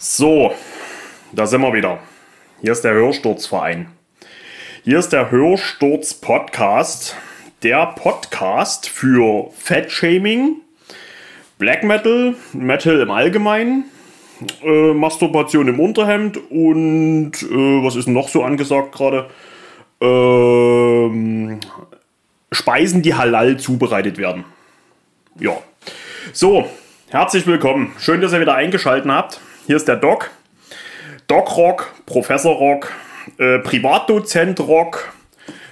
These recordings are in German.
So, da sind wir wieder. Hier ist der Hörsturzverein. Hier ist der Hörsturz Podcast. Der Podcast für Fettshaming, Black Metal, Metal im Allgemeinen, äh, Masturbation im Unterhemd und äh, was ist noch so angesagt gerade? Ähm, Speisen, die halal zubereitet werden. Ja. So, herzlich willkommen. Schön, dass ihr wieder eingeschaltet habt. Hier ist der Doc. Doc Rock, Professor Rock, äh, Privatdozent Rock,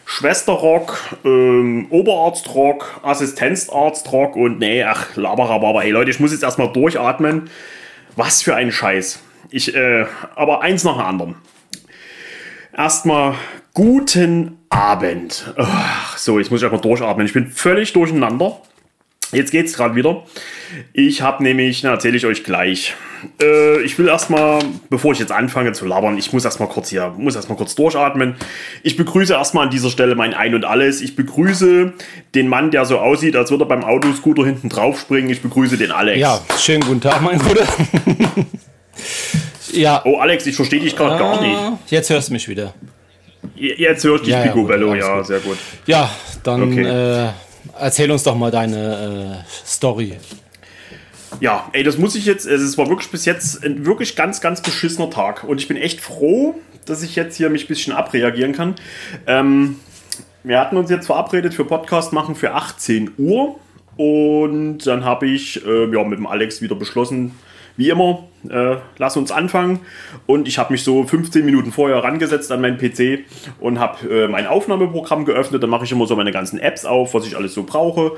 Schwester Rock, ähm, Oberarzt Rock, Assistenzarzt Rock und nee, ach, Laberababa. Ey Leute, ich muss jetzt erstmal durchatmen. Was für ein Scheiß. Ich, äh, aber eins nach dem anderen. Erstmal guten Abend. Ach, so, jetzt muss ich erstmal durchatmen. Ich bin völlig durcheinander. Jetzt geht's gerade wieder. Ich habe nämlich, na, erzähle ich euch gleich. Äh, ich will erstmal, bevor ich jetzt anfange zu labern, ich muss erstmal kurz hier, muss erstmal kurz durchatmen. Ich begrüße erstmal an dieser Stelle mein Ein und Alles. Ich begrüße den Mann, der so aussieht, als würde er beim Autoscooter hinten drauf springen. Ich begrüße den Alex. Ja, schönen guten Tag, mein Bruder. ja. Oh, Alex, ich verstehe dich gerade ah, gar nicht. Jetzt hörst du mich wieder. Jetzt hörst du dich, ja, Picobello, ja, ja, sehr gut. Ja, dann okay. äh, erzähl uns doch mal deine äh, Story. Ja, ey, das muss ich jetzt, es war wirklich bis jetzt ein wirklich ganz, ganz beschissener Tag. Und ich bin echt froh, dass ich jetzt hier mich ein bisschen abreagieren kann. Ähm, wir hatten uns jetzt verabredet für Podcast machen für 18 Uhr. Und dann habe ich äh, ja, mit dem Alex wieder beschlossen, wie immer, äh, lass uns anfangen. Und ich habe mich so 15 Minuten vorher rangesetzt an meinen PC und habe äh, mein Aufnahmeprogramm geöffnet. Dann mache ich immer so meine ganzen Apps auf, was ich alles so brauche.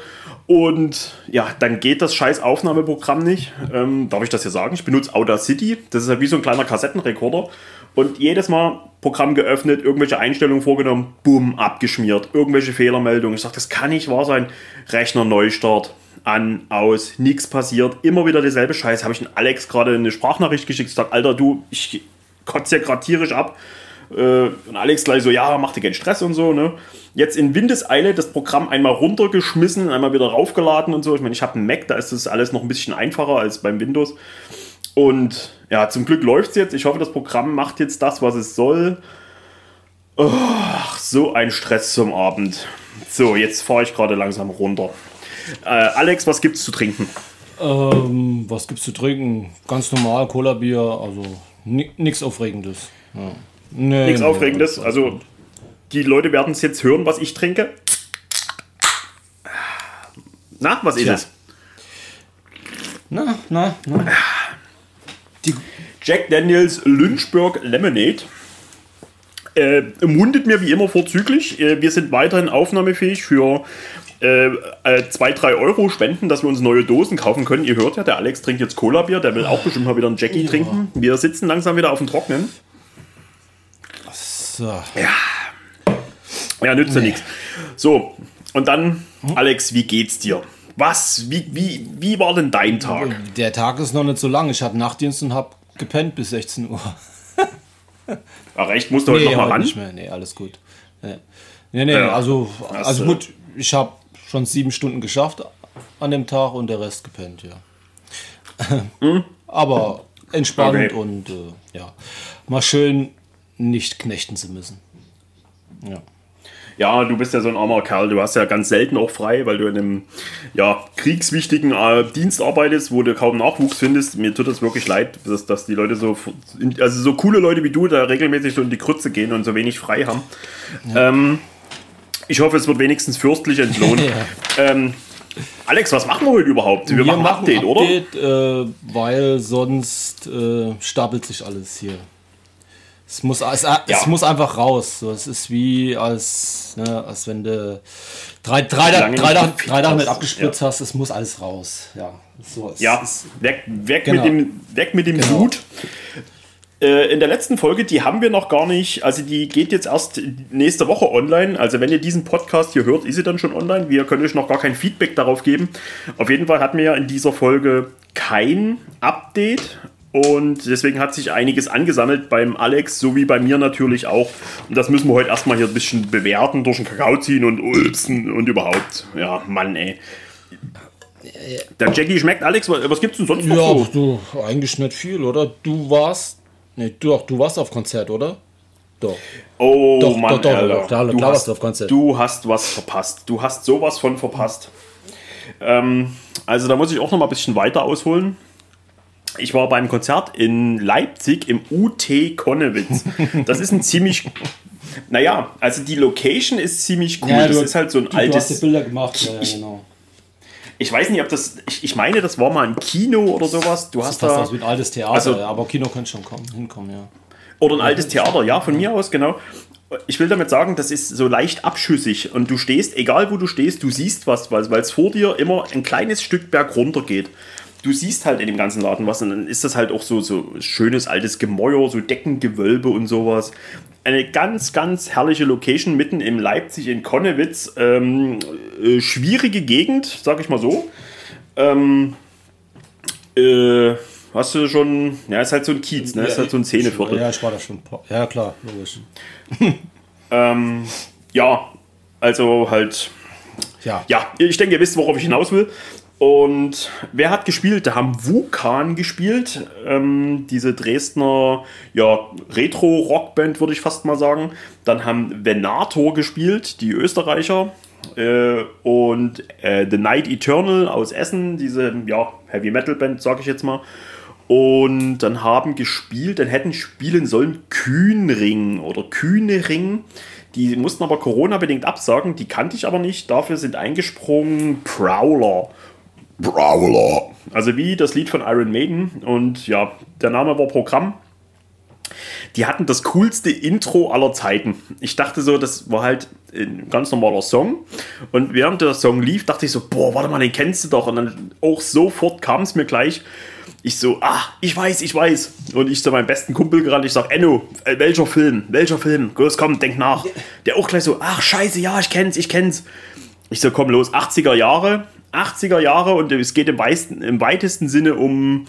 Und ja, dann geht das scheiß Aufnahmeprogramm nicht. Ähm, darf ich das hier sagen? Ich benutze Audacity. Das ist ja wie so ein kleiner Kassettenrekorder. Und jedes Mal Programm geöffnet, irgendwelche Einstellungen vorgenommen, boom, abgeschmiert. Irgendwelche Fehlermeldungen. Ich sage, das kann nicht wahr sein. Rechner Neustart an, aus, nichts passiert, immer wieder dieselbe Scheiße. Habe ich den Alex gerade eine Sprachnachricht geschickt, gesagt, Alter, du, ich kotze ja gerade tierisch ab. Äh, und Alex gleich so, ja, mach dir keinen Stress und so, ne? Jetzt in Windeseile das Programm einmal runtergeschmissen, einmal wieder raufgeladen und so. Ich meine, ich habe einen Mac, da ist das alles noch ein bisschen einfacher als beim Windows. Und ja, zum Glück läuft es jetzt. Ich hoffe, das Programm macht jetzt das, was es soll. Oh, so ein Stress zum Abend. So, jetzt fahre ich gerade langsam runter. Äh, Alex, was gibt's zu trinken? Ähm, was gibt's zu trinken? Ganz normal, Cola-Bier, also nichts Aufregendes. Ja. Nee, nichts nee, Aufregendes. Also die Leute werden es jetzt hören, was ich trinke. Na, was Tja. ist es? Na, na, na. Die Jack Daniels Lynchburg Lemonade. Äh, mundet mir wie immer vorzüglich. Äh, wir sind weiterhin aufnahmefähig für äh, äh, zwei, drei Euro spenden, dass wir uns neue Dosen kaufen können. Ihr hört ja, der Alex trinkt jetzt Cola-Bier, der will auch bestimmt mal wieder ein Jackie ja. trinken. Wir sitzen langsam wieder auf dem Trocknen. So. Ja. Ja, nützt ja nichts. So, und dann? Alex, wie geht's dir? Was, wie, wie, wie war denn dein Tag? Der Tag ist noch nicht so lang. Ich hatte Nachtdienst und habe gepennt bis 16 Uhr. Ach echt? Musst du nee, heute noch mal ran? Nicht mehr. Nee, alles gut. Nee, nee, nee ja. also, also gut, ich habe schon sieben Stunden geschafft an dem Tag und der Rest gepennt, ja. Hm? Aber entspannt okay. und äh, ja, mal schön nicht knechten zu müssen. Ja. Ja, du bist ja so ein armer Kerl. Du hast ja ganz selten auch frei, weil du in einem ja, kriegswichtigen äh, Dienst arbeitest, wo du kaum Nachwuchs findest. Mir tut das wirklich leid, dass, dass die Leute so, also so coole Leute wie du da regelmäßig so in die Krütze gehen und so wenig frei haben. Ja. Ähm, ich hoffe, es wird wenigstens fürstlich entlohnt. ja. ähm, Alex, was machen wir heute überhaupt? Wir, wir machen ein Update, Update oder? Äh, weil sonst äh, stapelt sich alles hier. Es muss, es, ja. es muss einfach raus. So, es ist wie als, ne, als wenn du drei, drei, drei, drei, drei Tage nicht abgespritzt ja. hast. Es muss alles raus. Ja, so, ja weg, weg, genau. mit dem, weg mit dem genau. Blut. Äh, in der letzten Folge, die haben wir noch gar nicht, also die geht jetzt erst nächste Woche online. Also wenn ihr diesen Podcast hier hört, ist sie dann schon online. Wir können euch noch gar kein Feedback darauf geben. Auf jeden Fall hatten wir ja in dieser Folge kein Update. Und deswegen hat sich einiges angesammelt beim Alex, so wie bei mir natürlich auch. Und das müssen wir heute erstmal hier ein bisschen bewerten, durch den Kakao ziehen und ulzen und überhaupt. Ja, Mann, ey. Der Jackie schmeckt, Alex, was gibt's denn sonst noch ja, so? du, eigentlich nicht viel, oder? Du warst, nee, du, du warst auf Konzert, oder? Doch. Oh, doch, Mann, doch, doch, Alter. Klar, du, klar hast, auf Konzert. du hast was verpasst. Du hast sowas von verpasst. Ähm, also da muss ich auch noch mal ein bisschen weiter ausholen. Ich war beim Konzert in Leipzig im UT Konnewitz. Das ist ein ziemlich naja, also die Location ist ziemlich cool. Ja, das ist halt so ein du, altes. Du hast die Bilder gemacht, ja, genau. Ich weiß nicht, ob das. Ich, ich meine, das war mal ein Kino oder sowas. Du das hast da. Das wie ein altes Theater, also, aber Kino könnte schon kommen, hinkommen, ja. Oder ein altes Theater, ja, von mir aus, genau. Ich will damit sagen, das ist so leicht abschüssig und du stehst, egal wo du stehst, du siehst was, weil es vor dir immer ein kleines Stück berg runter geht. Du siehst halt in dem ganzen Laden was und dann ist das halt auch so, so schönes altes Gemäuer, so Deckengewölbe und sowas. Eine ganz, ganz herrliche Location mitten im Leipzig in Konnewitz. Ähm, äh, schwierige Gegend, sag ich mal so. Ähm, äh, Hast du schon, ja, ist halt so ein Kiez, ne? Ja, ist halt so ein Szeneviertel. Ja, ich war da schon. Ja, klar, logisch. ähm, ja, also halt. Ja. Ja, ich denke, ihr wisst, worauf ich hinaus will. Und wer hat gespielt? Da haben Wukan gespielt. Ähm, diese Dresdner ja, Retro-Rockband, würde ich fast mal sagen. Dann haben Venator gespielt, die Österreicher. Äh, und äh, The Night Eternal aus Essen, diese ja, Heavy Metal Band, sage ich jetzt mal. Und dann haben gespielt, dann hätten spielen sollen Kühnring oder Kühnering. Die mussten aber Corona-bedingt absagen, die kannte ich aber nicht. Dafür sind eingesprungen Prowler. Prowler. Also wie das Lied von Iron Maiden. Und ja, der Name war Programm. Die hatten das coolste Intro aller Zeiten. Ich dachte so, das war halt ein ganz normaler Song. Und während der Song lief, dachte ich so, boah, warte mal, den kennst du doch. Und dann auch sofort kam es mir gleich ich so, ah, ich weiß, ich weiß. Und ich zu meinem besten Kumpel gerannt, ich sag, Enno, äh, welcher Film? Welcher Film? Los, komm, denk nach. Der auch gleich so, ach, scheiße, ja, ich kenn's, ich kenn's. Ich so, komm los, 80er Jahre, 80er Jahre und es geht im, weitesten, im weitesten Sinne um,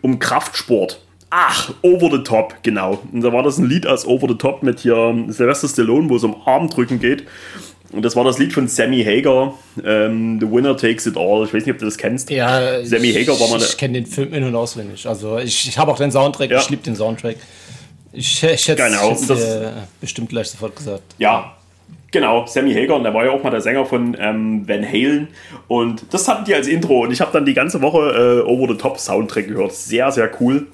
um Kraftsport. Ach, Over the Top, genau. Und da war das ein Lied als Over the Top mit hier Sylvester Stallone, wo es um Armdrücken geht. Und das war das Lied von Sammy Hager, ähm, The Winner Takes It All. Ich weiß nicht, ob du das kennst. Ja, Sammy Hager war mal Ich kenne den Film in- und auswendig. Also ich, ich habe auch den Soundtrack, ja. ich liebe den Soundtrack. Ich, ich hätte genau. es äh, bestimmt gleich sofort gesagt. Ja, Genau, Sammy Hager, und der war ja auch mal der Sänger von ähm, Van Halen. Und das hatten die als Intro. Und ich habe dann die ganze Woche äh, Over the Top Soundtrack gehört. Sehr, sehr cool.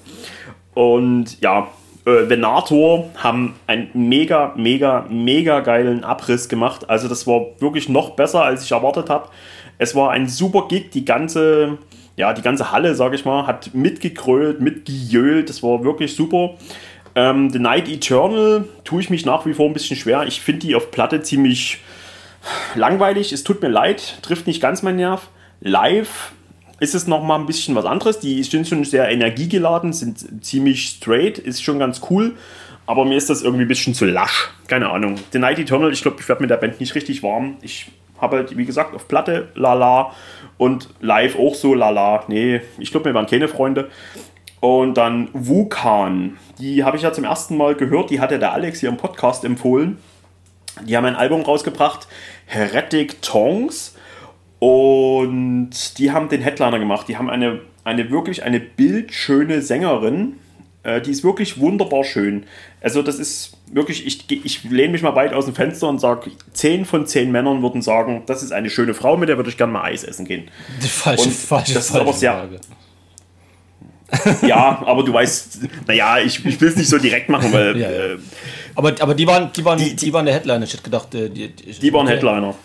Und ja, äh, Venator haben einen mega, mega, mega geilen Abriss gemacht. Also das war wirklich noch besser, als ich erwartet habe. Es war ein super Gig, die ganze, ja, die ganze Halle, sage ich mal, hat mitgekrölt, mitgejölt. Das war wirklich super. Ähm, The Night Eternal tue ich mich nach wie vor ein bisschen schwer. Ich finde die auf Platte ziemlich langweilig. Es tut mir leid, trifft nicht ganz meinen Nerv. Live ist es nochmal ein bisschen was anderes. Die sind schon sehr energiegeladen, sind ziemlich straight, ist schon ganz cool. Aber mir ist das irgendwie ein bisschen zu lasch. Keine Ahnung. The Night Eternal, ich glaube, ich werde mit der Band nicht richtig warm. Ich habe halt, wie gesagt, auf Platte lala und live auch so lala. Nee, ich glaube, wir waren keine Freunde. Und dann Wukan, die habe ich ja zum ersten Mal gehört. Die hatte der Alex hier im Podcast empfohlen. Die haben ein Album rausgebracht, Heretic Tongs. Und die haben den Headliner gemacht. Die haben eine, eine wirklich eine bildschöne Sängerin. Äh, die ist wirklich wunderbar schön. Also das ist wirklich, ich, ich lehne mich mal weit aus dem Fenster und sage, 10 von 10 Männern würden sagen, das ist eine schöne Frau, mit der würde ich gerne mal Eis essen gehen. Die falsche, und falsche, das ist falsche aber sehr, Frage. Ja, aber du weißt, naja, ich, ich will es nicht so direkt machen, weil. ja, ja. Äh, aber, aber die waren, die waren, die, die, die waren der Headliner. Ich hätte gedacht, äh, die, die, die waren Headliner.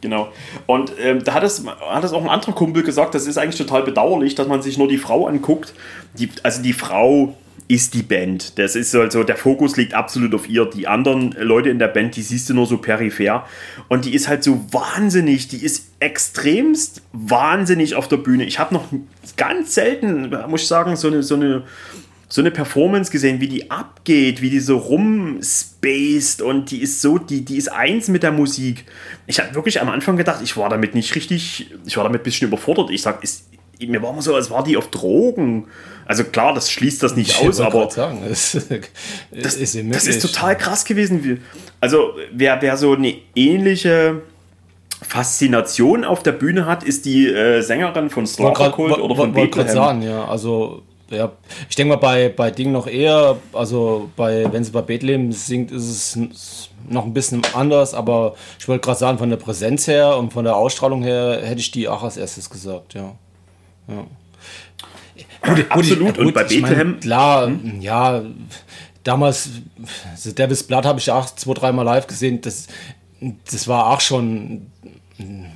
Genau. Und ähm, da hat es, hat es auch ein anderer Kumpel gesagt, das ist eigentlich total bedauerlich, dass man sich nur die Frau anguckt. Die, also die Frau ist die Band. Das ist also, der Fokus liegt absolut auf ihr. Die anderen Leute in der Band, die siehst du nur so peripher. Und die ist halt so wahnsinnig, die ist extremst wahnsinnig auf der Bühne. Ich habe noch ganz selten, muss ich sagen, so eine, so eine so eine Performance gesehen, wie die abgeht, wie die so rumspaced und die ist so, die, die ist eins mit der Musik. Ich habe wirklich am Anfang gedacht, ich war damit nicht richtig, ich war damit ein bisschen überfordert. Ich sag, ist, mir war immer so, als war die auf Drogen. Also klar, das schließt das nicht ich aus, aber sagen, das, das, ist, das ist total krass gewesen. Also wer, wer so eine ähnliche Faszination auf der Bühne hat, ist die äh, Sängerin von Slaughterkult oder von Bethlehem. sagen, ja, also ja, ich denke mal bei, bei Ding noch eher, also bei, wenn sie bei Bethlehem singt, ist es noch ein bisschen anders, aber ich wollte gerade sagen, von der Präsenz her und von der Ausstrahlung her hätte ich die auch als erstes gesagt, ja. ja. Gut, Absolut, gut, und bei Bethlehem. Mein, klar, hm? ja, damals, Davis Blood habe ich auch zwei, dreimal live gesehen, das, das war auch schon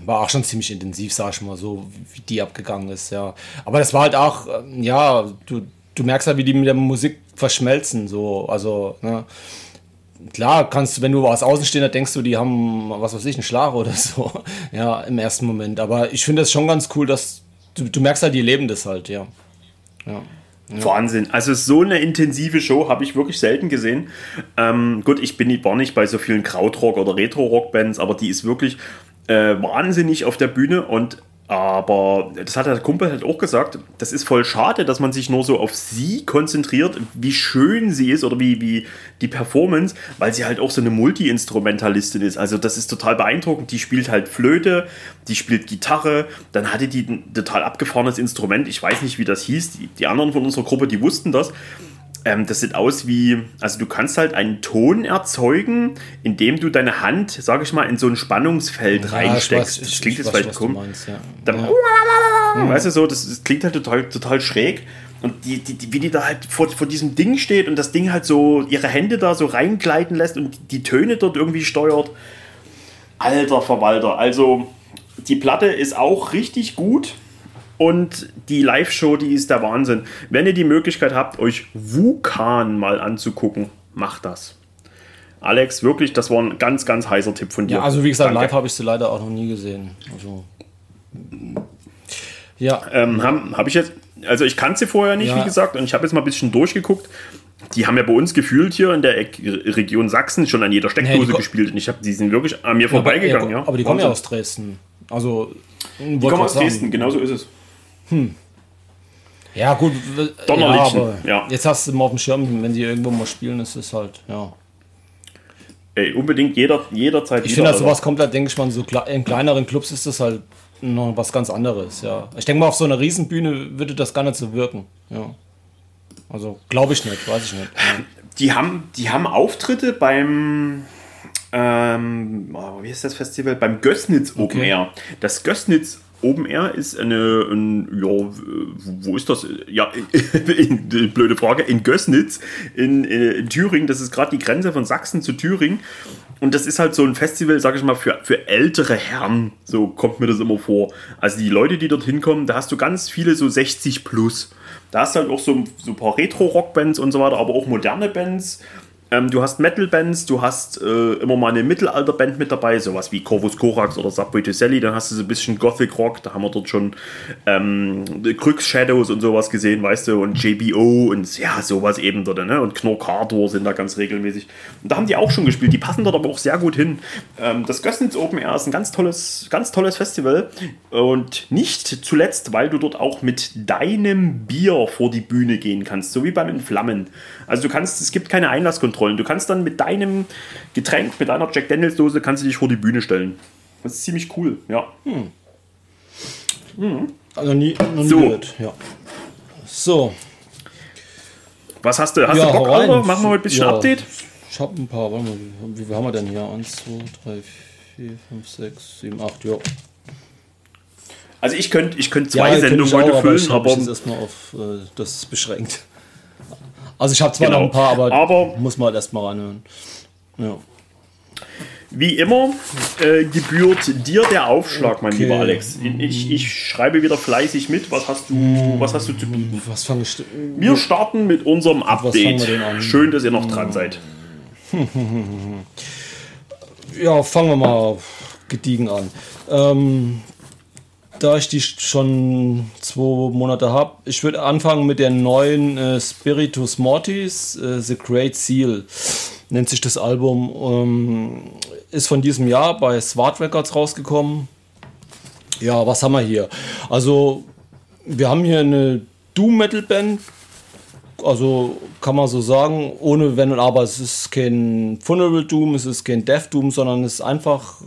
war auch schon ziemlich intensiv, sag ich mal, so wie die abgegangen ist, ja. Aber das war halt auch, ja, du, du merkst halt, wie die mit der Musik verschmelzen, so, also, ne. Klar, kannst du, wenn du als Außenstehender denkst du, die haben, was weiß ich, einen Schlag oder so, ja, im ersten Moment. Aber ich finde das schon ganz cool, dass du, du merkst halt, die leben das halt, ja. Ja. Wahnsinn. Also so eine intensive Show habe ich wirklich selten gesehen. Ähm, gut, ich bin war nicht bei so vielen Krautrock- oder Retro-Rock-Bands, aber die ist wirklich äh, wahnsinnig auf der Bühne und aber das hat der Kumpel halt auch gesagt, das ist voll schade, dass man sich nur so auf sie konzentriert, wie schön sie ist oder wie, wie die Performance, weil sie halt auch so eine Multi-Instrumentalistin ist. Also das ist total beeindruckend. Die spielt halt Flöte, die spielt Gitarre, dann hatte die ein total abgefahrenes Instrument. Ich weiß nicht, wie das hieß. Die, die anderen von unserer Gruppe, die wussten das. Ähm, das sieht aus wie, also du kannst halt einen Ton erzeugen, indem du deine Hand, sag ich mal, in so ein Spannungsfeld ja, reinsteckst. Weiß, das klingt jetzt vielleicht komisch. Ja. Dann, ja. Weißt du so, das, das, klingt halt total, total schräg. Und die, die, die, wie die da halt vor, vor diesem Ding steht und das Ding halt so ihre Hände da so reingleiten lässt und die Töne dort irgendwie steuert. Alter Verwalter. Also die Platte ist auch richtig gut. Und die Live-Show, die ist der Wahnsinn. Wenn ihr die Möglichkeit habt, euch Wukan mal anzugucken, macht das. Alex, wirklich, das war ein ganz, ganz heißer Tipp von dir. Ja, also wie gesagt, Danke. live habe ich sie leider auch noch nie gesehen. Also, ja. Ähm, Habe hab ich jetzt, also ich kannte sie vorher nicht, ja. wie gesagt, und ich habe jetzt mal ein bisschen durchgeguckt. Die haben ja bei uns gefühlt hier in der Region Sachsen schon an jeder Steckdose nee, gespielt. Und ich habe, die sind wirklich an mir ja, vorbeigegangen. Ja, aber die kommen ja aus Dresden. Also, die kommen aus Dresden, genau so ist es. Hm. Ja, gut. Donnerliebchen, ja, ja. Jetzt hast du mal auf dem Schirm, wenn die irgendwo mal spielen, ist es halt, ja. Ey, unbedingt jeder, jederzeit. Ich finde, halt sowas komplett, denke ich mal, so in kleineren Clubs ist das halt noch was ganz anderes, ja. Ich denke mal, auf so einer Riesenbühne würde das gar nicht so wirken, ja. Also, glaube ich nicht, weiß ich nicht. Die haben, die haben Auftritte beim, ähm, oh, wie ist das Festival? Beim Gößnitz Open okay. Air. Das Gößnitz Open Air ist eine, ein, ja, wo ist das? Ja, blöde Frage, in Gößnitz, in, in Thüringen, das ist gerade die Grenze von Sachsen zu Thüringen. Und das ist halt so ein Festival, sag ich mal, für, für ältere Herren, so kommt mir das immer vor. Also die Leute, die dorthin kommen, da hast du ganz viele so 60 plus. Da hast du halt auch so, so ein paar Retro-Rock-Bands und so weiter, aber auch moderne Bands. Ähm, du hast Metal-Bands, du hast äh, immer mal eine Mittelalter-Band mit dabei, sowas wie Corvus Corax oder Subway to Sally. Dann hast du so ein bisschen Gothic Rock, da haben wir dort schon ähm, Crux Shadows und sowas gesehen, weißt du, und JBO und ja, sowas eben dort, ne? Und Knorkator sind da ganz regelmäßig. Und da haben die auch schon gespielt, die passen dort aber auch sehr gut hin. Ähm, das Gößnitz Open Air ist ein ganz tolles, ganz tolles Festival und nicht zuletzt, weil du dort auch mit deinem Bier vor die Bühne gehen kannst, so wie beim Entflammen. Also du kannst, es gibt keine Einlasskontrollen. Du kannst dann mit deinem Getränk, mit deiner Jack Daniels Dose, kannst du dich vor die Bühne stellen. Das ist ziemlich cool, ja. Hm. Hm. Also nie, nie so. Gehört. ja. So. Was hast du? Hast ja, du Bock, Alter? Machen wir heute ein bisschen ja, Update? Ich habe ein paar, mal, wie viel haben wir denn hier? 1, 2, 3, 4, 5, 6, 7, 8, ja. Also ich könnte ich könnt zwei ja, Sendungen heute füllen, aber... Ich erstmal auf äh, das beschränkt. Also ich habe zwar genau. noch ein paar, aber, aber muss man halt erstmal reinhören. Ja. Wie immer äh, gebührt dir der Aufschlag, mein okay. lieber Alex. Ich, ich, schreibe wieder fleißig mit. Was hast du, was hast du zu bieten? Was fange ich? Wir starten mit unserem Update. Schön, dass ihr noch dran seid. ja, fangen wir mal gediegen an. Ähm, da ich die schon zwei Monate habe, ich würde anfangen mit der neuen äh, Spiritus Mortis, äh, The Great Seal, nennt sich das Album. Ähm, ist von diesem Jahr bei Swart Records rausgekommen. Ja, was haben wir hier? Also, wir haben hier eine Doom-Metal-Band, also kann man so sagen, ohne Wenn und Aber. Es ist kein Funeral Doom, es ist kein Death Doom, sondern es ist einfach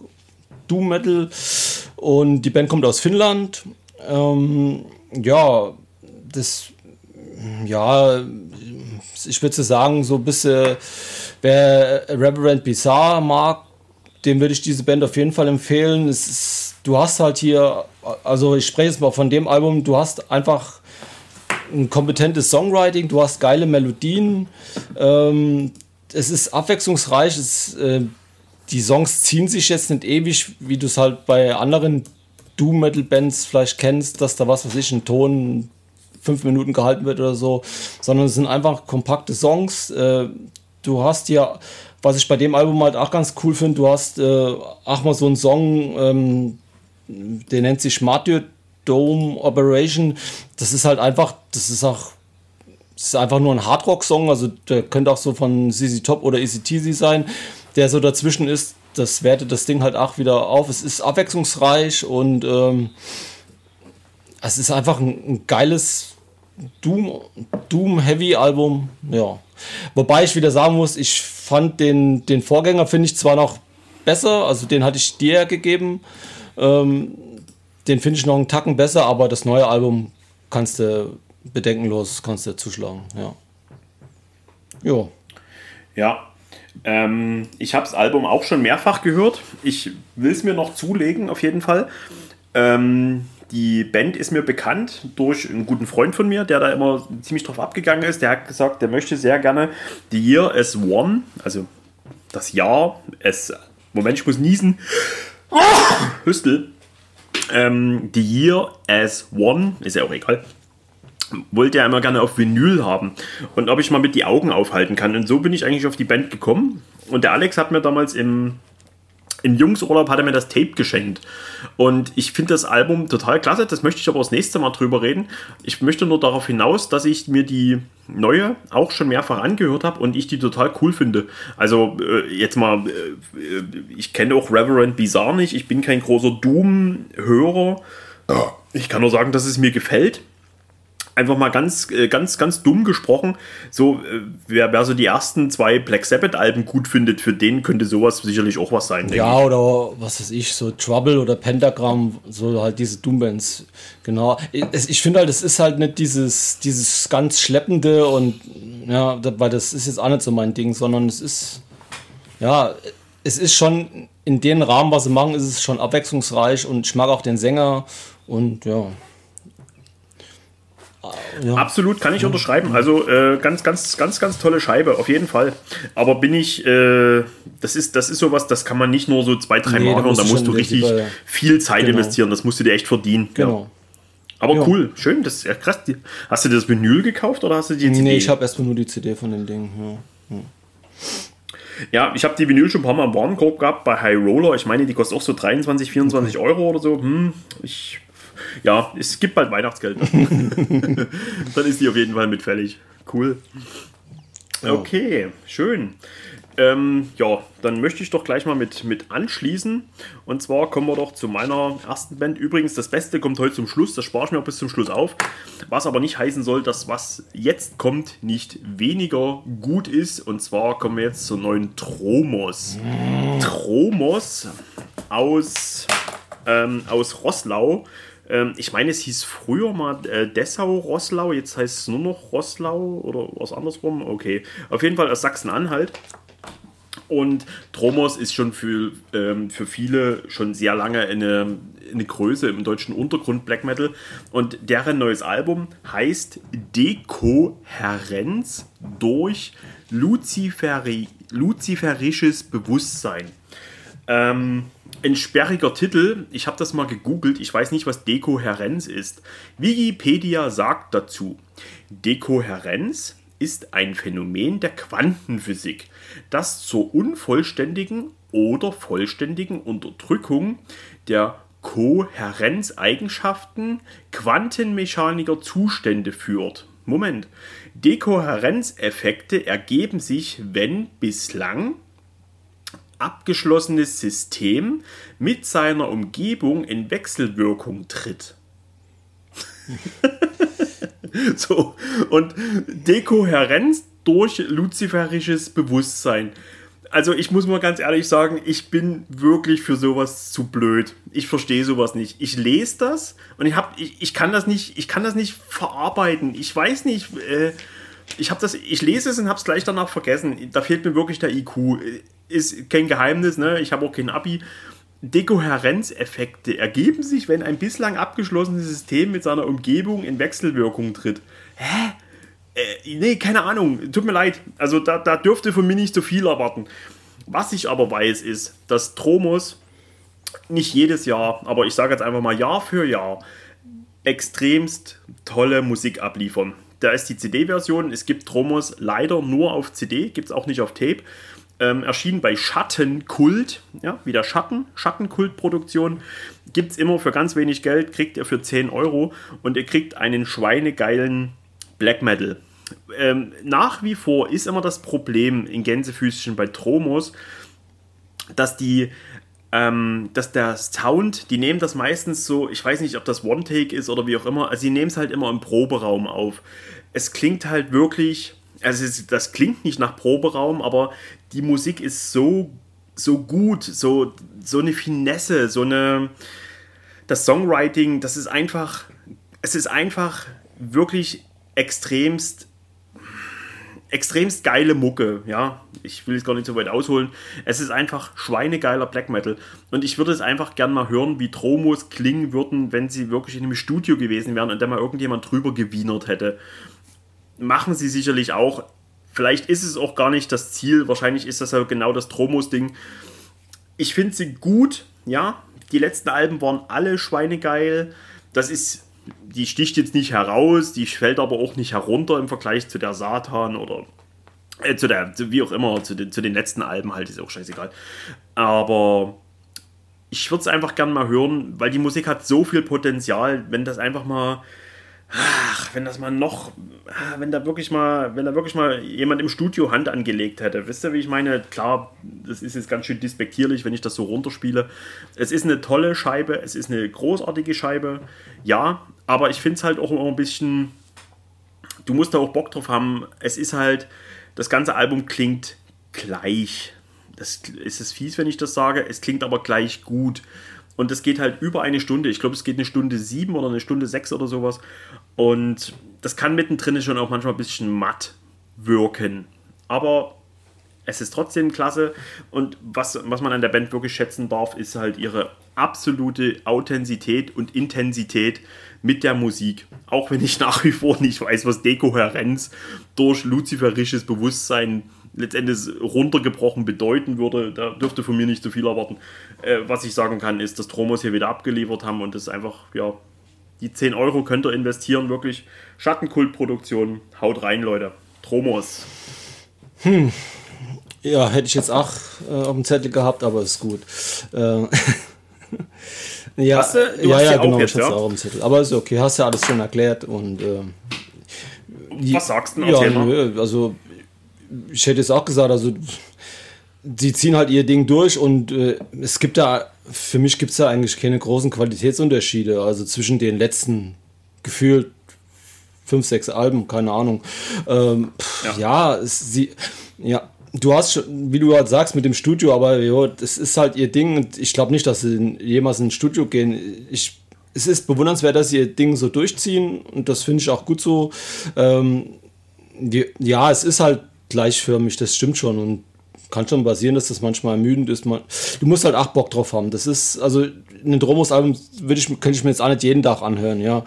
Doom Metal und die Band kommt aus Finnland. Ähm, ja, das, ja, ich würde sagen, so ein bisschen, wer Reverend Bizarre mag, dem würde ich diese Band auf jeden Fall empfehlen. Ist, du hast halt hier, also ich spreche jetzt mal von dem Album, du hast einfach ein kompetentes Songwriting, du hast geile Melodien, ähm, es ist abwechslungsreich, es, äh, die Songs ziehen sich jetzt nicht ewig, wie du es halt bei anderen Doom-Metal-Bands vielleicht kennst, dass da was weiß ich, ein Ton fünf Minuten gehalten wird oder so, sondern es sind einfach kompakte Songs. Äh, du hast hier, was ich bei dem Album halt auch ganz cool finde, du hast äh, auch mal so einen Song, ähm, der nennt sich Martyr Dome Operation. Das ist halt einfach, das ist auch das ist einfach nur ein Hardrock-Song, also der könnte auch so von ZZ Top oder ECTZ sein, der so dazwischen ist. Das wertet das Ding halt auch wieder auf. Es ist abwechslungsreich und ähm, es ist einfach ein, ein geiles Doom, Doom Heavy Album. Ja. Wobei ich wieder sagen muss, ich fand den, den Vorgänger finde ich zwar noch besser, also den hatte ich dir gegeben. Ähm, den finde ich noch einen Tacken besser, aber das neue Album kannst du bedenkenlos kannst du zuschlagen, ja. Jo. Ja. Ähm, ich habe das Album auch schon mehrfach gehört. Ich will es mir noch zulegen, auf jeden Fall. Ähm, die Band ist mir bekannt durch einen guten Freund von mir, der da immer ziemlich drauf abgegangen ist. Der hat gesagt, der möchte sehr gerne The Year as One, also das Jahr as. Moment, ich muss niesen. Hüstel. Ähm, The Year as One, ist ja auch egal wollte er immer gerne auf Vinyl haben und ob ich mal mit die Augen aufhalten kann. Und so bin ich eigentlich auf die Band gekommen. Und der Alex hat mir damals im, im Jungsurlaub hat er mir das Tape geschenkt. Und ich finde das Album total klasse. Das möchte ich aber das nächste Mal drüber reden. Ich möchte nur darauf hinaus, dass ich mir die neue auch schon mehrfach angehört habe und ich die total cool finde. Also äh, jetzt mal, äh, ich kenne auch Reverend Bizarre nicht. Ich bin kein großer Doom-Hörer. Ich kann nur sagen, dass es mir gefällt einfach mal ganz, äh, ganz, ganz dumm gesprochen, so, äh, wer, wer so die ersten zwei Black Sabbath-Alben gut findet, für den könnte sowas sicherlich auch was sein. Ja, oder was weiß ich, so Trouble oder Pentagram, so halt diese Doom-Bands. Genau. Ich, ich finde halt, es ist halt nicht dieses, dieses ganz Schleppende und ja, weil das ist jetzt auch nicht so mein Ding, sondern es ist, ja, es ist schon in dem Rahmen, was sie machen, ist es schon abwechslungsreich und ich mag auch den Sänger und ja. Ja. Absolut, kann ich unterschreiben. Also äh, ganz, ganz, ganz, ganz tolle Scheibe, auf jeden Fall. Aber bin ich, äh, das ist, das ist sowas, das kann man nicht nur so zwei, drei nee, Mal machen, da musst du richtig über, viel Zeit genau. investieren. Das musst du dir echt verdienen. Genau. Ja. Aber ja. cool, schön, das ist ja krass. Hast du das Vinyl gekauft oder hast du die CD? Nee, ich habe erstmal nur die CD von dem Ding. Ja, ja ich habe die Vinyl schon ein paar Mal im Warenkorb gehabt bei High Roller. Ich meine, die kostet auch so 23, 24 okay. Euro oder so. Hm, ich ja, es gibt bald Weihnachtsgeld. Dann ist die auf jeden Fall mit fällig. Cool. Okay, schön. Ähm, ja, dann möchte ich doch gleich mal mit, mit anschließen. Und zwar kommen wir doch zu meiner ersten Band. Übrigens, das Beste kommt heute zum Schluss. Das spare ich mir auch bis zum Schluss auf. Was aber nicht heißen soll, dass was jetzt kommt nicht weniger gut ist. Und zwar kommen wir jetzt zur neuen Tromos. Mm. Tromos aus, ähm, aus Rosslau. Ähm, ich meine, es hieß früher mal äh, Dessau-Rosslau, jetzt heißt es nur noch Rosslau oder was andersrum. Okay, auf jeden Fall aus Sachsen-Anhalt. Und Tromos ist schon für, ähm, für viele schon sehr lange eine, eine Größe im deutschen Untergrund Black Metal. Und deren neues Album heißt Dekoherenz durch Luziferi luziferisches Bewusstsein. Ähm, ein sperriger Titel. Ich habe das mal gegoogelt. Ich weiß nicht, was Dekohärenz ist. Wikipedia sagt dazu, Dekohärenz ist ein Phänomen der Quantenphysik, das zur unvollständigen oder vollständigen Unterdrückung der Kohärenzeigenschaften quantenmechaniker Zustände führt. Moment. Dekohärenzeffekte ergeben sich, wenn bislang abgeschlossenes System mit seiner Umgebung in Wechselwirkung tritt. so, und Dekohärenz durch luziferisches Bewusstsein. also ich muss mal ganz ehrlich sagen, ich bin wirklich für sowas zu blöd. Ich verstehe sowas nicht. Ich lese das und ich, hab, ich, ich, kann das nicht, ich kann das nicht verarbeiten. Ich weiß nicht, äh, ich habe das, ich lese es und habe es gleich danach vergessen. Da fehlt mir wirklich der IQ. Ist kein Geheimnis, ne? Ich habe auch kein Abi. Dekohärenzeffekte ergeben sich, wenn ein bislang abgeschlossenes System mit seiner Umgebung in Wechselwirkung tritt. Hä? Äh, nee, keine Ahnung. Tut mir leid. Also da, da dürfte von mir nicht so viel erwarten. Was ich aber weiß, ist, dass Tromos nicht jedes Jahr, aber ich sage jetzt einfach mal Jahr für Jahr, extremst tolle Musik abliefern. Da ist die CD-Version. Es gibt Tromos leider nur auf CD, gibt es auch nicht auf Tape. Ähm, erschienen bei Schattenkult, ja, wieder Schatten, Schattenkult-Produktion. Gibt es immer für ganz wenig Geld, kriegt ihr für 10 Euro und ihr kriegt einen schweinegeilen Black Metal. Ähm, nach wie vor ist immer das Problem in Gänsefüßchen bei Tromos, dass die ähm, dass der Sound, die nehmen das meistens so, ich weiß nicht, ob das One-Take ist oder wie auch immer, also sie nehmen es halt immer im Proberaum auf. Es klingt halt wirklich, also das klingt nicht nach Proberaum, aber die Musik ist so, so gut, so, so eine Finesse, so eine, das Songwriting, das ist einfach, es ist einfach wirklich extremst extremst geile Mucke, ja. Ich will es gar nicht so weit ausholen. Es ist einfach schweinegeiler Black Metal. Und ich würde es einfach gern mal hören, wie Tromos klingen würden, wenn sie wirklich in einem Studio gewesen wären und da mal irgendjemand drüber gewienert hätte. Machen sie sicherlich auch. Vielleicht ist es auch gar nicht das Ziel. Wahrscheinlich ist das ja genau das Tromos-Ding. Ich finde sie gut, ja. Die letzten Alben waren alle schweinegeil. Das ist die sticht jetzt nicht heraus, die fällt aber auch nicht herunter im Vergleich zu der Satan oder äh, zu der, wie auch immer, zu den, zu den letzten Alben halt, ist auch scheißegal. Aber ich würde es einfach gerne mal hören, weil die Musik hat so viel Potenzial, wenn das einfach mal ach, wenn das mal noch, ah, wenn da wirklich mal, wenn da wirklich mal jemand im Studio Hand angelegt hätte. Wisst ihr, wie ich meine? Klar, das ist jetzt ganz schön despektierlich, wenn ich das so runterspiele. Es ist eine tolle Scheibe, es ist eine großartige Scheibe, ja, aber ich finde es halt auch immer ein bisschen, du musst da auch Bock drauf haben. Es ist halt, das ganze Album klingt gleich. Das ist es fies, wenn ich das sage. Es klingt aber gleich gut. Und es geht halt über eine Stunde. Ich glaube, es geht eine Stunde sieben oder eine Stunde sechs oder sowas. Und das kann mittendrin schon auch manchmal ein bisschen matt wirken. Aber es ist trotzdem klasse. Und was, was man an der Band wirklich schätzen darf, ist halt ihre absolute Authentizität und Intensität mit der Musik. Auch wenn ich nach wie vor nicht weiß, was Dekohärenz durch luziferisches Bewusstsein letztendlich runtergebrochen bedeuten würde. Da dürfte von mir nicht so viel erwarten. Äh, was ich sagen kann, ist, dass Tromos hier wieder abgeliefert haben und das einfach, ja, die 10 Euro könnt ihr investieren, wirklich. Schattenkultproduktion, haut rein, Leute. Tromos. Hm. Ja, hätte ich jetzt auch äh, auf dem Zettel gehabt, aber ist gut. Äh, ja, hast du, du ja, hast ja, genau, jetzt, ich ja? auch auf dem Zettel. Aber ist okay, hast ja alles schon erklärt und. Äh, Was sagst du? Ja, nö, also ich hätte es auch gesagt, also sie ziehen halt ihr Ding durch und äh, es gibt da, für mich gibt es da eigentlich keine großen Qualitätsunterschiede, also zwischen den letzten gefühlt fünf, sechs Alben, keine Ahnung. Ähm, ja, ja sie, ja, du hast schon, wie du halt sagst, mit dem Studio, aber jo, das ist halt ihr Ding und ich glaube nicht, dass sie jemals ins Studio gehen. Ich, es ist bewundernswert, dass sie ihr Ding so durchziehen und das finde ich auch gut so. Ähm, die, ja, es ist halt gleichförmig, das stimmt schon und kann schon passieren, dass das manchmal ermüdend ist. Man, du musst halt auch Bock drauf haben. Das ist, also ein Dromos-Album ich, könnte ich mir jetzt auch nicht jeden Tag anhören, ja.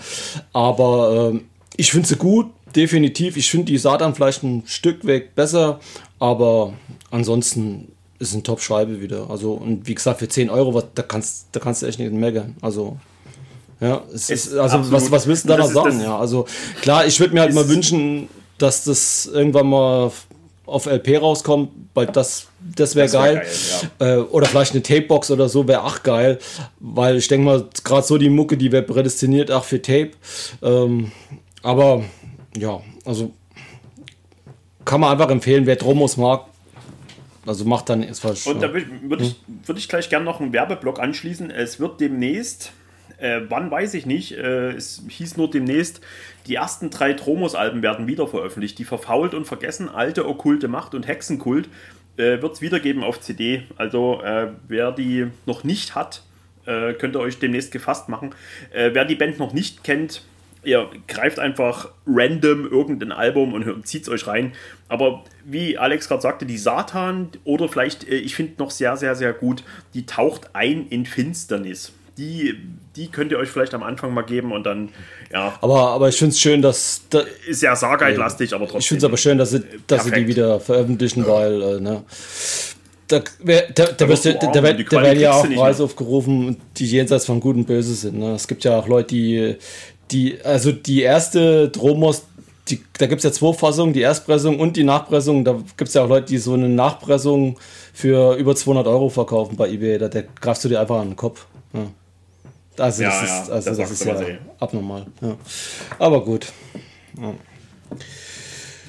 Aber äh, ich finde sie gut, definitiv. Ich finde die Satan vielleicht ein Stück weg besser, aber ansonsten ist es eine Top-Scheibe wieder. Also, und wie gesagt, für 10 Euro, was, da, kannst, da kannst du echt nicht meckern. Also, ja, es ist, also was, was willst du da noch sagen? Ja, also klar, ich würde mir halt mal wünschen, dass das irgendwann mal auf LP rauskommt, weil das, das wäre geil. Wär geil ja. äh, oder vielleicht eine Tapebox oder so wäre auch geil, weil ich denke mal, gerade so die Mucke, die wäre prädestiniert auch für Tape. Ähm, aber ja, also kann man einfach empfehlen, wer Dromos mag, also macht dann was. Und da würde ich, würd ich, würd ich gleich gerne noch einen Werbeblock anschließen. Es wird demnächst Äh, wann weiß ich nicht. Äh, es hieß nur demnächst, die ersten drei Tromos-Alben werden wieder veröffentlicht. Die verfault und vergessen, alte okkulte Macht und Hexenkult äh, wird es wiedergeben auf CD. Also äh, wer die noch nicht hat, äh, könnt ihr euch demnächst gefasst machen. Äh, wer die Band noch nicht kennt, ihr greift einfach random irgendein Album und zieht es euch rein. Aber wie Alex gerade sagte, die Satan oder vielleicht, ich finde noch sehr, sehr, sehr gut, die taucht ein in Finsternis. Die, die könnt ihr euch vielleicht am Anfang mal geben und dann, ja. Aber, aber ich finde es schön, dass. Da, ist ja Sargeit-lastig, aber trotzdem. Ich finde es aber schön, dass sie, dass sie die wieder veröffentlichen, ja. weil, äh, ne da, wär, da, da, wirst, da, da, da werden ja auch Preise aufgerufen, die jenseits von Gut und Böse sind. Ne? Es gibt ja auch Leute, die, die also die erste Dromos, die, da gibt es ja zwei Fassungen, die Erstpressung und die Nachpressung. Da gibt es ja auch Leute, die so eine Nachpressung für über 200 Euro verkaufen bei eBay. Da, da greifst du dir einfach an den Kopf. Ja. Also, ja, das ja, ist, also das, das ist ja eh. abnormal. Ja. Aber gut. Ja.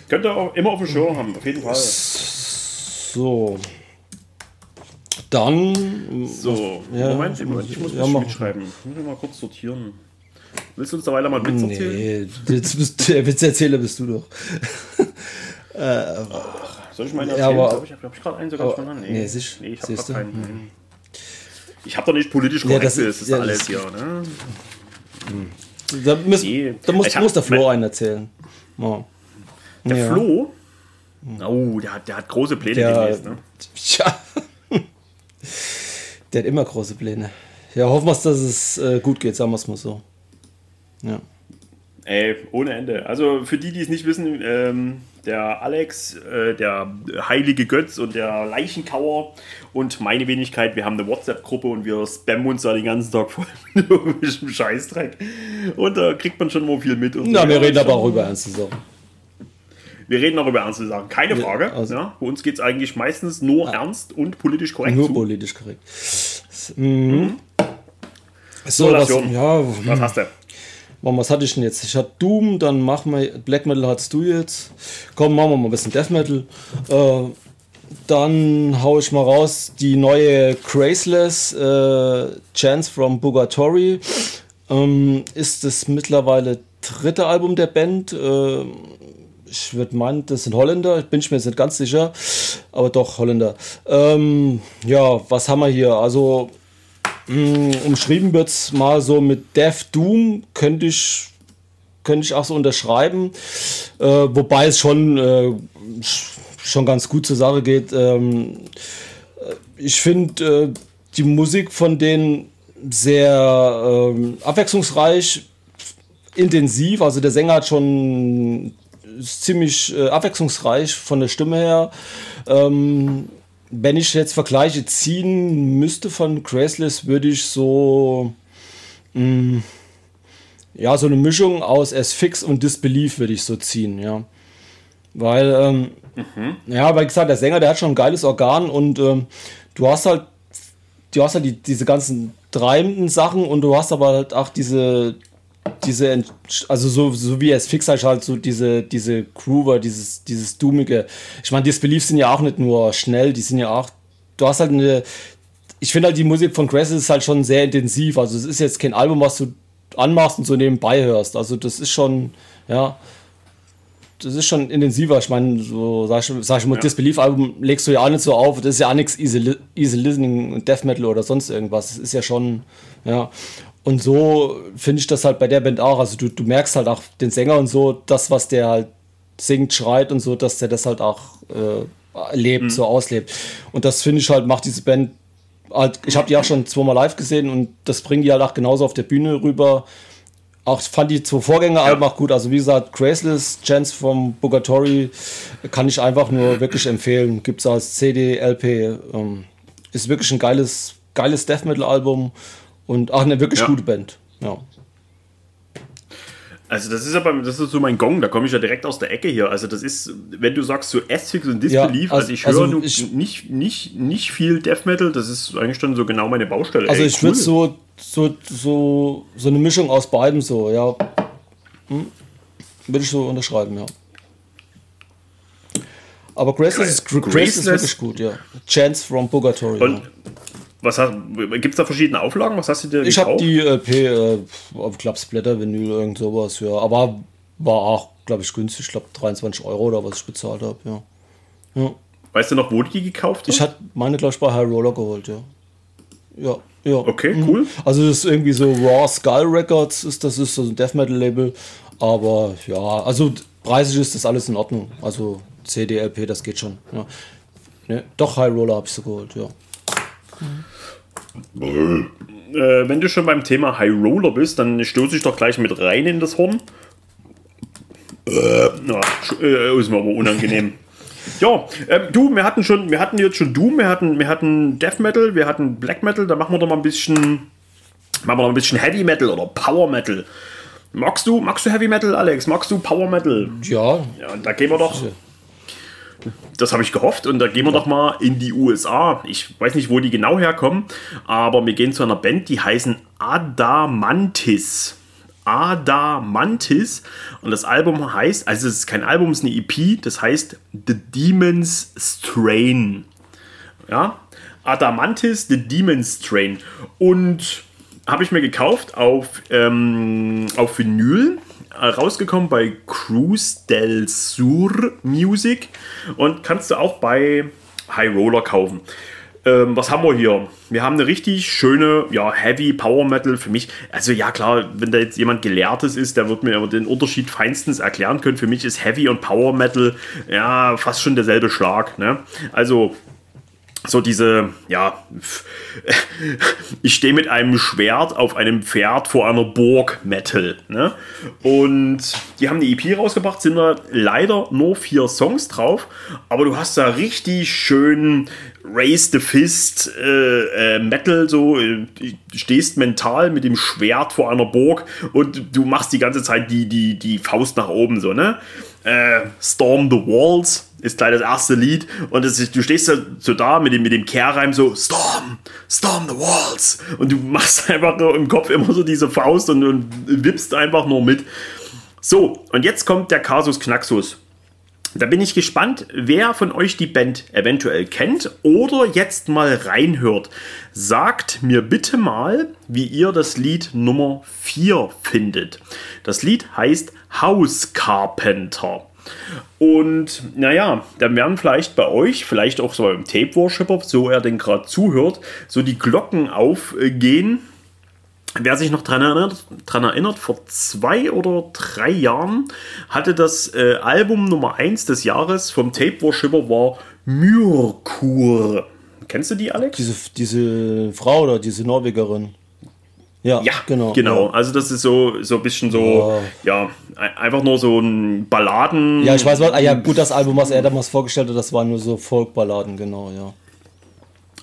Könnt ihr auch immer auf dem Schirm haben, auf jeden Fall. So. Dann. So, ja, Moment, Moment, ich muss ja, was mitschreiben. Ich muss mal kurz sortieren. Willst du uns da weiter mal Witz nee, erzählen? Jetzt bist, der Witzerzähler bist du doch. äh, soll ich meine erzählen? Ja, aber, ich habe ich gerade einen sogar schon. Nee, nee, siehst, nee ich habe keinen. Hm. Ich habe doch nicht politisch korrekt, ja, das, ist, das ja, alles das hier. Ne? Da, müssen, nee. da muss, muss der Flo einen erzählen. Oh. Der ja. Flo? Oh, der hat, der hat große Pläne der, demnächst. Ne? Ja. Der hat immer große Pläne. Ja, hoffen wir, dass es äh, gut geht, sagen wir es mal so. Ja. Ey, ohne Ende. Also für die, die es nicht wissen, ähm, der Alex, äh, der heilige Götz und der Leichenkauer und meine Wenigkeit, wir haben eine WhatsApp-Gruppe und wir spammen uns da den ganzen Tag voll mit irgendwelchem Scheißdreck. Und da kriegt man schon mal viel mit. Na, wir reden aber auch über ernste Sachen. Wir reden auch über ernste Sachen, keine Frage. Also, ja, bei uns geht es eigentlich meistens nur ah, ernst und politisch korrekt. Nur zu. politisch korrekt. Mhm. Mhm. So, was, ja, was hast du? Was hatte ich denn jetzt? Ich hatte Doom, dann machen wir Black Metal hattest du jetzt. Komm, machen wir mal ein bisschen Death Metal. Äh, dann haue ich mal raus die neue Crazeless äh, Chance from Bugatory. Ähm, ist das mittlerweile dritte Album der Band. Äh, ich würde meinen, das sind Holländer, ich bin mir jetzt nicht ganz sicher, aber doch Holländer. Ähm, ja, was haben wir hier? Also umschrieben wird es mal so mit Death Doom, könnte ich, könnte ich auch so unterschreiben, äh, wobei es schon, äh, schon ganz gut zur Sache geht. Ähm, ich finde äh, die Musik von denen sehr ähm, abwechslungsreich, intensiv. Also der Sänger hat schon ziemlich äh, abwechslungsreich von der Stimme her. Ähm, wenn ich jetzt Vergleiche ziehen müsste von Crazeless, würde ich so mh, mm, ja so eine Mischung aus S-Fix und Disbelief würde ich so ziehen, ja. Weil, ähm, mhm. ja, weil gesagt, der Sänger, der hat schon ein geiles Organ und ähm, du hast halt, du hast halt die, diese ganzen treibenden Sachen und du hast aber halt auch diese, diese, also so, so wie es fix halt so diese, diese Groover, dieses, dieses Doomige. Ich meine, Disbelief sind ja auch nicht nur schnell, die sind ja auch, du hast halt eine, ich finde halt die Musik von Grass ist halt schon sehr intensiv, also es ist jetzt kein Album, was du anmachst und so nebenbei hörst, also das ist schon, ja, das ist schon intensiver. Ich meine, so sag ich, sag ich mal, ja. Disbelief-Album legst du ja auch nicht so auf. Das ist ja auch nichts Easy, easy Listening, Death Metal oder sonst irgendwas. Das ist ja schon, ja. Und so finde ich das halt bei der Band auch. Also du, du merkst halt auch den Sänger und so, das, was der halt singt, schreit und so, dass der das halt auch äh, lebt, mhm. so auslebt. Und das finde ich halt, macht diese Band halt, ich habe die auch schon zweimal live gesehen und das bringen die halt auch genauso auf der Bühne rüber. Auch fand die zwei Vorgängeralben ja. auch gut. Also wie gesagt, Graceless, Chance vom Bugatory kann ich einfach nur wirklich empfehlen. Gibt es als CD, LP. Ähm, ist wirklich ein geiles, geiles Death Metal Album und auch eine wirklich ja. gute Band. Ja. Also das ist aber das ist so mein Gong, da komme ich ja direkt aus der Ecke hier. Also das ist, wenn du sagst so Asphyx und Disbelief, ja, also, also ich höre also nicht, nicht, nicht viel Death Metal, das ist eigentlich schon so genau meine Baustelle. Also Ey, ich cool. würde so, so, so, so eine Mischung aus beiden so, ja. Hm? Würde ich so unterschreiben, ja. Aber Graceless, ist, Graceless ist wirklich gut, ja. Chance from Purgatory. Und, ja. Was gibt es da verschiedene Auflagen? Was hast du dir Ich habe die LP äh, auf Klappsblätter, Vinyl, irgend sowas, ja. Aber war auch, glaube ich, günstig. Ich glaube 23 Euro oder was ich bezahlt habe, ja. ja. Weißt du noch, wo du die gekauft hast? Ich hatte meine, glaube ich, bei High Roller geholt, ja. Ja, ja. Okay, mhm. cool. Also das ist irgendwie so Raw Skull Records, ist das ist so ein Death Metal Label. Aber ja, also preisig ist das alles in Ordnung. Also CD, LP, das geht schon. Ja. Ne, doch High Roller habe ich so geholt, ja. Mhm. Äh, wenn du schon beim Thema High Roller bist, dann stoße ich doch gleich mit rein in das Horn. Äh, na, äh, ist mir aber unangenehm. ja, äh, du, wir hatten schon, wir hatten jetzt schon Doom, wir hatten, wir hatten Death Metal, wir hatten Black Metal, da machen wir doch mal ein bisschen, machen wir noch ein bisschen Heavy Metal oder Power Metal. Magst du, magst du Heavy Metal, Alex? Magst du Power Metal? Ja. Ja, da gehen wir doch. Das habe ich gehofft und da gehen wir doch mal in die USA. Ich weiß nicht, wo die genau herkommen, aber wir gehen zu einer Band, die heißen Adamantis. Adamantis und das Album heißt, also es ist kein Album, es ist eine EP, das heißt The Demon's Strain. Ja, Adamantis, The Demon's Strain und habe ich mir gekauft auf, ähm, auf Vinyl rausgekommen bei Cruise del Sur Music und kannst du auch bei High Roller kaufen. Ähm, was haben wir hier? Wir haben eine richtig schöne, ja, Heavy Power Metal für mich. Also ja, klar, wenn da jetzt jemand Gelehrtes ist, der wird mir den Unterschied feinstens erklären können. Für mich ist Heavy und Power Metal ja fast schon derselbe Schlag. Ne? Also so diese, ja, ich stehe mit einem Schwert auf einem Pferd vor einer Burg Metal. Ne? Und die haben eine EP rausgebracht, sind da leider nur vier Songs drauf, aber du hast da richtig schön Raise the Fist äh, äh, Metal, so äh, stehst mental mit dem Schwert vor einer Burg und du machst die ganze Zeit die, die, die Faust nach oben, so, ne? Äh, Storm the Walls ist gleich das erste Lied und ist, du stehst da so da mit dem, mit dem Kehrreim so Storm, Storm the Walls und du machst einfach nur im Kopf immer so diese Faust und, und wippst einfach nur mit. So, und jetzt kommt der Kasus Knaxus. Da bin ich gespannt, wer von euch die Band eventuell kennt oder jetzt mal reinhört. Sagt mir bitte mal, wie ihr das Lied Nummer 4 findet. Das Lied heißt House Carpenter. Und naja, dann werden vielleicht bei euch, vielleicht auch so beim Tape Worshipper, so er denn gerade zuhört, so die Glocken aufgehen. Wer sich noch daran erinnert, dran erinnert, vor zwei oder drei Jahren hatte das äh, Album Nummer 1 des Jahres vom Tape Worshipper war Myrkur. Kennst du die, Alex? Diese, diese Frau oder diese Norwegerin. Ja, ja genau. Genau. Also das ist so, so ein bisschen so, ja. ja. Einfach nur so ein Balladen. Ja, ich weiß was. Ah, ja, gut, das Album, was er damals vorgestellt hat, das waren nur so Folkballaden, genau, ja.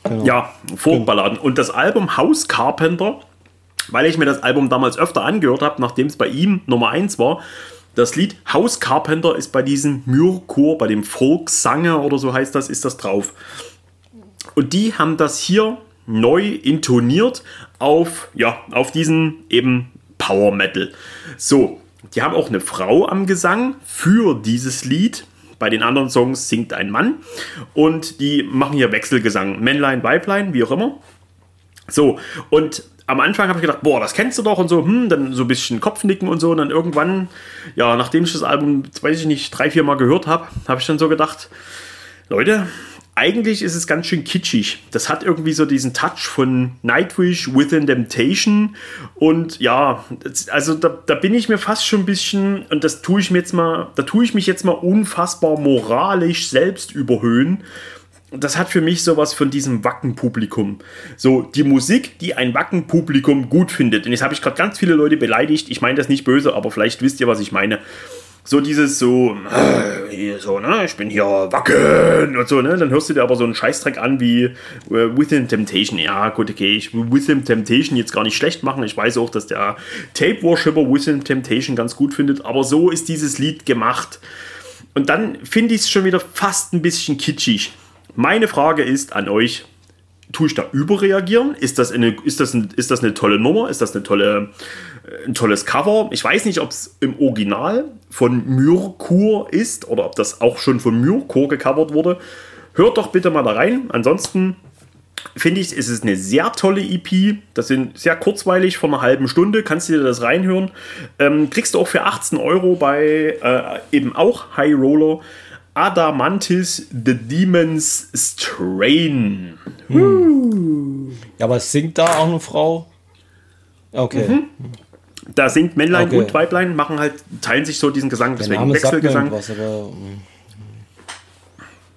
Genau. Ja, Folkballaden. Und das Album House Carpenter, weil ich mir das Album damals öfter angehört habe, nachdem es bei ihm Nummer 1 war, das Lied House Carpenter ist bei diesem Myrkur, bei dem Volkssanger oder so heißt das, ist das drauf. Und die haben das hier neu intoniert auf, ja, auf diesen eben Power Metal. So, die haben auch eine Frau am Gesang für dieses Lied. Bei den anderen Songs singt ein Mann und die machen hier Wechselgesang. Männlein, Weiblein, wie auch immer. So, und am Anfang habe ich gedacht, boah, das kennst du doch und so, hm, dann so ein bisschen Kopfnicken und so. Und dann irgendwann, ja, nachdem ich das Album, weiß ich nicht, drei, vier Mal gehört habe, habe ich dann so gedacht, Leute, eigentlich ist es ganz schön kitschig. Das hat irgendwie so diesen Touch von Nightwish Within Temptation. Und ja, also da, da, bin ich mir fast schon ein bisschen, und das tue ich mir jetzt mal, da tue ich mich jetzt mal unfassbar moralisch selbst überhöhen. Das hat für mich sowas von diesem Wackenpublikum. So, die Musik, die ein Wackenpublikum gut findet. Und jetzt habe ich gerade ganz viele Leute beleidigt. Ich meine das nicht böse, aber vielleicht wisst ihr, was ich meine so dieses so, äh, so, ne, ich bin hier wacken und so, ne, dann hörst du dir aber so einen Scheißdreck an wie äh, Within Temptation. Ja, gut, okay, ich will Within Temptation jetzt gar nicht schlecht machen. Ich weiß auch, dass der Tape Worshipper Within Temptation ganz gut findet, aber so ist dieses Lied gemacht. Und dann finde ich es schon wieder fast ein bisschen kitschig. Meine Frage ist an euch, tue ich da überreagieren? Ist das eine, ist das, ein, ist das eine tolle Nummer? Ist das eine tolle, äh, ein tolles Cover? Ich weiß nicht, ob es im Original von Myrkur ist oder ob das auch schon von Myrkur gecovert wurde. Hört doch bitte mal da rein. Ansonsten finde ich, ist es eine sehr tolle EP. Das sind sehr kurzweilig, von einer halben Stunde. Kannst du dir das reinhören. Ähm, kriegst du auch für 18 Euro bei äh, eben auch High Roller Adamantis The Demon's Strain. Hm. Ja, aber singt da auch eine Frau? Okay. Mhm. Da singt Männlein okay. und Weiblein, machen halt, teilen sich so diesen Gesang, deswegen Wechselgesang. Was, aber,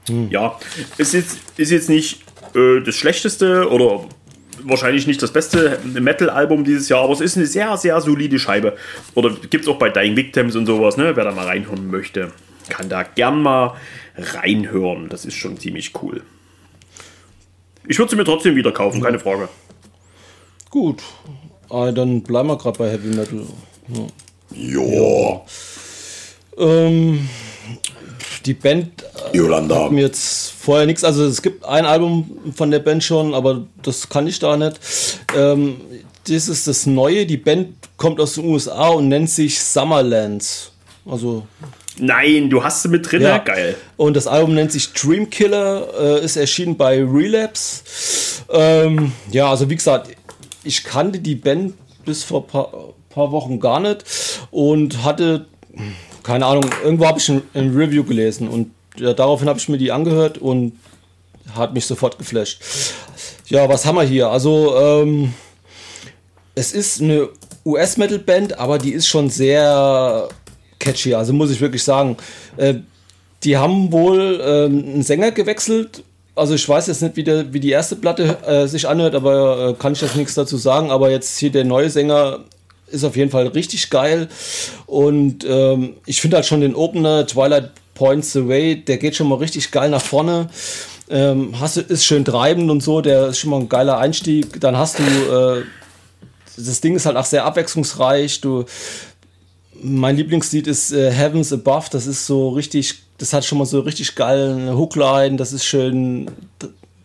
hm. Ja, ist jetzt, ist jetzt nicht äh, das schlechteste oder wahrscheinlich nicht das beste Metal-Album dieses Jahr, aber es ist eine sehr, sehr solide Scheibe. Oder gibt es auch bei Dying Victims und sowas, ne? wer da mal reinhören möchte, kann da gern mal reinhören. Das ist schon ziemlich cool. Ich würde sie mir trotzdem wieder kaufen, keine Frage. Gut, ah, dann bleiben wir gerade bei Heavy Metal. Ja. ja. Ähm, die Band äh, Yolanda. hat mir jetzt vorher nichts. Also es gibt ein Album von der Band schon, aber das kann ich da nicht. Ähm, das ist das Neue. Die Band kommt aus den USA und nennt sich Summerlands. Also Nein, du hast sie mit drin, ja. geil. Und das Album nennt sich Dreamkiller, äh, ist erschienen bei Relapse. Ähm, ja, also wie gesagt, ich kannte die Band bis vor ein paar, paar Wochen gar nicht und hatte keine Ahnung, irgendwo habe ich ein, ein, Review gelesen und ja, daraufhin habe ich mir die angehört und hat mich sofort geflasht. Ja, was haben wir hier? Also, ähm, es ist eine US-Metal-Band, aber die ist schon sehr catchy, also muss ich wirklich sagen. Äh, die haben wohl ähm, einen Sänger gewechselt. Also ich weiß jetzt nicht, wie, der, wie die erste Platte äh, sich anhört, aber äh, kann ich jetzt nichts dazu sagen. Aber jetzt hier der neue Sänger ist auf jeden Fall richtig geil. Und ähm, ich finde halt schon den Opener Twilight Points Away, der geht schon mal richtig geil nach vorne. Ähm, hast ist schön treibend und so, der ist schon mal ein geiler Einstieg. Dann hast du, äh, das Ding ist halt auch sehr abwechslungsreich. Du, mein Lieblingslied ist äh, Heavens Above, das ist so richtig, das hat schon mal so richtig geil eine Hookline, das ist schön,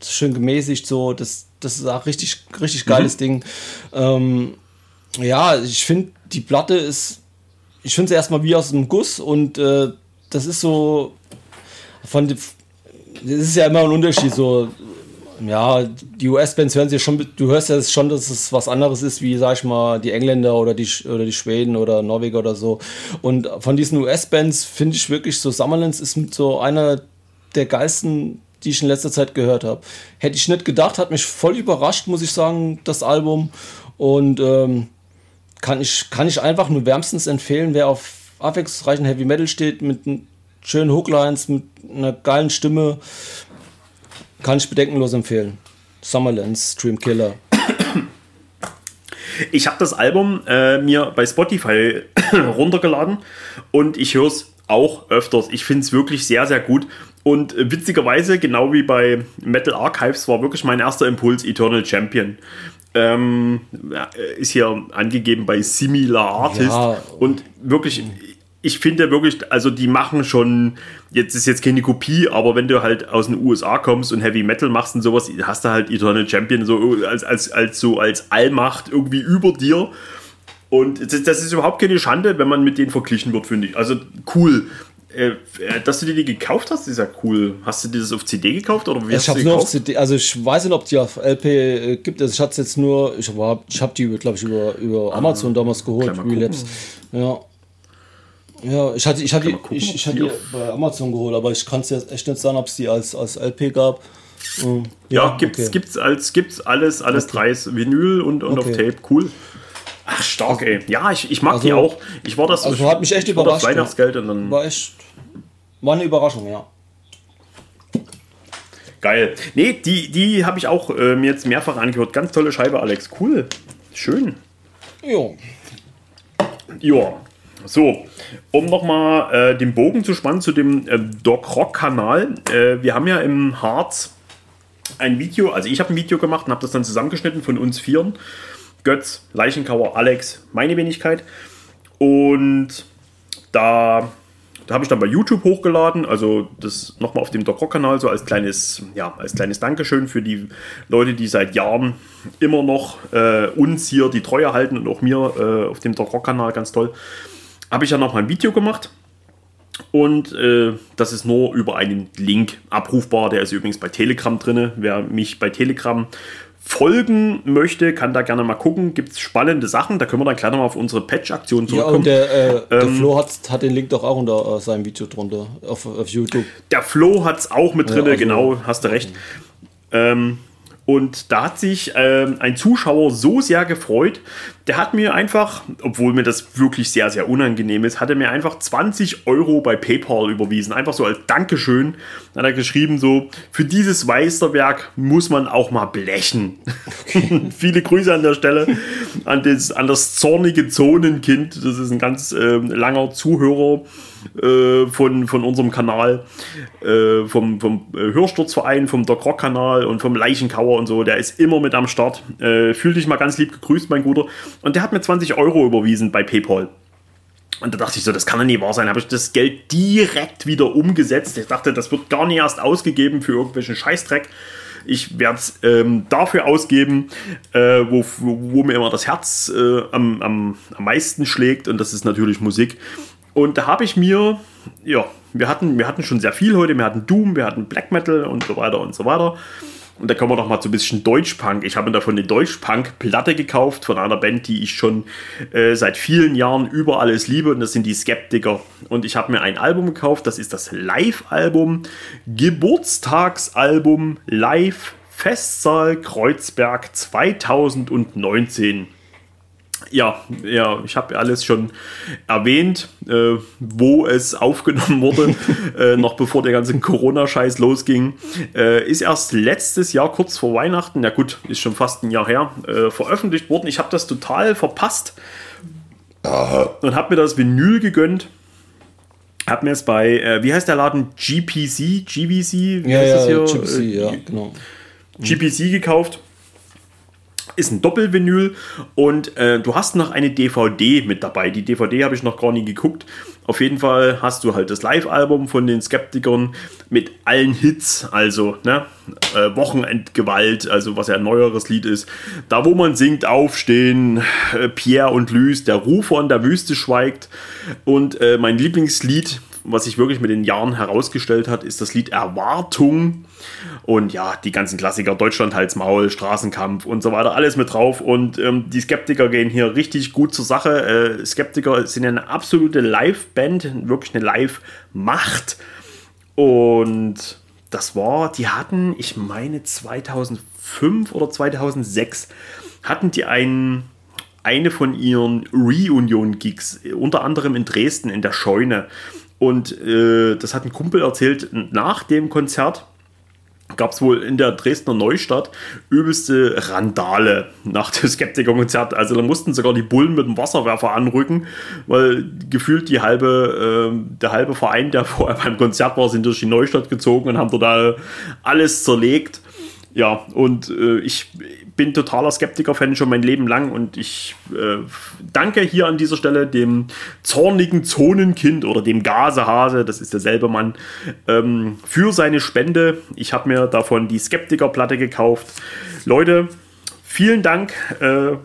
schön gemäßigt so, das, das ist auch richtig, richtig geiles mhm. Ding. Ähm, ja, ich finde, die Platte ist, ich finde sie erstmal wie aus dem Guss und äh, das ist so, von, das ist ja immer ein Unterschied, so, ja, die US-Bands hören sich schon, du hörst ja schon, dass es was anderes ist, wie, sag ich mal, die Engländer oder die, oder die Schweden oder Norweger oder so. Und von diesen US-Bands finde ich wirklich so, Summerlands ist so einer der geilsten, die ich in letzter Zeit gehört habe. Hätte ich nicht gedacht, hat mich voll überrascht, muss ich sagen, das Album. Und ähm, kann ich, kann ich einfach nur wärmstens empfehlen, wer auf abwechslungsreichen Heavy Metal steht, mit schönen Hooklines, mit einer geilen Stimme, kann ich bedenkenlos empfehlen. Summerlands, Dream Killer. Ich habe das Album äh, mir bei Spotify runtergeladen und ich höre es auch öfters. Ich finde es wirklich sehr, sehr gut. Und äh, witzigerweise, genau wie bei Metal Archives, war wirklich mein erster Impuls Eternal Champion. Ähm, ist hier angegeben bei Similar Artist. Ja. Und wirklich, ich finde wirklich, also die machen schon, jetzt ist jetzt keine Kopie, aber wenn du halt aus den USA kommst und Heavy Metal machst und sowas, hast du halt Eternal Champion so als, als, als, so als Allmacht irgendwie über dir. Und das, das ist überhaupt keine Schande, wenn man mit denen verglichen wird, finde ich. Also cool. Äh, äh, dass du dir die gekauft hast, ist ja cool. Hast du dir das auf CD gekauft oder wie ich habe nur auf CD, also ich weiß nicht, ob die auf LP äh, gibt. Also ich hatte jetzt nur, ich habe ich hab die, glaube ich, über, über ah, Amazon damals geholt, Relapse. Ja. Ja, ich hatte, ich hatte, gucken, ich, ich hatte die bei Amazon geholt, aber ich kann es jetzt echt nicht sagen, ob es die als, als LP gab. Mhm. Ja, ja, gibt's, okay. gibt's als gibt's alles, alles okay. drei Vinyl und, und okay. auf Tape, cool. Ach, stark, ey. Ja, ich, ich mag also, die auch. Ich war das. Also hat mich echt überrascht. Weihnachtsgeld und dann. War echt war eine Überraschung, ja. Geil. Nee, die, die habe ich auch äh, mir jetzt mehrfach angehört. Ganz tolle Scheibe, Alex. Cool. Schön. Jo. Ja. So, um nochmal äh, den Bogen zu spannen zu dem äh, Doc Rock Kanal. Äh, wir haben ja im Harz ein Video, also ich habe ein Video gemacht und habe das dann zusammengeschnitten von uns Vieren. Götz, Leichenkauer, Alex, meine Wenigkeit. Und da da habe ich dann bei YouTube hochgeladen, also das nochmal auf dem Doc Rock Kanal, so als kleines, ja, als kleines Dankeschön für die Leute, die seit Jahren immer noch äh, uns hier die Treue halten und auch mir äh, auf dem Doc Rock Kanal ganz toll. Habe ich ja nochmal ein Video gemacht Und äh, das ist nur über einen Link abrufbar. Der ist übrigens bei Telegram drin. Wer mich bei Telegram folgen möchte, kann da gerne mal gucken. Gibt es spannende Sachen. Da können wir dann gleich nochmal auf unsere Patch-Aktion zurückkommen. Ja, und der, äh, ähm, der Flo hat, hat den Link doch auch unter äh, seinem Video drunter auf, auf YouTube. Der Flo hat es auch mit drin, ja, also, genau, hast du recht. Ähm, und da hat sich ähm, ein Zuschauer so sehr gefreut, der hat mir einfach, obwohl mir das wirklich sehr, sehr unangenehm ist, hat er mir einfach 20 Euro bei PayPal überwiesen. Einfach so als Dankeschön. Dann hat er geschrieben, so, für dieses Meisterwerk muss man auch mal blechen. Okay. Viele Grüße an der Stelle an das, an das zornige Zonenkind. Das ist ein ganz äh, langer Zuhörer äh, von, von unserem Kanal, äh, vom, vom äh, Hörsturzverein, vom Doc Rock Kanal und vom Leichenkauer und so. Der ist immer mit am Start. Fühl dich mal ganz lieb gegrüßt, mein Guter. Und der hat mir 20 Euro überwiesen bei PayPal. Und da dachte ich so, das kann doch nie wahr sein. Habe ich das Geld direkt wieder umgesetzt. Ich dachte, das wird gar nicht erst ausgegeben für irgendwelchen Scheißdreck. Ich werde es ähm, dafür ausgeben, äh, wo, wo, mir immer das Herz äh, am, am, am meisten schlägt. Und das ist natürlich Musik. Und da habe ich mir, ja, wir hatten, wir hatten schon sehr viel heute. Wir hatten Doom, wir hatten Black Metal und so weiter und so weiter. Und da kommen wir noch mal zu ein bisschen Deutschpunk. Ich habe mir davon eine Deutschpunk-Platte gekauft von einer Band, die ich schon äh, seit vielen Jahren über alles liebe. Und das sind die Skeptiker. Und ich habe mir ein Album gekauft. Das ist das Live-Album, Geburtstagsalbum Live Festsaal Kreuzberg 2019 ja, ja, ich habe alles schon erwähnt, äh, wo es aufgenommen wurde, äh, noch bevor der ganze Corona-Scheiß losging. Äh, ist erst letztes Jahr, kurz vor Weihnachten, ja gut, ist schon fast ein Jahr her, äh, veröffentlicht worden. Ich habe das total verpasst und habe mir das Vinyl gegönnt. Hab mir es bei, äh, wie heißt der Laden? GPC? GVC? Wie ja, heißt ja, das hier? GPC, ja, genau. GPC gekauft ist ein Doppelvinyl und äh, du hast noch eine DVD mit dabei. Die DVD habe ich noch gar nie geguckt. Auf jeden Fall hast du halt das Live-Album von den Skeptikern mit allen Hits, also ne, äh, Wochenendgewalt, also was ja ein neueres Lied ist. Da, wo man singt, aufstehen, äh, Pierre und Lys, der Rufer in der Wüste schweigt. Und äh, mein Lieblingslied, was sich wirklich mit den Jahren herausgestellt hat, ist das Lied Erwartung. Und ja, die ganzen Klassiker, Deutschland, Hals, Maul, Straßenkampf und so weiter, alles mit drauf. Und ähm, die Skeptiker gehen hier richtig gut zur Sache. Äh, Skeptiker sind ja eine absolute Live-Band, wirklich eine Live-Macht. Und das war, die hatten, ich meine 2005 oder 2006, hatten die einen, eine von ihren Reunion-Gigs, unter anderem in Dresden in der Scheune. Und äh, das hat ein Kumpel erzählt, nach dem Konzert gab es wohl in der Dresdner Neustadt übelste Randale nach dem Skeptiker-Konzert. Also da mussten sogar die Bullen mit dem Wasserwerfer anrücken, weil gefühlt die halbe, äh, der halbe Verein, der vorher beim Konzert war, sind durch die Neustadt gezogen und haben dort alles zerlegt. Ja, und äh, ich bin totaler Skeptiker-Fan schon mein Leben lang und ich äh, danke hier an dieser Stelle dem zornigen Zonenkind oder dem Gasehase, das ist derselbe Mann, ähm, für seine Spende. Ich habe mir davon die Skeptiker-Platte gekauft. Leute, vielen Dank. Äh,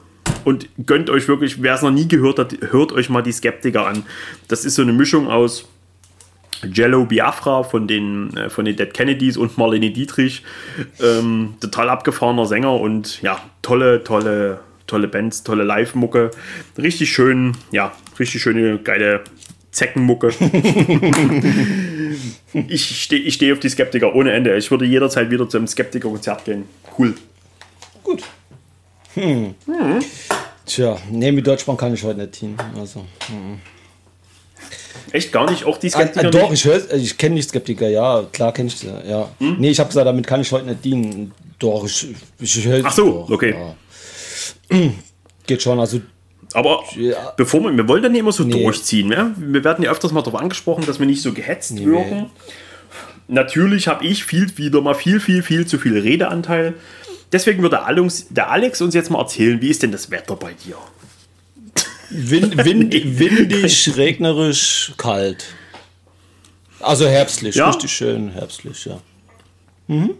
und gönnt euch wirklich, wer es noch nie gehört hat, hört euch mal die Skeptiker an. Das ist so eine Mischung aus Jello Biafra von den, äh, von den Dead Kennedys und Marlene Dietrich. Ähm, total abgefahrener Sänger und ja, tolle, tolle, tolle Bands, tolle Live-Mucke. Richtig schön, ja, richtig schöne, geile Zeckenmucke. ich stehe ich steh auf die Skeptiker ohne Ende. Ich würde jederzeit wieder zu einem Skeptiker-Konzert gehen. Cool. Gut. Hm. Hm. Tja, nee, mit Deutschbank kann ich heute nicht hin. Also, hm. Echt gar nicht? Auch die Skeptiker? Ah, doch, ich, ich kenne die Skeptiker, ja, klar kenne ich sie. Ja. Hm? Nee, ich habe gesagt, damit kann ich heute nicht dienen. Doch, ich, ich höre Ach so, doch, okay. Ja. Geht schon, also. Aber ja. bevor wir, wir wollen dann nicht immer so nee. durchziehen. Ja? Wir werden ja öfters mal darauf angesprochen, dass wir nicht so gehetzt nee, wirken. Nee. Natürlich habe ich viel, wieder mal viel, viel, viel zu viel Redeanteil. Deswegen der Alex, der Alex uns jetzt mal erzählen, wie ist denn das Wetter bei dir? Wind, wind, windig, regnerisch, kalt. Also herbstlich, ja? richtig schön herbstlich, ja. Mhm.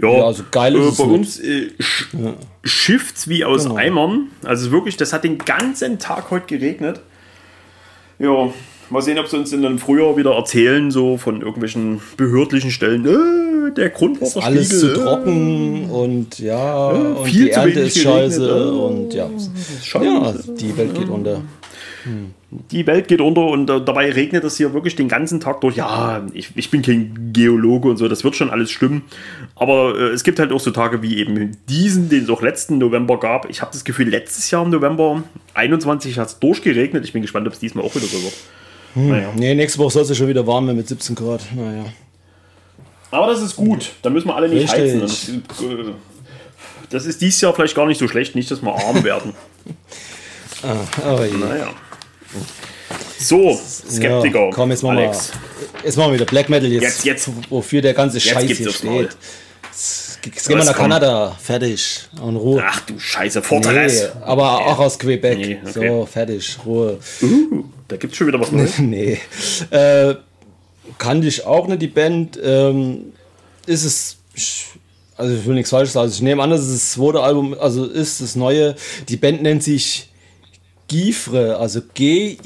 Ja, ja, also geil ist äh, bei uns äh, sch ja. schifft's wie aus genau. Eimern. Also wirklich, das hat den ganzen Tag heute geregnet. Ja, Mal sehen, ob sie uns in einem Frühjahr wieder erzählen, so von irgendwelchen behördlichen Stellen. Äh, der Grundwasserspiegel. Alles zu trocken und ja, äh, und viel die Ernte ist scheiße äh, und ja. ja, die Welt geht unter. Hm. Die Welt geht unter und äh, dabei regnet es hier wirklich den ganzen Tag durch. Ja, ich, ich bin kein Geologe und so, das wird schon alles stimmen. Aber äh, es gibt halt auch so Tage wie eben diesen, den es auch letzten November gab. Ich habe das Gefühl, letztes Jahr im November 21 hat es durchgeregnet. Ich bin gespannt, ob es diesmal auch wieder so wird. Hm. Naja. Nee, nächste Woche soll es ja schon wieder warm werden mit 17 Grad. Naja. Aber das ist gut. Da müssen wir alle nicht Richtig. heizen. Das, äh, ist dieses Jahr vielleicht gar nicht so schlecht, nicht, dass wir arm werden. ah, oh naja. So, Skeptiker. Ja, komm, jetzt machen, Alex. Wir, jetzt machen wir wieder Black Metal, jetzt, jetzt, jetzt. wofür der ganze Scheiß hier steht. Mal. Jetzt, gehen wir nach Kanada, fertig, in Ruhe. Ach du Scheiße, Fortress. Nee, aber nee. auch aus Quebec. Nee, okay. So, fertig, Ruhe. Uh, da gibt es schon wieder was Neues. nee. Äh, kannte ich auch nicht, die Band. Ähm, ist es also ich will nichts falsch sagen. Also ich nehme an, dass es das zweite Album, also ist das neue. Die Band nennt sich Gifre, also G-I-V-R-E,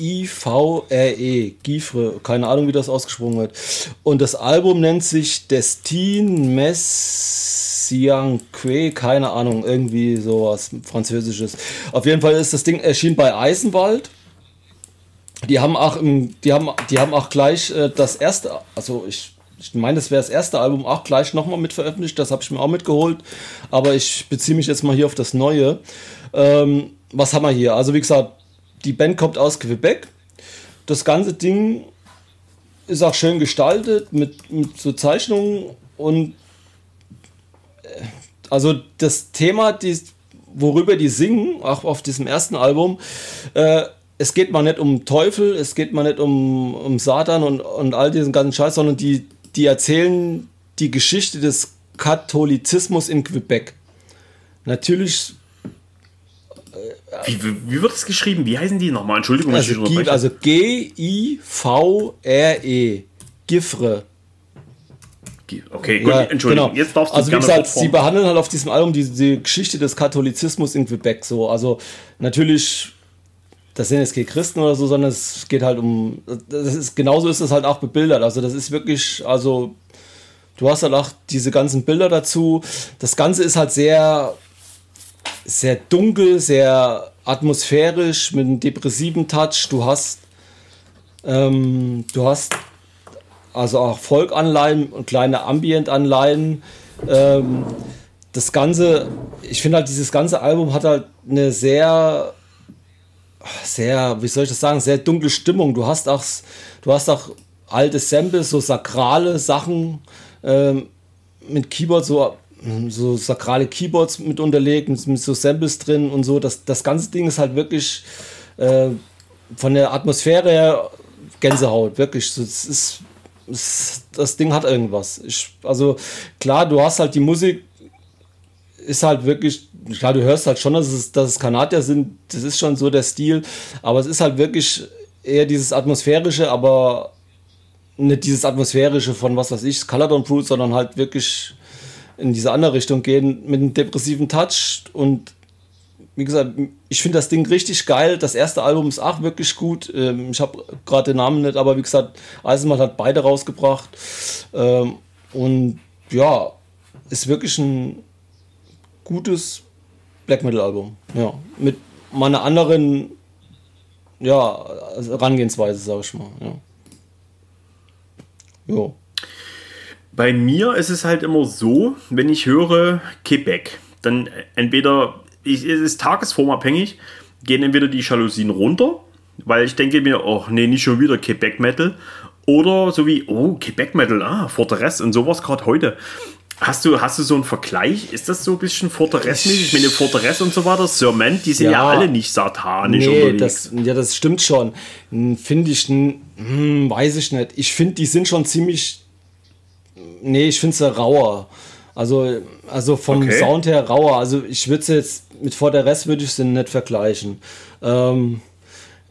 Gifre, keine Ahnung, wie das ausgesprochen wird. Und das Album nennt sich Destin Messianque, keine Ahnung, irgendwie sowas Französisches. Auf jeden Fall ist das Ding erschienen bei Eisenwald. Die haben auch, im, die haben, die haben auch gleich äh, das erste, also ich ich meine, das wäre das erste Album auch gleich nochmal mit veröffentlicht. Das habe ich mir auch mitgeholt. Aber ich beziehe mich jetzt mal hier auf das Neue. Ähm, was haben wir hier? Also wie gesagt, die Band kommt aus Quebec. Das ganze Ding ist auch schön gestaltet mit, mit so Zeichnungen und äh, also das Thema, die, worüber die singen, auch auf diesem ersten Album, äh, es geht mal nicht um Teufel, es geht mal nicht um, um Satan und, und all diesen ganzen Scheiß, sondern die, die erzählen die Geschichte des Katholizismus in Quebec. Natürlich wie, wie, wird das geschrieben? Wie heißen die nochmal? Entschuldigung, also, ich also G-I-V-R-E. Gifre. Okay, gut, ja, Entschuldigung. Genau. Jetzt darfst du Also, wie gesagt, sie behandeln halt auf diesem Album die, die Geschichte des Katholizismus in Quebec so. Also, natürlich das sind jetzt keine Christen oder so, sondern es geht halt um, das ist, genauso ist es halt auch bebildert. Also das ist wirklich, also du hast halt auch diese ganzen Bilder dazu. Das Ganze ist halt sehr, sehr dunkel, sehr atmosphärisch, mit einem depressiven Touch. Du hast, ähm, du hast also auch Folkanleihen und kleine Ambient-Anleihen. Ähm, das Ganze, ich finde halt, dieses ganze Album hat halt eine sehr, sehr, wie soll ich das sagen, sehr dunkle Stimmung. Du hast auch, du hast auch alte Samples, so sakrale Sachen ähm, mit Keyboard, so so sakrale Keyboards mit unterlegt, mit, mit, so Samples drin und so. Das, das ganze Ding ist halt wirklich äh, von der Atmosphäre her Gänsehaut, wirklich. Das, ist, das Ding hat irgendwas. Ich, also klar, du hast halt die Musik, ist halt wirklich, klar, du hörst halt schon, dass es, dass es Kanadier sind, das ist schon so der Stil, aber es ist halt wirklich eher dieses atmosphärische, aber nicht dieses atmosphärische von was weiß ich, Caladon Fruit, sondern halt wirklich in diese andere Richtung gehen mit einem depressiven Touch und wie gesagt, ich finde das Ding richtig geil. Das erste Album ist auch wirklich gut. Ähm, ich habe gerade den Namen nicht, aber wie gesagt, Eisenmann hat beide rausgebracht. Ähm, und ja, ist wirklich ein gutes Black Metal Album. Ja, mit meiner anderen ja, Herangehensweise, sag ich mal. Ja. Jo. Bei mir ist es halt immer so, wenn ich höre Quebec, dann entweder, ich, es ist tagesformabhängig, gehen entweder die Jalousien runter, weil ich denke mir, oh nee, nicht schon wieder Quebec Metal. Oder so wie, oh, Quebec Metal, ah, Fortress und sowas gerade heute. Hast du, hast du so einen Vergleich? Ist das so ein bisschen Fortress-mäßig? Ich meine, Fortress und so weiter, Serment, die sind ja, ja alle nicht satanisch nee, unterwegs. Das, ja, das stimmt schon. Hm, finde ich, hm, weiß ich nicht. Ich finde, die sind schon ziemlich nee, ich finde es rauer. Also, also vom okay. Sound her rauer. Also ich würde es jetzt mit Rest würde ich sie nicht vergleichen. Ähm,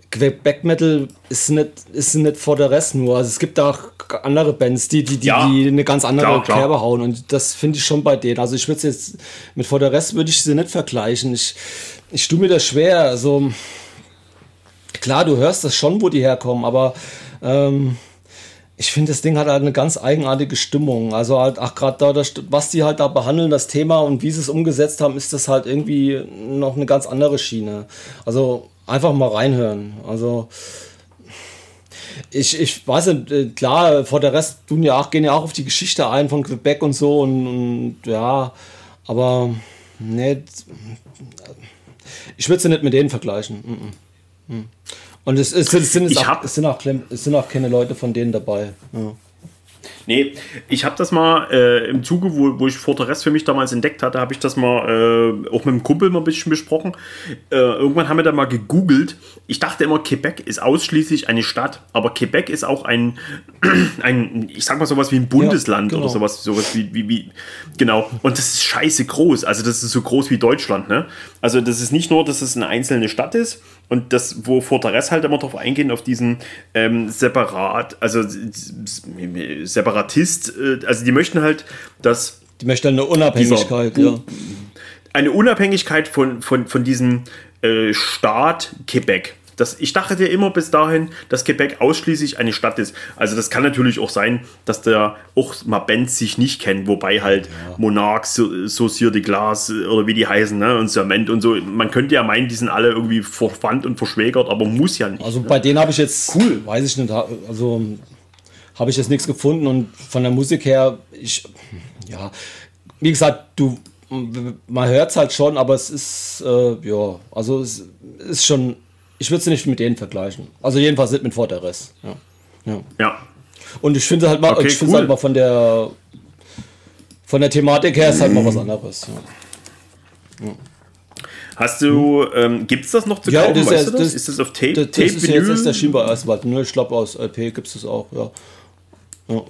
Back Metal ist nicht, ist nicht vor der Rest nur. Also es gibt auch andere Bands, die, die, die, ja, die eine ganz andere klar, klar. Kerbe hauen. Und das finde ich schon bei denen. Also ich würde es jetzt mit vor der Rest würde ich sie nicht vergleichen. Ich, ich tue mir das schwer. Also klar, du hörst das schon, wo die herkommen, aber ähm, ich finde, das Ding hat halt eine ganz eigenartige Stimmung. Also halt, ach, gerade da, das, was die halt da behandeln, das Thema und wie sie es umgesetzt haben, ist das halt irgendwie noch eine ganz andere Schiene. Also einfach mal reinhören. Also ich, ich weiß nicht, äh, klar, vor der Rest tun ja auch, gehen ja auch auf die Geschichte ein von Quebec und so und, und ja, aber ne, ich würde sie nicht mit denen vergleichen. Und es, es, es, sind, es, auch, es, sind auch, es sind auch keine Leute von denen dabei. Ja. Nee, ich habe das mal äh, im Zuge, wo, wo ich Fortress für mich damals entdeckt hatte, habe ich das mal äh, auch mit dem Kumpel mal ein bisschen besprochen. Äh, irgendwann haben wir da mal gegoogelt. Ich dachte immer, Quebec ist ausschließlich eine Stadt, aber Quebec ist auch ein, ein ich sag mal sowas wie ein Bundesland ja, genau. oder sowas, sowas wie, wie, wie, genau. Und das ist scheiße groß. Also das ist so groß wie Deutschland, ne? Also das ist nicht nur, dass es eine einzelne Stadt ist, und das, wo Fortress halt immer darauf eingehen, auf diesen ähm, Separat, also Separatist, äh, also die möchten halt, dass. Die möchten eine Unabhängigkeit, dieser, ja. Eine Unabhängigkeit von, von, von diesem äh, Staat Quebec. Das, ich dachte ja immer bis dahin, dass Quebec ausschließlich eine Stadt ist. Also das kann natürlich auch sein, dass da auch mal Bands sich nicht kennen, wobei halt ja. Monarch, Saussure de Glas oder wie die heißen, ne, und Cement und so. Man könnte ja meinen, die sind alle irgendwie verwandt und verschwägert, aber muss ja nicht. Also ne? bei denen habe ich jetzt, cool, weiß ich nicht, also habe ich jetzt nichts gefunden und von der Musik her, ich, ja, wie gesagt, du, man hört es halt schon, aber es ist, äh, ja, also es ist schon ich würde sie nicht mit denen vergleichen. Also jedenfalls nicht mit Fortress. Ja. ja. ja. Und ich finde halt mal, okay, ich finde cool. halt mal von der von der Thematik her ist halt mal was anderes. Ja. Hast du, ähm, gibt es das noch zu ja, kaufen? Das, weißt das, das, ist das auf Tape? Das, Tape, ist Vinyl? jetzt der bei Asphalt. Ne? Ich glaube, aus LP gibt es das auch, ja. Ja.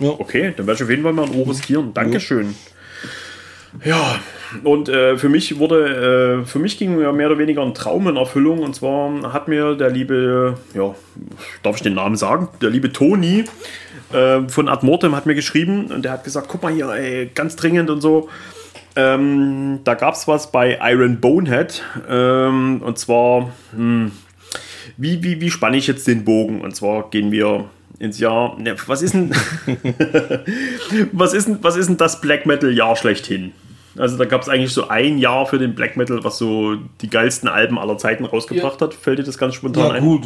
ja. Okay, dann werde ich auf jeden Fall mal ein Ohr riskieren. Dankeschön. Ja, und äh, für mich wurde, äh, für mich ging mir mehr oder weniger ein Traum in Erfüllung. Und zwar hat mir der liebe, ja, darf ich den Namen sagen? Der liebe Toni äh, von Admortem hat mir geschrieben und der hat gesagt, guck mal hier, ey, ganz dringend und so. Ähm, da gab es was bei Iron Bonehead. Ähm, und zwar, hm, wie, wie, wie spanne ich jetzt den Bogen? Und zwar gehen wir ins Jahr. Ne, was ist denn. was, ist denn was ist denn das Black Metal-Jahr schlechthin? Also da gab es eigentlich so ein Jahr für den Black Metal, was so die geilsten Alben aller Zeiten rausgebracht ja. hat. Fällt dir das ganz spontan ja, ein? Gut,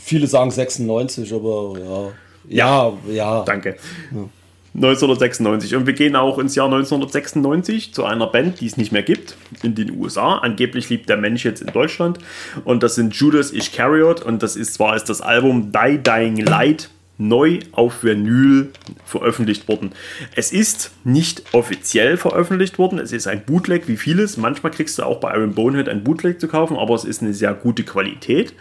viele sagen 96, aber ja. Ja, ja. ja. Danke. Ja. 1996. Und wir gehen auch ins Jahr 1996 zu einer Band, die es nicht mehr gibt, in den USA. Angeblich liebt der Mensch jetzt in Deutschland. Und das sind Judas Iscariot. Und das ist zwar ist das Album Die Dying Light neu auf Vinyl veröffentlicht worden. Es ist nicht offiziell veröffentlicht worden, es ist ein Bootleg wie vieles. Manchmal kriegst du auch bei Iron Bonehead ein Bootleg zu kaufen, aber es ist eine sehr gute Qualität.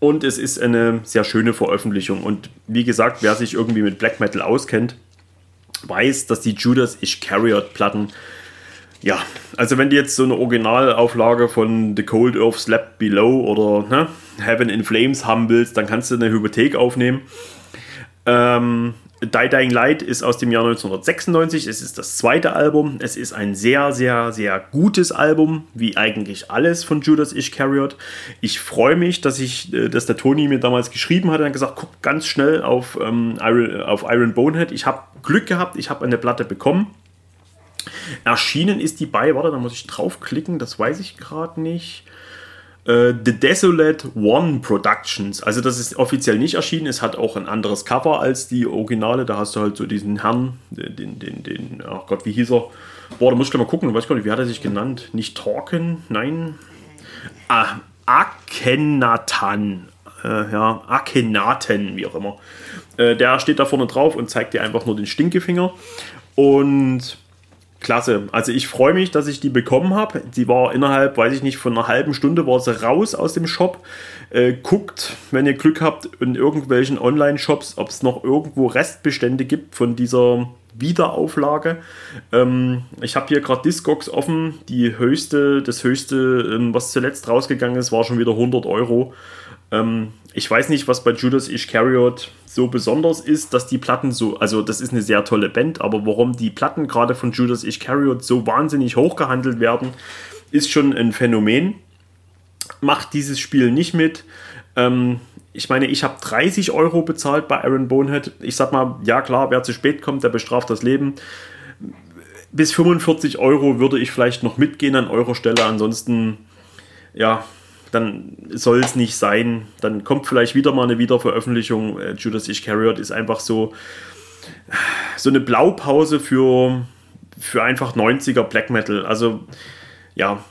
Und es ist eine sehr schöne Veröffentlichung. Und wie gesagt, wer sich irgendwie mit Black Metal auskennt, weiß, dass die Judas Iscariot Platten ja, also wenn du jetzt so eine Originalauflage von The Cold Earth Slap Below oder ne, Heaven in Flames haben willst, dann kannst du eine Hypothek aufnehmen. Ähm, Die Dying Light ist aus dem Jahr 1996. Es ist das zweite Album. Es ist ein sehr, sehr, sehr gutes Album, wie eigentlich alles von Judas Iscariot. Ich freue mich, dass ich, äh, dass der Toni mir damals geschrieben hat und gesagt, guck ganz schnell auf, ähm, Iron, auf Iron Bonehead. Ich habe Glück gehabt, ich habe eine Platte bekommen. Erschienen ist die bei, warte, da muss ich draufklicken, das weiß ich gerade nicht. Äh, The Desolate One Productions. Also das ist offiziell nicht erschienen. Es hat auch ein anderes Cover als die Originale. Da hast du halt so diesen Herrn, den, den, den, ach Gott, wie hieß er? Boah, da muss ich gleich mal gucken. Weiß gar nicht, wie hat er sich genannt? Nicht Torken? Nein. Ah, Akenatan. Äh, ja, Akenaten, wie auch immer. Äh, der steht da vorne drauf und zeigt dir einfach nur den Stinkefinger. Und Klasse. Also ich freue mich, dass ich die bekommen habe. Die war innerhalb, weiß ich nicht, von einer halben Stunde war sie raus aus dem Shop. Äh, guckt, wenn ihr Glück habt, in irgendwelchen Online-Shops, ob es noch irgendwo Restbestände gibt von dieser Wiederauflage. Ähm, ich habe hier gerade Discogs offen. Die höchste, das höchste, ähm, was zuletzt rausgegangen ist, war schon wieder 100 Euro. Ähm, ich weiß nicht, was bei Judas Iscariot so besonders ist, dass die Platten so, also das ist eine sehr tolle Band, aber warum die Platten gerade von Judas Iscariot so wahnsinnig hoch gehandelt werden, ist schon ein Phänomen. macht dieses Spiel nicht mit. Ähm, ich meine, ich habe 30 Euro bezahlt bei Aaron Bonehead. Ich sag mal, ja klar, wer zu spät kommt, der bestraft das Leben. Bis 45 Euro würde ich vielleicht noch mitgehen an eurer Stelle. Ansonsten, ja, dann soll es nicht sein. Dann kommt vielleicht wieder mal eine Wiederveröffentlichung. Äh, Judas Iscariot ist einfach so, so eine Blaupause für, für einfach 90er Black Metal. Also, ja,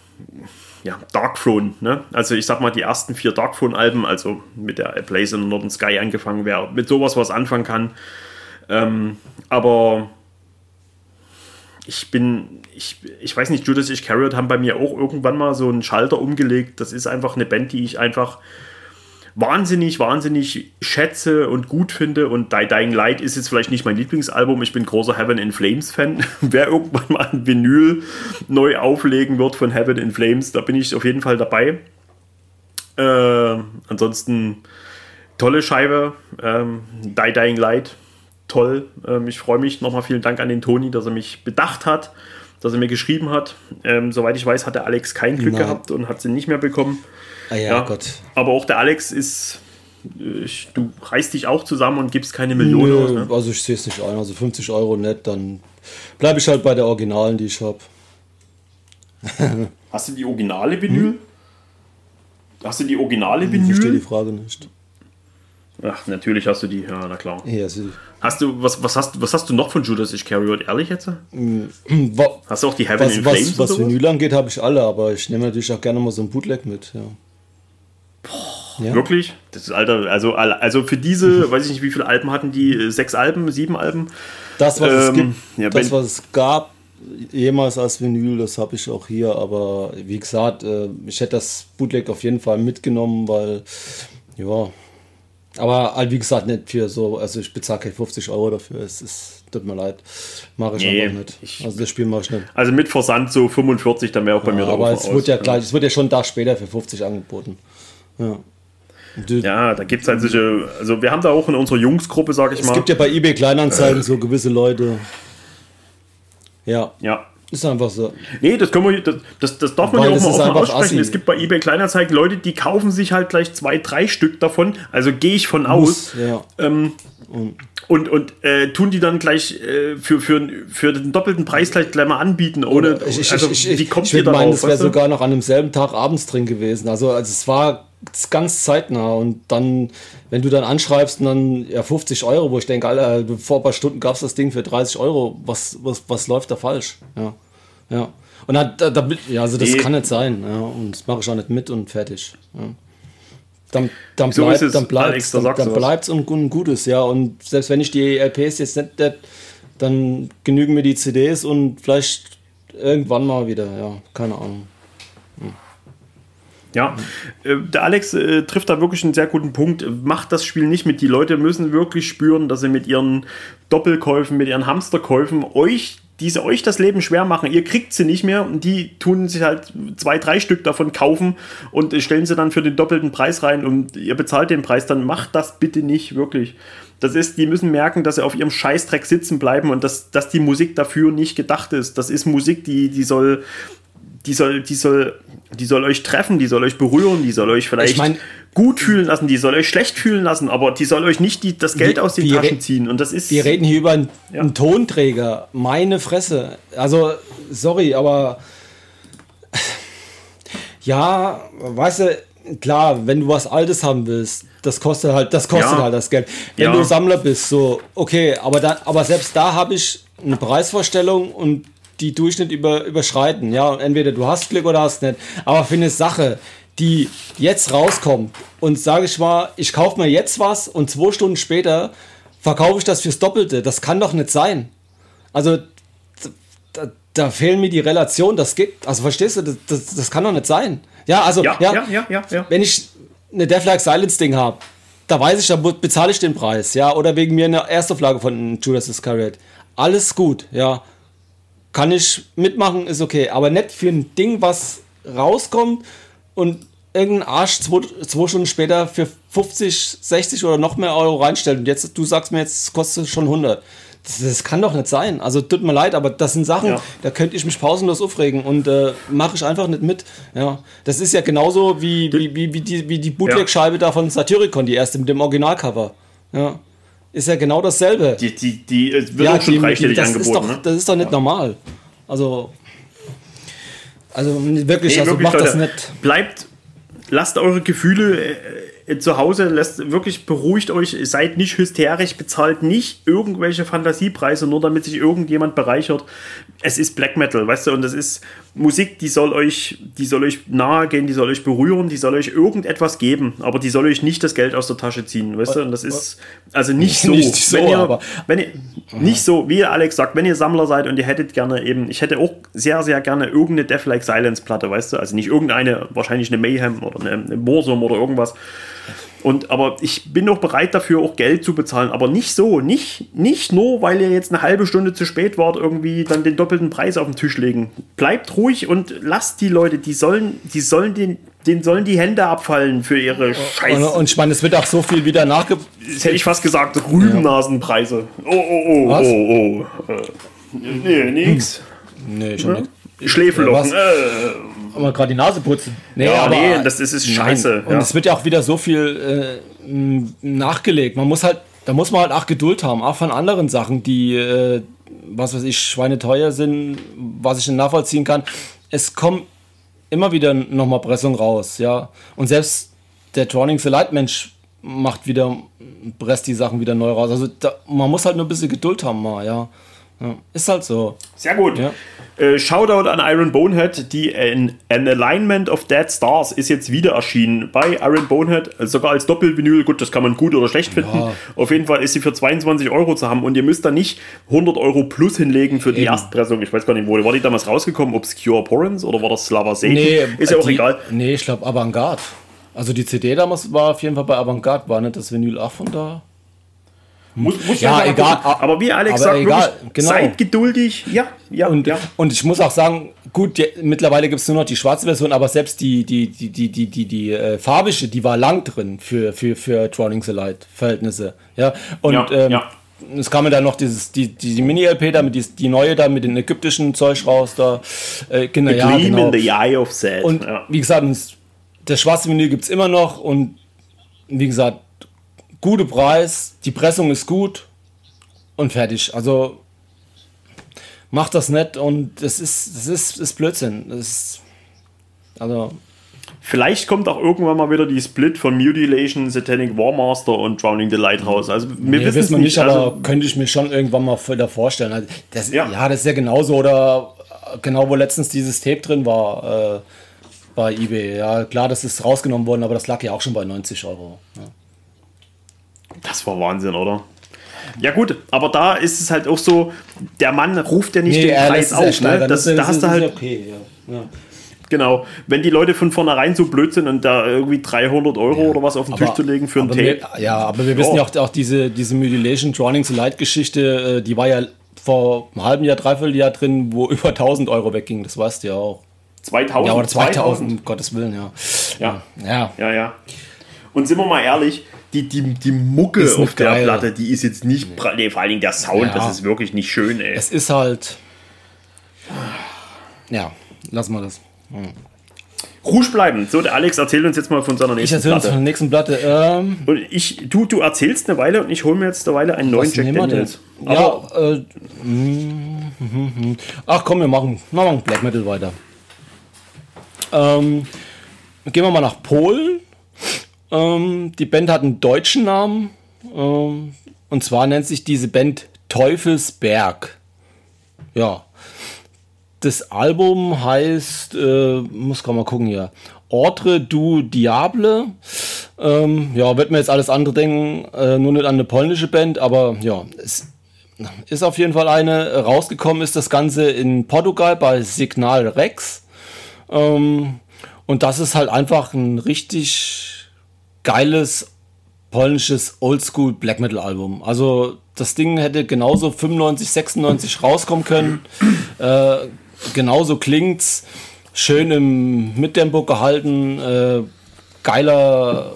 ja, Dark Throne, ne? Also ich sag mal, die ersten vier Dark Throne-Alben, also mit der A Blaze in the Northern Sky angefangen, wer mit sowas was anfangen kann. Ähm, aber ich bin, ich, ich weiß nicht, Judas Iscariot haben bei mir auch irgendwann mal so einen Schalter umgelegt. Das ist einfach eine Band, die ich einfach wahnsinnig, wahnsinnig schätze und gut finde. Und Die Dying Light ist jetzt vielleicht nicht mein Lieblingsalbum. Ich bin großer Heaven in Flames Fan. Wer irgendwann mal ein Vinyl neu auflegen wird von Heaven in Flames, da bin ich auf jeden Fall dabei. Äh, ansonsten tolle Scheibe. Ähm, Die Dying Light, toll. Ähm, ich freue mich. Nochmal vielen Dank an den Toni, dass er mich bedacht hat, dass er mir geschrieben hat. Ähm, soweit ich weiß, hat der Alex kein Glück Nein. gehabt und hat sie nicht mehr bekommen. Ah ja, ja, Gott. Aber auch der Alex ist. Ich, du reißt dich auch zusammen und gibst keine Millionen Nö, aus. Ne? Also ich sehe es nicht ein. Also 50 Euro nett, dann bleibe ich halt bei der Originalen, die ich habe. Hast du die originale Vinyl? Hm? Hast du die originale Vinyl? Ich verstehe die Frage nicht. Ach, natürlich hast du die, ja, na klar. Ja. Hast du, was, was, hast, was hast du noch von Judas Iscariot, ehrlich jetzt? Hm, hast du auch die Heaven was, in Flames? Was, was Vinyl angeht, habe ich alle, aber ich nehme natürlich auch gerne mal so ein Bootleg mit, ja. Ja. Wirklich? Das ist Alter, also, also für diese, weiß ich nicht, wie viele Alben hatten die? Sechs Alben, sieben Alben? Das, was ähm, es gibt, ja, das, was es gab, jemals als Vinyl, das habe ich auch hier, aber wie gesagt, äh, ich hätte das Bootleg auf jeden Fall mitgenommen, weil, ja, aber halt, wie gesagt, nicht für so, also ich bezahle keine 50 Euro dafür, es ist, tut mir leid, mache ich nee, einfach nicht. Ich, also das Spiel mache ich nicht. Also mit Versand so 45, dann wäre auch bei ja, mir Aber es wird ja gleich, es wird ja schon da später für 50 angeboten. Ja. Ja, da gibt es halt solche, also wir haben da auch in unserer Jungsgruppe, sage ich es mal. Es gibt ja bei eBay Kleinanzeigen äh. so gewisse Leute. Ja. Ja. Ist einfach so. Nee, das, können wir, das, das, das darf man Weil ja auch mal, auch mal aussprechen. Assi. Es gibt bei eBay Kleinanzeigen Leute, die kaufen sich halt gleich zwei, drei Stück davon. Also gehe ich von Muss, aus. Ja. Ähm, und und äh, tun die dann gleich äh, für, für, für den doppelten Preis gleich, gleich mal anbieten. Oder, ich, ich, also, ich, wie kommt ich, ich ihr darauf? Meinen, das wäre sogar noch an demselben Tag abends drin gewesen. Also, also es war ganz zeitnah und dann, wenn du dann anschreibst und dann ja 50 Euro, wo ich denke, Alter, vor ein paar Stunden gab es das Ding für 30 Euro, was, was, was läuft da falsch? Ja. Ja. Und dann, da, da, ja, also das nee. kann nicht sein. Ja, und das mache ich auch nicht mit und fertig. Ja. Dann, dann so bleibt es dann bleibt dann, dann bleibt's und, und Gutes, ja. Und selbst wenn ich die LPs jetzt nicht, dann genügen mir die CDs und vielleicht irgendwann mal wieder, ja, keine Ahnung. Ja, äh, der Alex äh, trifft da wirklich einen sehr guten Punkt. Macht das Spiel nicht mit. Die Leute müssen wirklich spüren, dass sie mit ihren Doppelkäufen, mit ihren Hamsterkäufen euch die sie euch das Leben schwer machen. Ihr kriegt sie nicht mehr und die tun sich halt zwei, drei Stück davon kaufen und stellen sie dann für den doppelten Preis rein und ihr bezahlt den Preis. Dann macht das bitte nicht wirklich. Das ist, die müssen merken, dass sie auf ihrem Scheißdreck sitzen bleiben und dass, dass die Musik dafür nicht gedacht ist. Das ist Musik, die, die soll, die soll, die soll, die soll euch treffen, die soll euch berühren, die soll euch vielleicht ich mein, gut fühlen lassen, die soll euch schlecht fühlen lassen, aber die soll euch nicht die, das Geld wir, aus den Taschen ziehen. Und das ist. Wir reden hier über einen, ja. einen Tonträger. Meine Fresse. Also, sorry, aber ja, weißt du, klar, wenn du was Altes haben willst, das kostet halt, das kostet ja. halt das Geld. Wenn ja. du Sammler bist, so, okay, aber dann, aber selbst da habe ich eine Preisvorstellung und die Durchschnitt über, überschreiten. Ja, und entweder du hast Glück oder hast nicht. Aber für eine Sache, die jetzt rauskommt und sage ich mal, ich kaufe mir jetzt was und zwei Stunden später verkaufe ich das fürs Doppelte. Das kann doch nicht sein. Also da, da fehlen mir die Relationen. Das geht, also verstehst du, das, das, das, kann doch nicht sein. Ja, also ja, ja, ja, ja, ja. wenn ich eine Death Silence Ding habe, da weiß ich, da bezahle ich den Preis, ja, oder wegen mir eine Erstauflage von Judas Iscariot. Alles gut, ja kann ich mitmachen, ist okay. Aber nicht für ein Ding, was rauskommt und irgendein Arsch zwei, zwei, Stunden später für 50, 60 oder noch mehr Euro reinstellt. Und jetzt, du sagst mir, jetzt kostet es schon 100. das, das, kann doch nicht sein. Also tut mir leid, aber das sind Sachen, ja. da könnte ich mich pausenlos aufregen und äh, mache ich einfach nicht mit. Ja, das ist ja genauso wie, wie, wie, wie die, wie die Bootleg-Scheibe ja. da von Satyricon, die erste mit dem Originalcover. Ja. Ist ja genau dasselbe. Die, die, die wird ja, auch schon dreistellig angeboten. Ist doch, ne? Das ist doch nicht normal. Also, also wirklich, nee, also wirklich, macht Leute, das nicht. Bleibt, lasst eure Gefühle äh, äh, zu Hause, lasst wirklich beruhigt euch, seid nicht hysterisch, bezahlt nicht irgendwelche Fantasiepreise, nur damit sich irgendjemand bereichert. Es ist Black Metal, weißt du, und das ist Musik, die soll euch, die soll euch nahe gehen, die soll euch berühren, die soll euch irgendetwas geben, aber die soll euch nicht das Geld aus der Tasche ziehen, weißt du, und das ist also nicht so, nicht so wenn ihr, aber wenn ihr nicht so, wie Alex sagt, wenn ihr Sammler seid und ihr hättet gerne eben, ich hätte auch sehr, sehr gerne irgendeine Death Like Silence Platte, weißt du, also nicht irgendeine, wahrscheinlich eine Mayhem oder eine, eine Morsum oder irgendwas, und, aber ich bin auch bereit dafür, auch Geld zu bezahlen. Aber nicht so, nicht, nicht nur, weil ihr jetzt eine halbe Stunde zu spät wart, irgendwie dann den doppelten Preis auf den Tisch legen. Bleibt ruhig und lasst die Leute, die sollen, die sollen den, denen sollen die Hände abfallen für ihre Scheiße. Und, und ich meine, es wird auch so viel wieder nachge... Das hätte ich fast gesagt, Rübennasenpreise. Oh, oh, oh, Was? oh, oh. Äh, nee, nix. Hm. Nee, schon ja? nicht. Schläfelocken. Ja, äh, mal gerade die Nase putzen. Nee, ja, aber, nee, das ist, ist scheiße. Und es wird ja auch wieder so viel äh, nachgelegt. Man muss halt, da muss man halt auch Geduld haben, auch von anderen Sachen, die, äh, was weiß ich, schweineteuer sind, was ich nachvollziehen kann. Es kommt immer wieder nochmal Pressung raus, ja. Und selbst der Drowning the Light Mensch macht wieder, presst die Sachen wieder neu raus. Also da, man muss halt nur ein bisschen Geduld haben mal, ja. ja ist halt so. Sehr gut. Ja. Äh, Shoutout an Iron Bonehead, die An, An Alignment of Dead Stars ist jetzt wieder erschienen bei Iron Bonehead, sogar als Doppelvinyl. Gut, das kann man gut oder schlecht finden. Ja. Auf jeden Fall ist sie für 22 Euro zu haben und ihr müsst da nicht 100 Euro plus hinlegen für die Eben. Erstpressung. Ich weiß gar nicht, wo war die damals rausgekommen? Obscure Abhorrence oder war das Slava Satan? Nee, ist ja auch die, egal. Nee, ich glaube Avantgarde. Also die CD damals war auf jeden Fall bei Avantgarde, war nicht das Vinyl auch von da? Muss, muss ja, egal. Gucken. Aber wie Alex sagt, egal, genau. seid geduldig. Ja, ja. Und, ja. und ich muss auch sagen, gut, die, mittlerweile gibt es nur noch die schwarze Version, aber selbst die, die, die, die, die, die, die äh, farbige, die war lang drin für, für, für Drowning the Light Verhältnisse. Ja, und ja, ähm, ja. es kam mir dann noch dieses, die, die, die Mini-LP da, mit die, die neue da mit den ägyptischen Zeug raus da. Äh, genau, ja, genau. in the eye of Seth. Und ja. wie gesagt, das schwarze Menü gibt es immer noch und wie gesagt, gute Preis, die Pressung ist gut und fertig. Also macht das nicht und das ist, das ist, ist Blödsinn. Das ist, also. Vielleicht kommt auch irgendwann mal wieder die Split von Mutilation, Satanic Warmaster und Drowning the Light raus. Also wir nee, wissen es nicht, nicht also, aber könnte ich mir schon irgendwann mal wieder vorstellen. Also das, ja. ja. das ist ja genauso oder genau wo letztens dieses Tape drin war äh, bei eBay. Ja, klar, das ist rausgenommen worden, aber das lag ja auch schon bei 90 Euro. Ja. Das war Wahnsinn, oder? Ja gut, aber da ist es halt auch so, der Mann ruft ja nicht nee, den Preis auf. Ne? Das, das, da hast du halt... Okay, ja. Ja. Genau, wenn die Leute von vornherein so blöd sind und da irgendwie 300 Euro ja, oder was auf den aber, Tisch zu legen für ein Tape. Wir, ja, aber wir wissen ja auch, auch diese, diese Mutilation Drowning to Light Geschichte, äh, die war ja vor einem halben Jahr, dreiviertel Jahr drin, wo über 1000 Euro wegging, das weißt du ja auch. 2000? Ja, oder 2000, um Gottes Willen, ja. Ja, ja, ja. ja. Und sind wir mal ehrlich, die, die, die Mucke auf der geil. Platte, die ist jetzt nicht, nee, vor allen Dingen der Sound, ja. das ist wirklich nicht schön, ey. Es ist halt, ja, lassen wir das. Hm. Rouge bleiben. So, der Alex erzählt uns jetzt mal von seiner nächsten Platte. Ich erzähle uns von der nächsten Platte. Ähm, und ich, du, du erzählst eine Weile und ich hole mir jetzt eine Weile einen neuen Jack Daniels. Ja, äh, mm, mm, mm. ach komm, wir machen, wir machen Black Metal weiter. Ähm, gehen wir mal nach Polen. Ähm, die Band hat einen deutschen Namen. Ähm, und zwar nennt sich diese Band Teufelsberg. Ja. Das Album heißt, äh, muss gerade mal gucken hier, Ordre du Diable. Ähm, ja, wird mir jetzt alles andere denken, äh, nur nicht an eine polnische Band, aber ja, es ist auf jeden Fall eine. Rausgekommen ist das Ganze in Portugal bei Signal Rex. Ähm, und das ist halt einfach ein richtig geiles polnisches Oldschool Black Metal Album. Also das Ding hätte genauso 95, 96 rauskommen können. Äh, genauso klingt's. Schön im Mittempo gehalten. Äh, geiler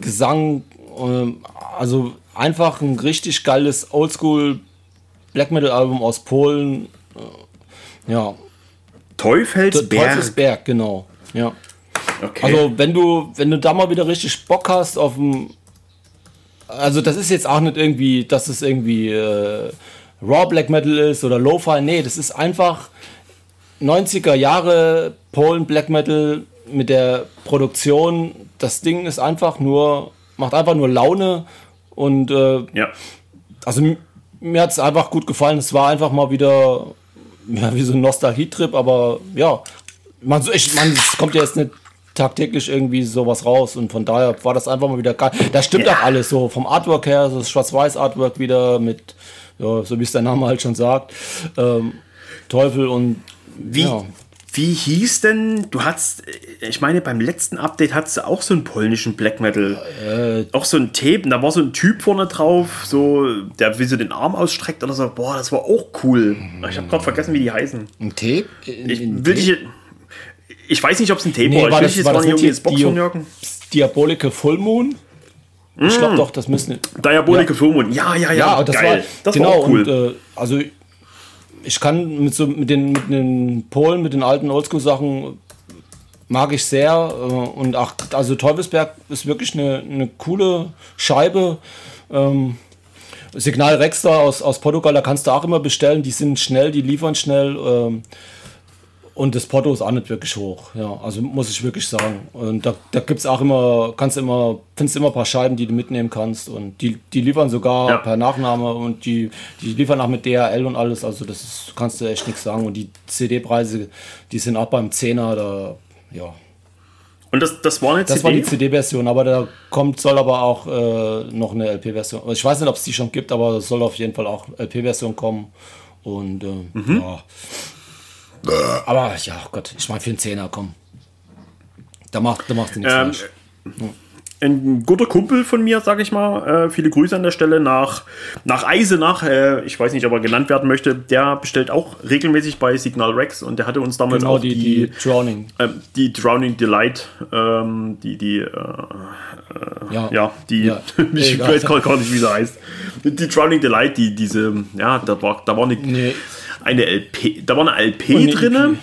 Gesang. Äh, also einfach ein richtig geiles Oldschool Black Metal Album aus Polen. Äh, ja. Teufelsberg. Teufelsberg, genau. Ja. Okay. Also wenn du, wenn du da mal wieder richtig Bock hast auf dem. Also das ist jetzt auch nicht irgendwie, dass es irgendwie äh, Raw Black Metal ist oder Lo-Fi. Nee, das ist einfach 90er Jahre Polen Black Metal mit der Produktion. Das Ding ist einfach nur, macht einfach nur Laune und äh, ja. also mir hat es einfach gut gefallen. Es war einfach mal wieder ja, wie so ein Nostalgie-Trip, aber ja, man, ich, man, es kommt ja jetzt nicht tagtäglich irgendwie sowas raus und von daher war das einfach mal wieder geil. Da stimmt ja. auch alles so vom Artwork her, so das Schwarz-Weiß-Artwork wieder mit, ja, so wie es der Name halt schon sagt, ähm, Teufel und wie, ja. Wie hieß denn, du hast, ich meine, beim letzten Update hattest du auch so einen polnischen Black Metal. Äh, auch so ein Tape, und da war so ein Typ vorne drauf, so, der wie so den Arm ausstreckt oder so. Boah, das war auch cool. Ich habe gerade vergessen, wie die heißen. Ein Tape? Ich, will ich, ich weiß nicht, ob es ein Tape nee, war. Ich das, jetzt war das nicht Box Dio Diabolike Full Moon? Ich glaube mm. doch, das müssen. Diabolike ja. Full Moon, ja, ja, ja. ja das geil. War, das genau, war cool. Und, äh, also ich kann mit, so, mit, den, mit den Polen, mit den alten Oldschool-Sachen, mag ich sehr. Äh, und auch, also Teufelsberg ist wirklich eine, eine coole Scheibe. Ähm, Signal Rexter aus, aus Portugal, da kannst du auch immer bestellen. Die sind schnell, die liefern schnell. Ähm, und das Porto ist auch nicht wirklich hoch. Ja, also muss ich wirklich sagen. Und da, da gibt es auch immer, kannst immer, findest immer ein paar Scheiben, die du mitnehmen kannst. Und die, die liefern sogar ja. per Nachname und die, die liefern auch mit DHL und alles. Also das ist, kannst du echt nichts sagen. Und die CD-Preise, die sind auch beim 10er, da, ja. Und das, das war eine das CD? Das war die CD-Version, aber da kommt, soll aber auch äh, noch eine LP-Version. Ich weiß nicht, ob es die schon gibt, aber es soll auf jeden Fall auch LP-Version kommen. Und äh, mhm. ja. Aber ja, oh Gott, ich meine für einen Zehner, komm. Da macht, da macht nichts ähm, falsch. Ja. Ein guter Kumpel von mir, sage ich mal, äh, viele Grüße an der Stelle nach, nach Eisenach, äh, ich weiß nicht, ob er genannt werden möchte, der bestellt auch regelmäßig bei Signal Rex und der hatte uns damals genau, auch die, die, die Drowning. Äh, die Drowning Delight, ähm, die, die, äh, ja. ja. die, ja. ich weiß gar nicht, wie sie heißt. Die Drowning Delight, die, diese, ja, da war, da war eine. Nee eine LP, da war eine LP und drin. EP.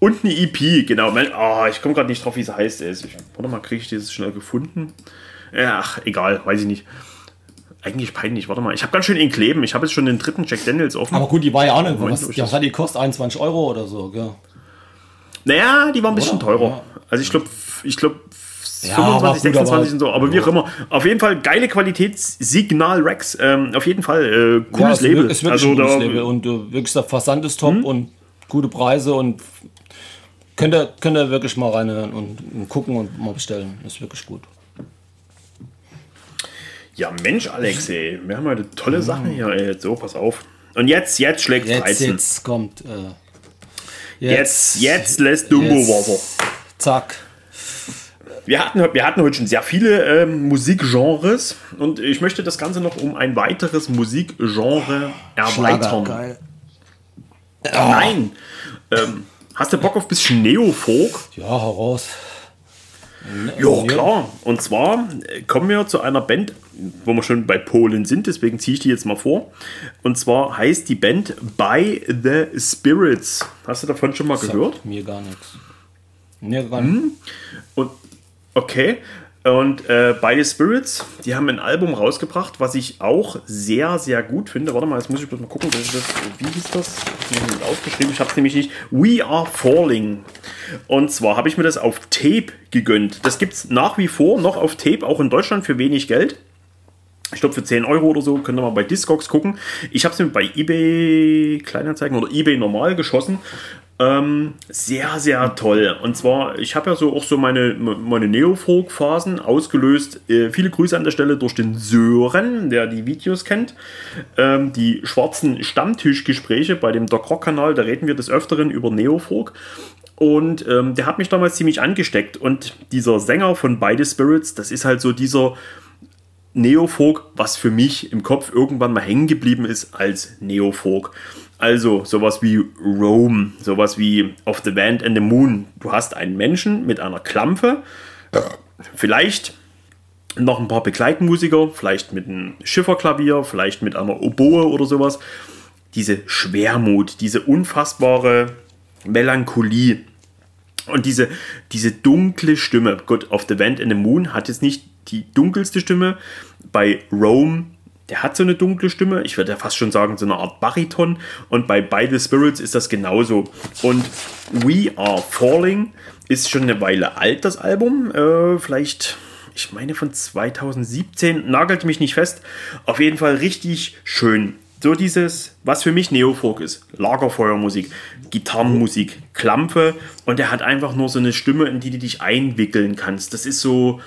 Und eine EP, genau. Oh, ich komme gerade nicht drauf, wie es heißt. Ich, warte mal, kriege ich das schnell gefunden? Ach, egal, weiß ich nicht. Eigentlich peinlich, warte mal. Ich habe ganz schön ihn kleben. Ich habe jetzt schon den dritten Jack Daniels offen. Aber gut, die war ja auch nicht. Was, was hat die kostet? 21 Euro oder so, gell? Naja, die war ein bisschen oder? teurer. Ja. Also ich glaube, ich glaube, ja, 25, 26 und so, aber wie auch immer. Auf jeden Fall geile Qualität, Signal Rex. Ähm, auf jeden Fall äh, cooles ja, Label. Ist wirklich also ein cooles Label und äh, wirklich der Versand ist top hm? und gute Preise und könnt ihr, könnt ihr wirklich mal reinhören und, und gucken und mal bestellen. Ist wirklich gut. Ja, Mensch, Alex, ey, wir haben heute tolle Sachen hier. Ey. So, pass auf. Und jetzt, jetzt schlägt jetzt, 13. Jetzt kommt. Äh, jetzt, jetzt, jetzt lässt Dumbo Wasser. Zack. Wir hatten, wir hatten heute schon sehr viele ähm, Musikgenres und ich möchte das Ganze noch um ein weiteres Musikgenre erweitern. Geil. Oh. Nein. Ähm, hast du Bock auf ein bisschen Neofolk? Ja, heraus. Ja, klar. Und zwar äh, kommen wir zu einer Band, wo wir schon bei Polen sind, deswegen ziehe ich die jetzt mal vor. Und zwar heißt die Band By the Spirits. Hast du davon schon mal Sagt gehört? Mir gar nichts. Mir gar hm? nichts. Und Okay. Und äh, beide Spirits, die haben ein Album rausgebracht, was ich auch sehr, sehr gut finde. Warte mal, jetzt muss ich mal gucken, das, wie hieß das? Ich aufgeschrieben, ich habe es nämlich nicht. We Are Falling. Und zwar habe ich mir das auf Tape gegönnt. Das gibt es nach wie vor noch auf Tape, auch in Deutschland für wenig Geld. Ich glaube für 10 Euro oder so, könnt ihr mal bei Discogs gucken. Ich habe es mir bei eBay Kleinanzeigen oder eBay normal geschossen ähm, sehr, sehr toll. Und zwar, ich habe ja so auch so meine, meine Neofolk-Phasen ausgelöst. Äh, viele Grüße an der Stelle durch den Sören, der die Videos kennt. Ähm, die schwarzen Stammtischgespräche bei dem Doc Rock-Kanal, da reden wir des Öfteren über Neofolk. Und ähm, der hat mich damals ziemlich angesteckt. Und dieser Sänger von Beide Spirits, das ist halt so dieser Neofolk, was für mich im Kopf irgendwann mal hängen geblieben ist als Neofolk. Also sowas wie Rome, sowas wie Of the Band and the Moon. Du hast einen Menschen mit einer Klampe, vielleicht noch ein paar Begleitmusiker, vielleicht mit einem Schifferklavier, vielleicht mit einer Oboe oder sowas. Diese Schwermut, diese unfassbare Melancholie und diese, diese dunkle Stimme. God of the Vent in the Moon hat jetzt nicht die dunkelste Stimme. Bei Rome, der hat so eine dunkle Stimme. Ich würde ja fast schon sagen, so eine Art Bariton. Und bei By the Spirits ist das genauso. Und We Are Falling ist schon eine Weile alt, das Album. Äh, vielleicht ich meine von 2017, nagelt mich nicht fest. Auf jeden Fall richtig schön. So dieses, was für mich Neofolk ist. Lagerfeuermusik, Gitarrenmusik, Klampfe und er hat einfach nur so eine Stimme, in die du dich einwickeln kannst. Das ist so,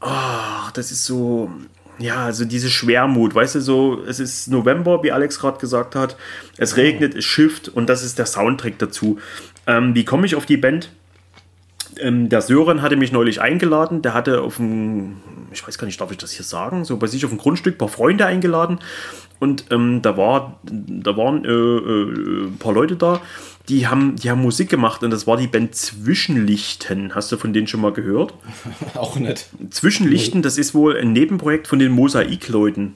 oh, das ist so, ja, also diese Schwermut, weißt du, so, es ist November, wie Alex gerade gesagt hat, es regnet, es schifft und das ist der Soundtrack dazu. Ähm, wie komme ich auf die Band? Ähm, der Sören hatte mich neulich eingeladen. Der hatte auf dem, ich weiß gar nicht, darf ich das hier sagen, so bei sich auf dem Grundstück ein paar Freunde eingeladen. Und ähm, da, war, da waren äh, äh, ein paar Leute da, die haben, die haben Musik gemacht und das war die Band Zwischenlichten. Hast du von denen schon mal gehört? Auch nicht. Zwischenlichten, das ist wohl ein Nebenprojekt von den Mosaikleuten.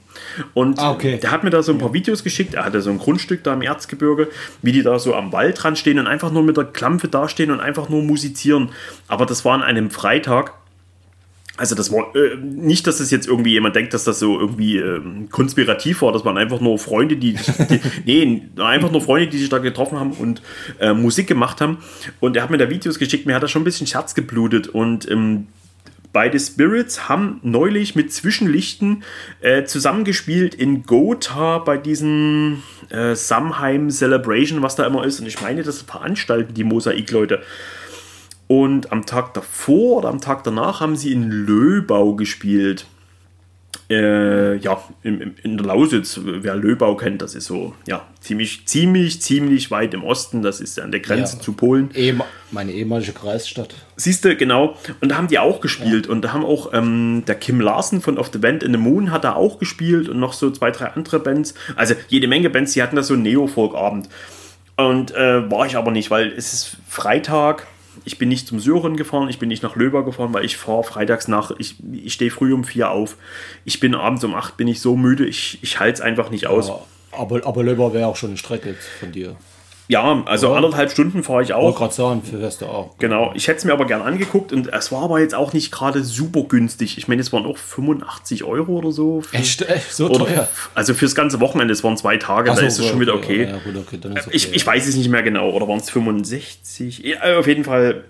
Und ah, okay. der hat mir da so ein paar Videos geschickt. Er hatte so ein Grundstück da im Erzgebirge, wie die da so am Wald dran stehen und einfach nur mit der Klampe dastehen und einfach nur musizieren. Aber das war an einem Freitag also das war äh, nicht, dass es jetzt irgendwie jemand denkt, dass das so irgendwie äh, konspirativ war. Das waren einfach nur Freunde, die, die nee, einfach nur Freunde, die sich da getroffen haben und äh, Musik gemacht haben. Und er hat mir da Videos geschickt. Mir hat da schon ein bisschen Scherz geblutet und ähm, beide Spirits haben neulich mit Zwischenlichten äh, zusammengespielt in Gotha bei diesem äh, Samheim Celebration, was da immer ist. Und ich meine, das veranstalten die Mosaik-Leute. Und am Tag davor oder am Tag danach haben sie in Löbau gespielt. Äh, ja, in, in der Lausitz, wer Löbau kennt, das ist so, ja, ziemlich, ziemlich, ziemlich weit im Osten. Das ist an der Grenze ja, zu Polen. meine ehemalige Kreisstadt. Siehst du, genau. Und da haben die auch gespielt. Ja. Und da haben auch ähm, der Kim Larsen von Of the Band in the Moon hat da auch gespielt und noch so zwei, drei andere Bands. Also jede Menge Bands, die hatten da so einen Neo-Folk-Abend. Und äh, war ich aber nicht, weil es ist Freitag ich bin nicht zum Sören gefahren, ich bin nicht nach Löber gefahren, weil ich fahre freitags nach, ich, ich stehe früh um vier auf. Ich bin abends um acht, bin ich so müde, ich, ich halte es einfach nicht aus. Ja, aber, aber Löber wäre auch schon eine Strecke von dir. Ja, also ja. anderthalb Stunden fahre ich auch. Ich gerade sagen, fährst du auch. Genau, ich hätte es mir aber gern angeguckt und es war aber jetzt auch nicht gerade super günstig. Ich meine, es waren auch 85 Euro oder so. Für, echt, echt? So oder, teuer? Also fürs ganze Wochenende, es waren zwei Tage, Ach da so, ist es schon wieder okay. Ja, gut, okay, okay ich, ich weiß es nicht mehr genau, oder waren es 65? Ja, auf jeden Fall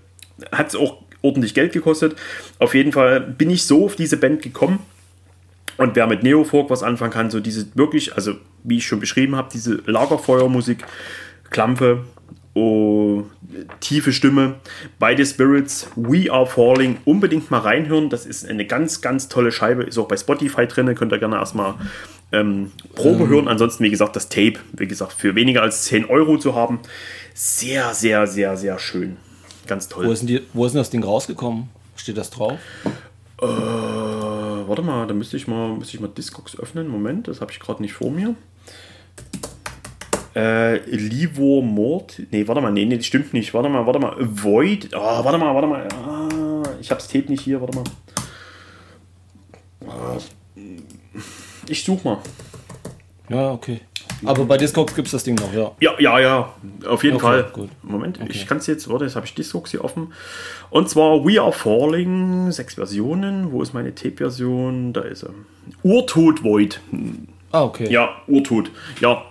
hat es auch ordentlich Geld gekostet. Auf jeden Fall bin ich so auf diese Band gekommen. Und wer mit Neofolk was anfangen kann, so diese wirklich, also wie ich schon beschrieben habe, diese Lagerfeuermusik, Klampfe, oh, tiefe Stimme. Beide Spirits, We Are Falling, unbedingt mal reinhören. Das ist eine ganz, ganz tolle Scheibe. Ist auch bei Spotify drin. Könnt ihr gerne erstmal ähm, Probe ähm. hören. Ansonsten, wie gesagt, das Tape, wie gesagt, für weniger als 10 Euro zu haben. Sehr, sehr, sehr, sehr schön. Ganz toll. Wo ist denn, die, wo ist denn das Ding rausgekommen? Steht das drauf? Äh, warte mal, da müsste ich mal, müsste ich mal Discogs öffnen. Moment, das habe ich gerade nicht vor mir. Äh, Livor Mord. Nee, warte mal, nee, nee, das stimmt nicht. Warte mal, warte mal. Void. Oh, warte mal, warte mal. Ah, ich hab's Tape nicht hier, warte mal. Ah, ich such mal. Ja, okay. Aber bei Discogs gibt es das Ding noch, ja. Ja, ja, ja. Auf jeden okay, Fall. Gut. Moment, okay. ich kann es jetzt, warte, jetzt habe ich Discogs hier offen. Und zwar We Are Falling, sechs Versionen. Wo ist meine Tape-Version? Da ist er. Urtod Void. Ah, okay. Ja, Urtod. Ja,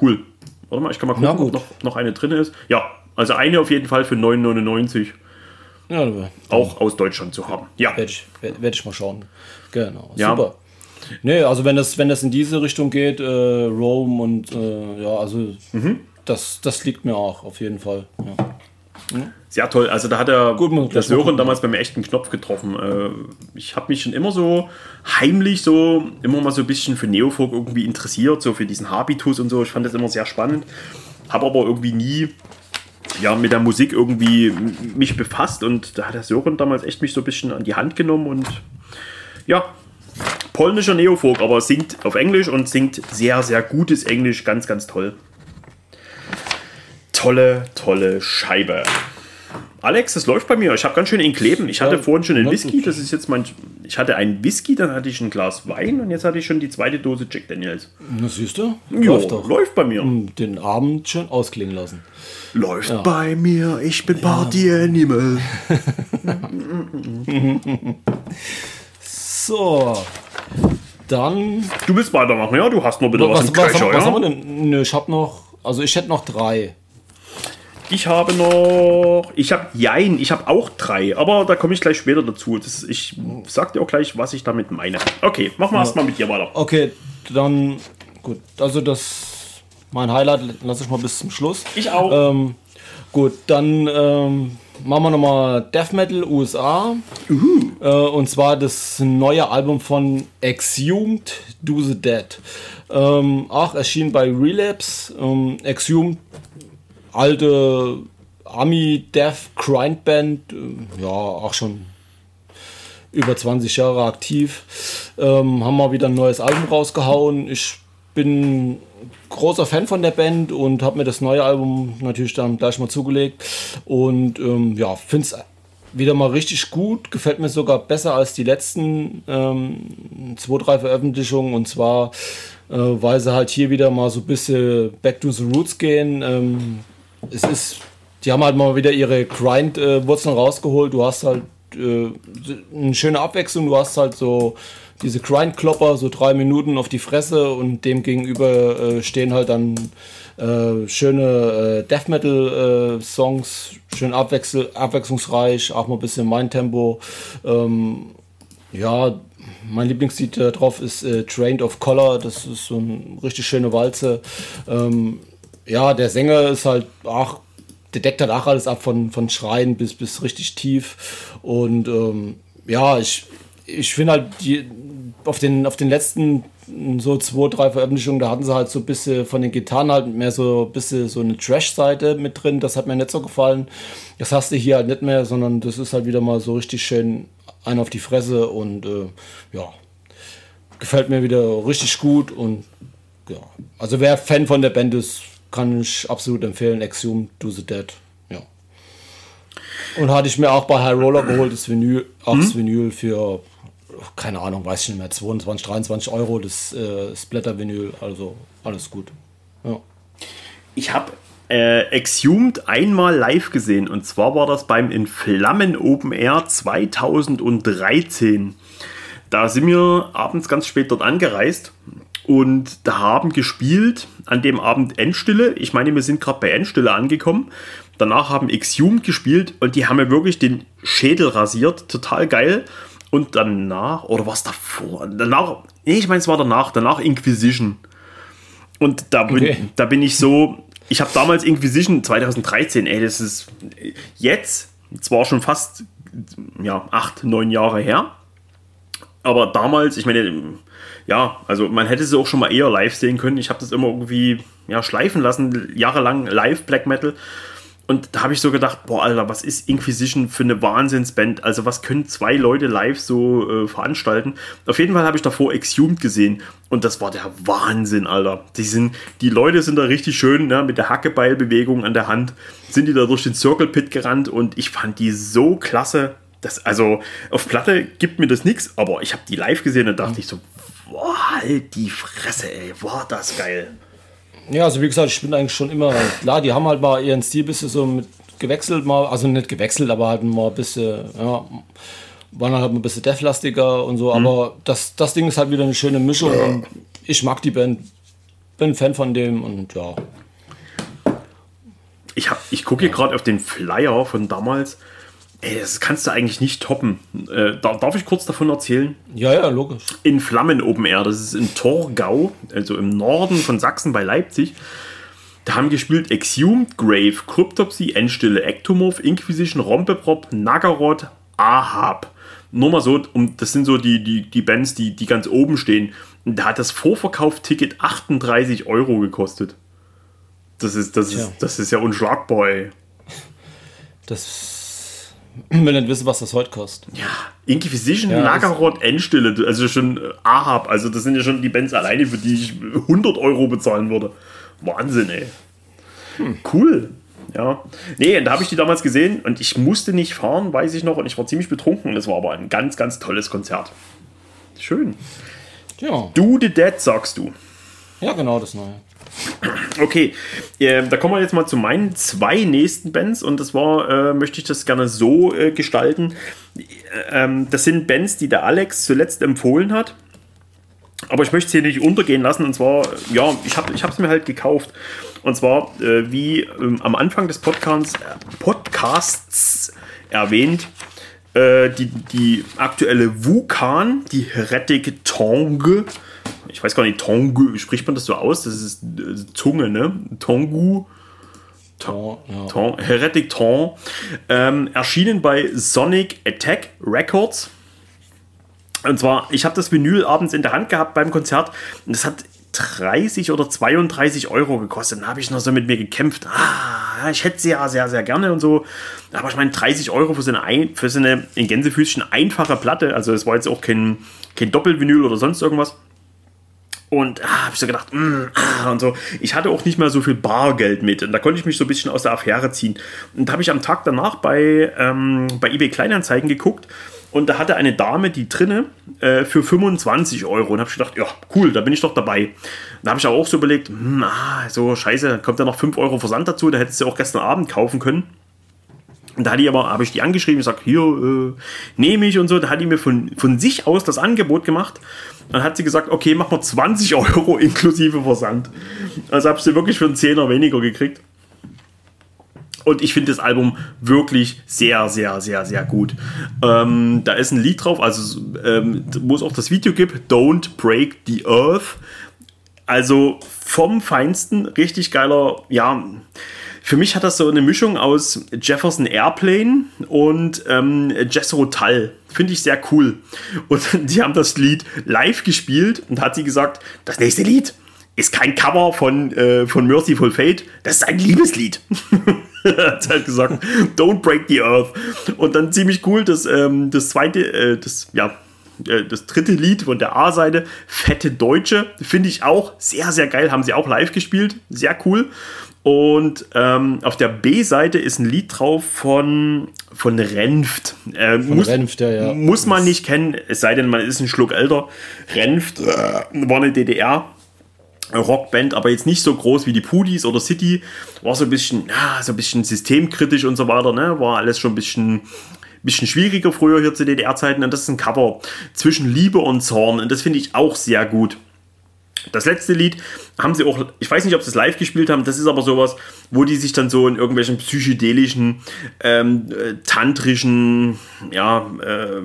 cool. Warte mal, ich kann mal gucken, ob noch, noch eine drin ist. Ja, also eine auf jeden Fall für 9,99. Ja, auch aus Deutschland zu haben. Ja. Werde ich, werd ich mal schauen. Genau. Ja. Super. Nee, also wenn das, wenn das in diese Richtung geht, äh, Rome und äh, ja, also mhm. das, das liegt mir auch auf jeden Fall. Ja. Sehr toll. Also da hat er Gut, das Sören damals beim echten Knopf getroffen. Äh, ich habe mich schon immer so heimlich so, immer mal so ein bisschen für Neofolk irgendwie interessiert, so für diesen Habitus und so. Ich fand das immer sehr spannend. Habe aber irgendwie nie ja, mit der Musik irgendwie mich befasst und da hat der Sören damals echt mich so ein bisschen an die Hand genommen und ja, polnischer Neofolk, aber singt auf Englisch und singt sehr, sehr gutes Englisch, ganz, ganz toll. Tolle, tolle Scheibe. Alex, das läuft bei mir. Ich habe ganz schön ihn kleben. Ich hatte ja, vorhin schon einen Whisky. Das ist jetzt mein. Ich hatte einen Whisky, dann hatte ich ein Glas Wein und jetzt hatte ich schon die zweite Dose Jack Daniels. Na siehst du? Läuft, doch. läuft bei mir. Den Abend schön ausklingen lassen. Läuft ja. bei mir. Ich bin Party Animal. so. Dann. Du willst weitermachen, ja? Du hast noch bitte was, was im was, Köcher, was, was ja? haben wir denn? Nö, ich habe noch. Also ich hätte noch drei. Ich habe noch. Ich habe Jein, ich habe auch drei, aber da komme ich gleich später dazu. Das, ich sag dir auch gleich, was ich damit meine. Okay, machen wir ja. erstmal mit dir weiter. Okay, dann. Gut, also das. Mein Highlight lasse ich mal bis zum Schluss. Ich auch. Ähm, gut, dann ähm, machen wir nochmal Death Metal USA. Uh. Äh, und zwar das neue Album von Exhumed Do the Dead. Ähm, auch erschienen bei Relapse. Ähm, Exhumed alte Ami-Death Grindband, äh, ja, auch schon über 20 Jahre aktiv, ähm, haben mal wieder ein neues Album rausgehauen. Ich bin großer Fan von der Band und habe mir das neue Album natürlich dann gleich mal zugelegt und ähm, ja, finde es wieder mal richtig gut, gefällt mir sogar besser als die letzten ähm, zwei, drei Veröffentlichungen und zwar, äh, weil sie halt hier wieder mal so ein bisschen back to the roots gehen. Ähm, es ist, die haben halt mal wieder ihre Grind-Wurzeln rausgeholt. Du hast halt äh, eine schöne Abwechslung. Du hast halt so diese Grind-Klopper, so drei Minuten auf die Fresse und dem gegenüber äh, stehen halt dann äh, schöne äh, Death Metal äh, schön abwechsel abwechslungsreich, auch mal ein bisschen mein Tempo. Ähm, ja, mein Lieblingslied drauf ist äh, Trained of Color. Das ist so eine richtig schöne Walze. Ähm, ja, der Sänger ist halt, ach, der deckt halt auch alles ab von, von Schreien bis, bis richtig tief. Und ähm, ja, ich, ich finde halt, die, auf, den, auf den letzten so zwei, drei Veröffentlichungen, da hatten sie halt so ein bisschen von den Gitarren halt mehr so ein bisschen so eine Trash-Seite mit drin. Das hat mir nicht so gefallen. Das hast du hier halt nicht mehr, sondern das ist halt wieder mal so richtig schön ein auf die Fresse und äh, ja, gefällt mir wieder richtig gut und ja, also wer Fan von der Band ist, kann ich absolut empfehlen. Exhumed Do the Dead. Ja. Und hatte ich mir auch bei High Roller geholt, das Vinyl, auch mhm. das Vinyl für, keine Ahnung, weiß ich nicht mehr, 22, 23 Euro, das äh, Splatter-Vinyl. Also alles gut. Ja. Ich habe äh, Exhumed einmal live gesehen und zwar war das beim In Flammen Open Air 2013. Da sind wir abends ganz spät dort angereist und da haben gespielt an dem Abend Endstille. Ich meine, wir sind gerade bei Endstille angekommen. Danach haben Exhumed gespielt und die haben mir wirklich den Schädel rasiert. Total geil. Und danach, oder was davor? Danach, nee, ich meine, es war danach. Danach Inquisition. Und da bin, okay. da bin ich so. Ich habe damals Inquisition 2013, ey, das ist jetzt zwar schon fast ja, acht, neun Jahre her. Aber damals, ich meine, ja, also man hätte sie auch schon mal eher live sehen können. Ich habe das immer irgendwie ja, schleifen lassen, jahrelang live Black Metal. Und da habe ich so gedacht, boah, Alter, was ist Inquisition für eine Wahnsinnsband? Also, was können zwei Leute live so äh, veranstalten? Auf jeden Fall habe ich davor Exhumed gesehen und das war der Wahnsinn, Alter. Die, sind, die Leute sind da richtig schön, ne, mit der Hackebeilbewegung an der Hand, sind die da durch den Circle Pit gerannt und ich fand die so klasse. Das, also, auf Platte gibt mir das nichts, aber ich habe die live gesehen und dachte mhm. ich so, boah, halt die Fresse, ey, war das geil. Ja, also wie gesagt, ich bin eigentlich schon immer, klar, die haben halt mal ihren Stil ein bisschen so mit gewechselt, mal, also nicht gewechselt, aber halt mal ein bisschen, ja, waren halt ein bisschen deathlastiger und so, mhm. aber das, das Ding ist halt wieder eine schöne Mischung ja. und ich mag die Band, bin Fan von dem und ja. Ich, ich gucke hier gerade auf den Flyer von damals Ey, das kannst du eigentlich nicht toppen. Äh, darf ich kurz davon erzählen? Ja, ja, logisch. In Flammen Open Air, das ist in Torgau, also im Norden von Sachsen bei Leipzig. Da haben gespielt Exhumed, Grave, Cryptopsy, Endstille, Ectomorph, Inquisition, Rompeprop, Nagaroth, Ahab. Nur mal so, um, das sind so die, die, die Bands, die, die ganz oben stehen. Und da hat das Vorverkaufticket 38 Euro gekostet. Das ist, das ist, das ist ja unschlagbar, ey. Das will nicht wissen, was das heute kostet. Ja, Inquisition, ja, Nagaroth, Endstille, also schon äh, Ahab, also das sind ja schon die Bands alleine, für die ich 100 Euro bezahlen würde. Wahnsinn, ey. Hm. Cool. Ja. Nee, da habe ich die damals gesehen und ich musste nicht fahren, weiß ich noch, und ich war ziemlich betrunken. Das war aber ein ganz, ganz tolles Konzert. Schön. Ja. Do the Dead, sagst du. Ja, genau, das Neue. Okay, äh, da kommen wir jetzt mal zu meinen zwei nächsten Bands und das war, äh, möchte ich das gerne so äh, gestalten. Ähm, das sind Bands, die der Alex zuletzt empfohlen hat. Aber ich möchte es hier nicht untergehen lassen und zwar, ja, ich habe es mir halt gekauft. Und zwar, äh, wie ähm, am Anfang des Podcasts, Podcasts erwähnt, äh, die, die aktuelle Vulkan, die Heretic Tongue ich weiß gar nicht, Tongu, spricht man das so aus? Das ist äh, Zunge, ne? Tongu. Ton, ja. Ton, Heretic Ton. Ähm, erschienen bei Sonic Attack Records. Und zwar, ich habe das Vinyl abends in der Hand gehabt beim Konzert und das hat 30 oder 32 Euro gekostet. Dann habe ich noch so mit mir gekämpft. Ah, ich hätte sie ja sehr, sehr gerne und so. Aber ich meine, 30 Euro für so eine, für so eine in Gänsefüßchen einfache Platte. Also, es war jetzt auch kein, kein Doppelvinyl oder sonst irgendwas. Und ah, habe ich so gedacht, mm, ah, und so. Ich hatte auch nicht mehr so viel Bargeld mit. Und da konnte ich mich so ein bisschen aus der Affäre ziehen. Und da habe ich am Tag danach bei, ähm, bei eBay Kleinanzeigen geguckt. Und da hatte eine Dame die drinne äh, für 25 Euro. Und habe ich gedacht, ja, cool, da bin ich doch dabei. Da habe ich aber auch so überlegt, mm, ah, so scheiße, kommt da noch 5 Euro Versand dazu. Da hättest du auch gestern Abend kaufen können. Und da hat die aber, habe ich die angeschrieben, ich sage, hier, äh, nehme ich und so. Da hat die mir von, von sich aus das Angebot gemacht. Dann hat sie gesagt, okay, mach mal 20 Euro inklusive Versand. Also habe ich sie wirklich für einen Zehner weniger gekriegt. Und ich finde das Album wirklich sehr, sehr, sehr, sehr gut. Ähm, da ist ein Lied drauf, also ähm, wo es auch das Video gibt, Don't Break the Earth. Also vom Feinsten, richtig geiler, ja, für mich hat das so eine Mischung aus Jefferson Airplane und ähm, Jethro Tull. Finde ich sehr cool. Und die haben das Lied live gespielt und hat sie gesagt, das nächste Lied ist kein Cover von, äh, von Merciful Fate, das ist ein Liebeslied. hat halt gesagt, Don't Break the Earth. Und dann ziemlich cool, dass ähm, das zweite, äh, das, ja, äh, das dritte Lied von der A-Seite, Fette Deutsche, finde ich auch sehr, sehr geil. Haben sie auch live gespielt. Sehr cool. Und ähm, auf der B-Seite ist ein Lied drauf von, von Renft. Äh, von muss, Renft, ja, ja. Muss man nicht kennen, es sei denn, man ist ein Schluck älter. Renft äh, war eine DDR. Rockband, aber jetzt nicht so groß wie die Pudis oder City, war so ein bisschen, ja, so ein bisschen systemkritisch und so weiter, ne? War alles schon ein bisschen, bisschen schwieriger früher hier zu DDR-Zeiten und das ist ein Cover zwischen Liebe und Zorn und das finde ich auch sehr gut. Das letzte Lied haben sie auch, ich weiß nicht, ob sie es live gespielt haben, das ist aber sowas, wo die sich dann so in irgendwelchen psychedelischen, ähm, äh, tantrischen, ja, äh,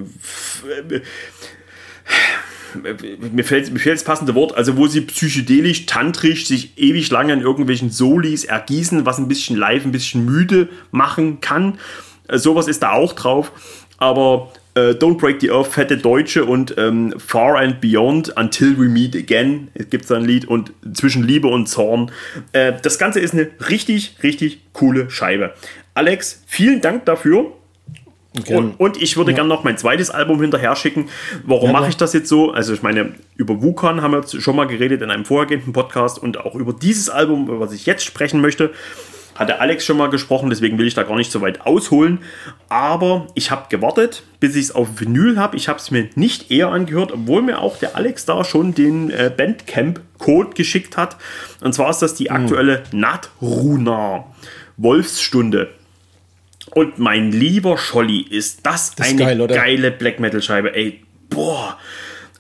mir fällt, mir das passende Wort, also wo sie psychedelisch, tantrisch sich ewig lange in irgendwelchen Solis ergießen, was ein bisschen live, ein bisschen müde machen kann. Äh, sowas ist da auch drauf. Aber äh, Don't Break the Earth, Fette Deutsche und ähm, Far and Beyond, Until We Meet Again, gibt es ein Lied und zwischen Liebe und Zorn. Äh, das Ganze ist eine richtig, richtig coole Scheibe. Alex, vielen Dank dafür. Okay. Und, und, ich würde ja. gerne noch mein zweites Album hinterher schicken. Warum ja, mache ich das jetzt so? Also ich meine, über Wukan haben wir schon mal geredet in einem vorhergehenden Podcast und auch über dieses Album, über was ich jetzt sprechen möchte hat der Alex schon mal gesprochen, deswegen will ich da gar nicht so weit ausholen. Aber ich habe gewartet, bis ich es auf Vinyl habe. Ich habe es mir nicht eher angehört, obwohl mir auch der Alex da schon den äh, Bandcamp-Code geschickt hat. Und zwar ist das die hm. aktuelle mhm. Natruna Wolfsstunde. Und mein lieber Scholli, ist das, das eine geil, geile Black Metal-Scheibe. Ey, boah.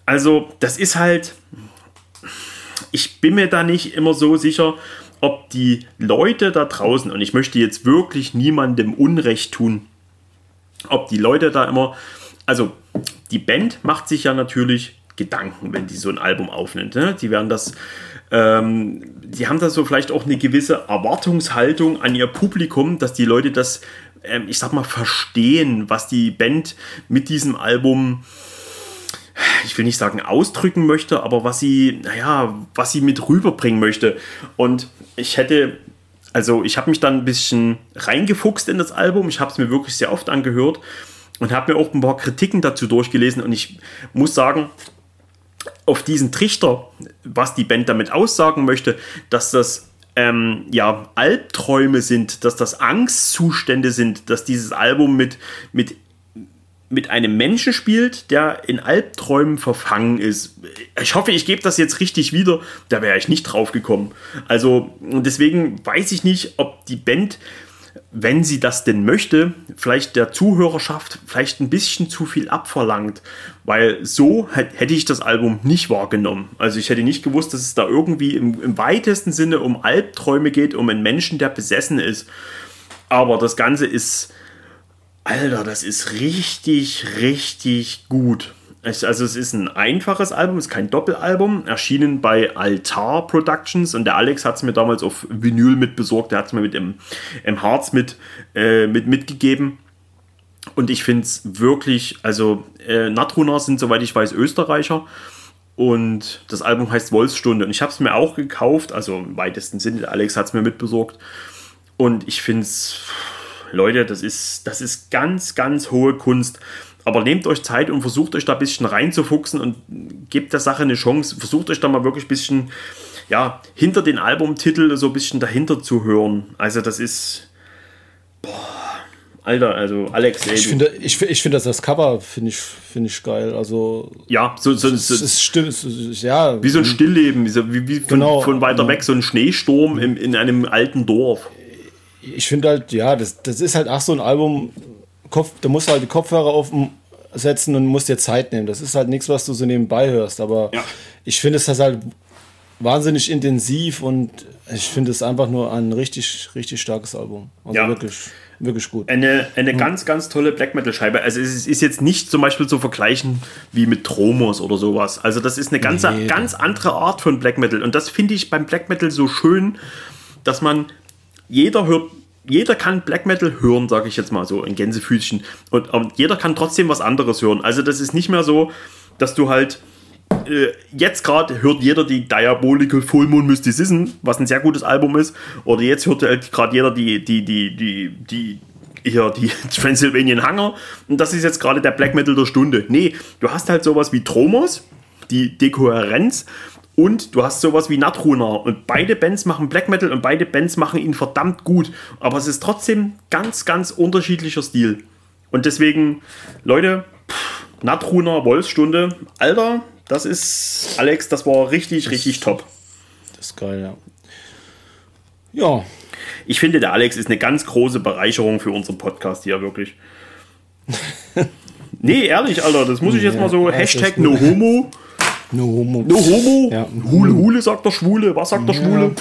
Also, das ist halt. Ich bin mir da nicht immer so sicher, ob die Leute da draußen, und ich möchte jetzt wirklich niemandem Unrecht tun, ob die Leute da immer, also die Band macht sich ja natürlich Gedanken, wenn die so ein Album aufnimmt. Ne? Die werden das, ähm, die haben da so vielleicht auch eine gewisse Erwartungshaltung an ihr Publikum, dass die Leute das, ähm, ich sag mal, verstehen, was die Band mit diesem Album äh, ich will nicht sagen ausdrücken möchte, aber was sie, naja, was sie mit rüberbringen möchte. Und ich hätte, also ich habe mich dann ein bisschen reingefuchst in das Album. Ich habe es mir wirklich sehr oft angehört und habe mir auch ein paar Kritiken dazu durchgelesen. Und ich muss sagen, auf diesen Trichter, was die Band damit aussagen möchte, dass das ähm, ja, Albträume sind, dass das Angstzustände sind, dass dieses Album mit, mit, mit einem Menschen spielt, der in Albträumen verfangen ist. Ich hoffe, ich gebe das jetzt richtig wieder. Da wäre ich nicht drauf gekommen. Also deswegen weiß ich nicht, ob die Band wenn sie das denn möchte, vielleicht der Zuhörerschaft vielleicht ein bisschen zu viel abverlangt, weil so hätte ich das Album nicht wahrgenommen. Also ich hätte nicht gewusst, dass es da irgendwie im, im weitesten Sinne um Albträume geht, um einen Menschen, der besessen ist. Aber das Ganze ist, Alter, das ist richtig, richtig gut. Also es ist ein einfaches Album, es ist kein Doppelalbum, erschienen bei Altar Productions und der Alex hat es mir damals auf Vinyl mit besorgt, der hat es mir mit im, im Harz mit, äh, mit mitgegeben. Und ich finde es wirklich, also äh, Natruna sind, soweit ich weiß, Österreicher. Und das Album heißt Wolfsstunde. Und ich habe es mir auch gekauft, also im weitesten Sinne, der Alex hat es mir mitbesorgt. Und ich finde es, Leute, das ist, das ist ganz, ganz hohe Kunst. Aber nehmt euch Zeit und versucht euch da ein bisschen reinzufuchsen und gebt der Sache eine Chance. Versucht euch da mal wirklich ein bisschen, ja, hinter den Albumtitel so ein bisschen dahinter zu hören. Also das ist, boah, Alter, also Alex, ey, Ich finde, ich, ich finde das, Cover finde ich, finde ich geil. Also ja, so, so, so es es ist, ja, wie so ein Stillleben, wie, so, wie, wie von, genau, von weiter ja. weg so ein Schneesturm in, in einem alten Dorf. Ich finde halt, ja, das, das ist halt auch so ein Album, Kopf, da musst du halt die Kopfhörer aufsetzen und musst dir Zeit nehmen. Das ist halt nichts, was du so nebenbei hörst. Aber ja. ich finde es halt wahnsinnig intensiv und ich finde es einfach nur ein richtig, richtig starkes Album. Also ja. wirklich, wirklich gut. Eine, eine mhm. ganz, ganz tolle Black Metal Scheibe. Also es ist jetzt nicht zum Beispiel zu vergleichen wie mit Tromos oder sowas. Also das ist eine ganz, nee. ganz andere Art von Black Metal. Und das finde ich beim Black Metal so schön, dass man jeder hört jeder kann Black Metal hören, sage ich jetzt mal so in Gänsefüßchen. Und, und jeder kann trotzdem was anderes hören. Also das ist nicht mehr so, dass du halt äh, jetzt gerade hört jeder die Diabolical Full Moon Mysticism, was ein sehr gutes Album ist. Oder jetzt hört halt gerade jeder die, die, die, die, die hier die Transylvanian Hunger und das ist jetzt gerade der Black Metal der Stunde. Nee, du hast halt sowas wie Tromos, die Dekohärenz und du hast sowas wie Natruner. Und beide Bands machen Black Metal und beide Bands machen ihn verdammt gut. Aber es ist trotzdem ganz, ganz unterschiedlicher Stil. Und deswegen, Leute, Natruner, Wolfsstunde, Alter, das ist, Alex, das war richtig, richtig top. Das ist geil, ja. Ja. Ich finde, der Alex ist eine ganz große Bereicherung für unseren Podcast hier, wirklich. nee, ehrlich, Alter, das muss ich jetzt mal so, ja, Hashtag no homo. No homo. No homo. Ja. Hule, Hule sagt der Schwule. Was sagt der Schwule?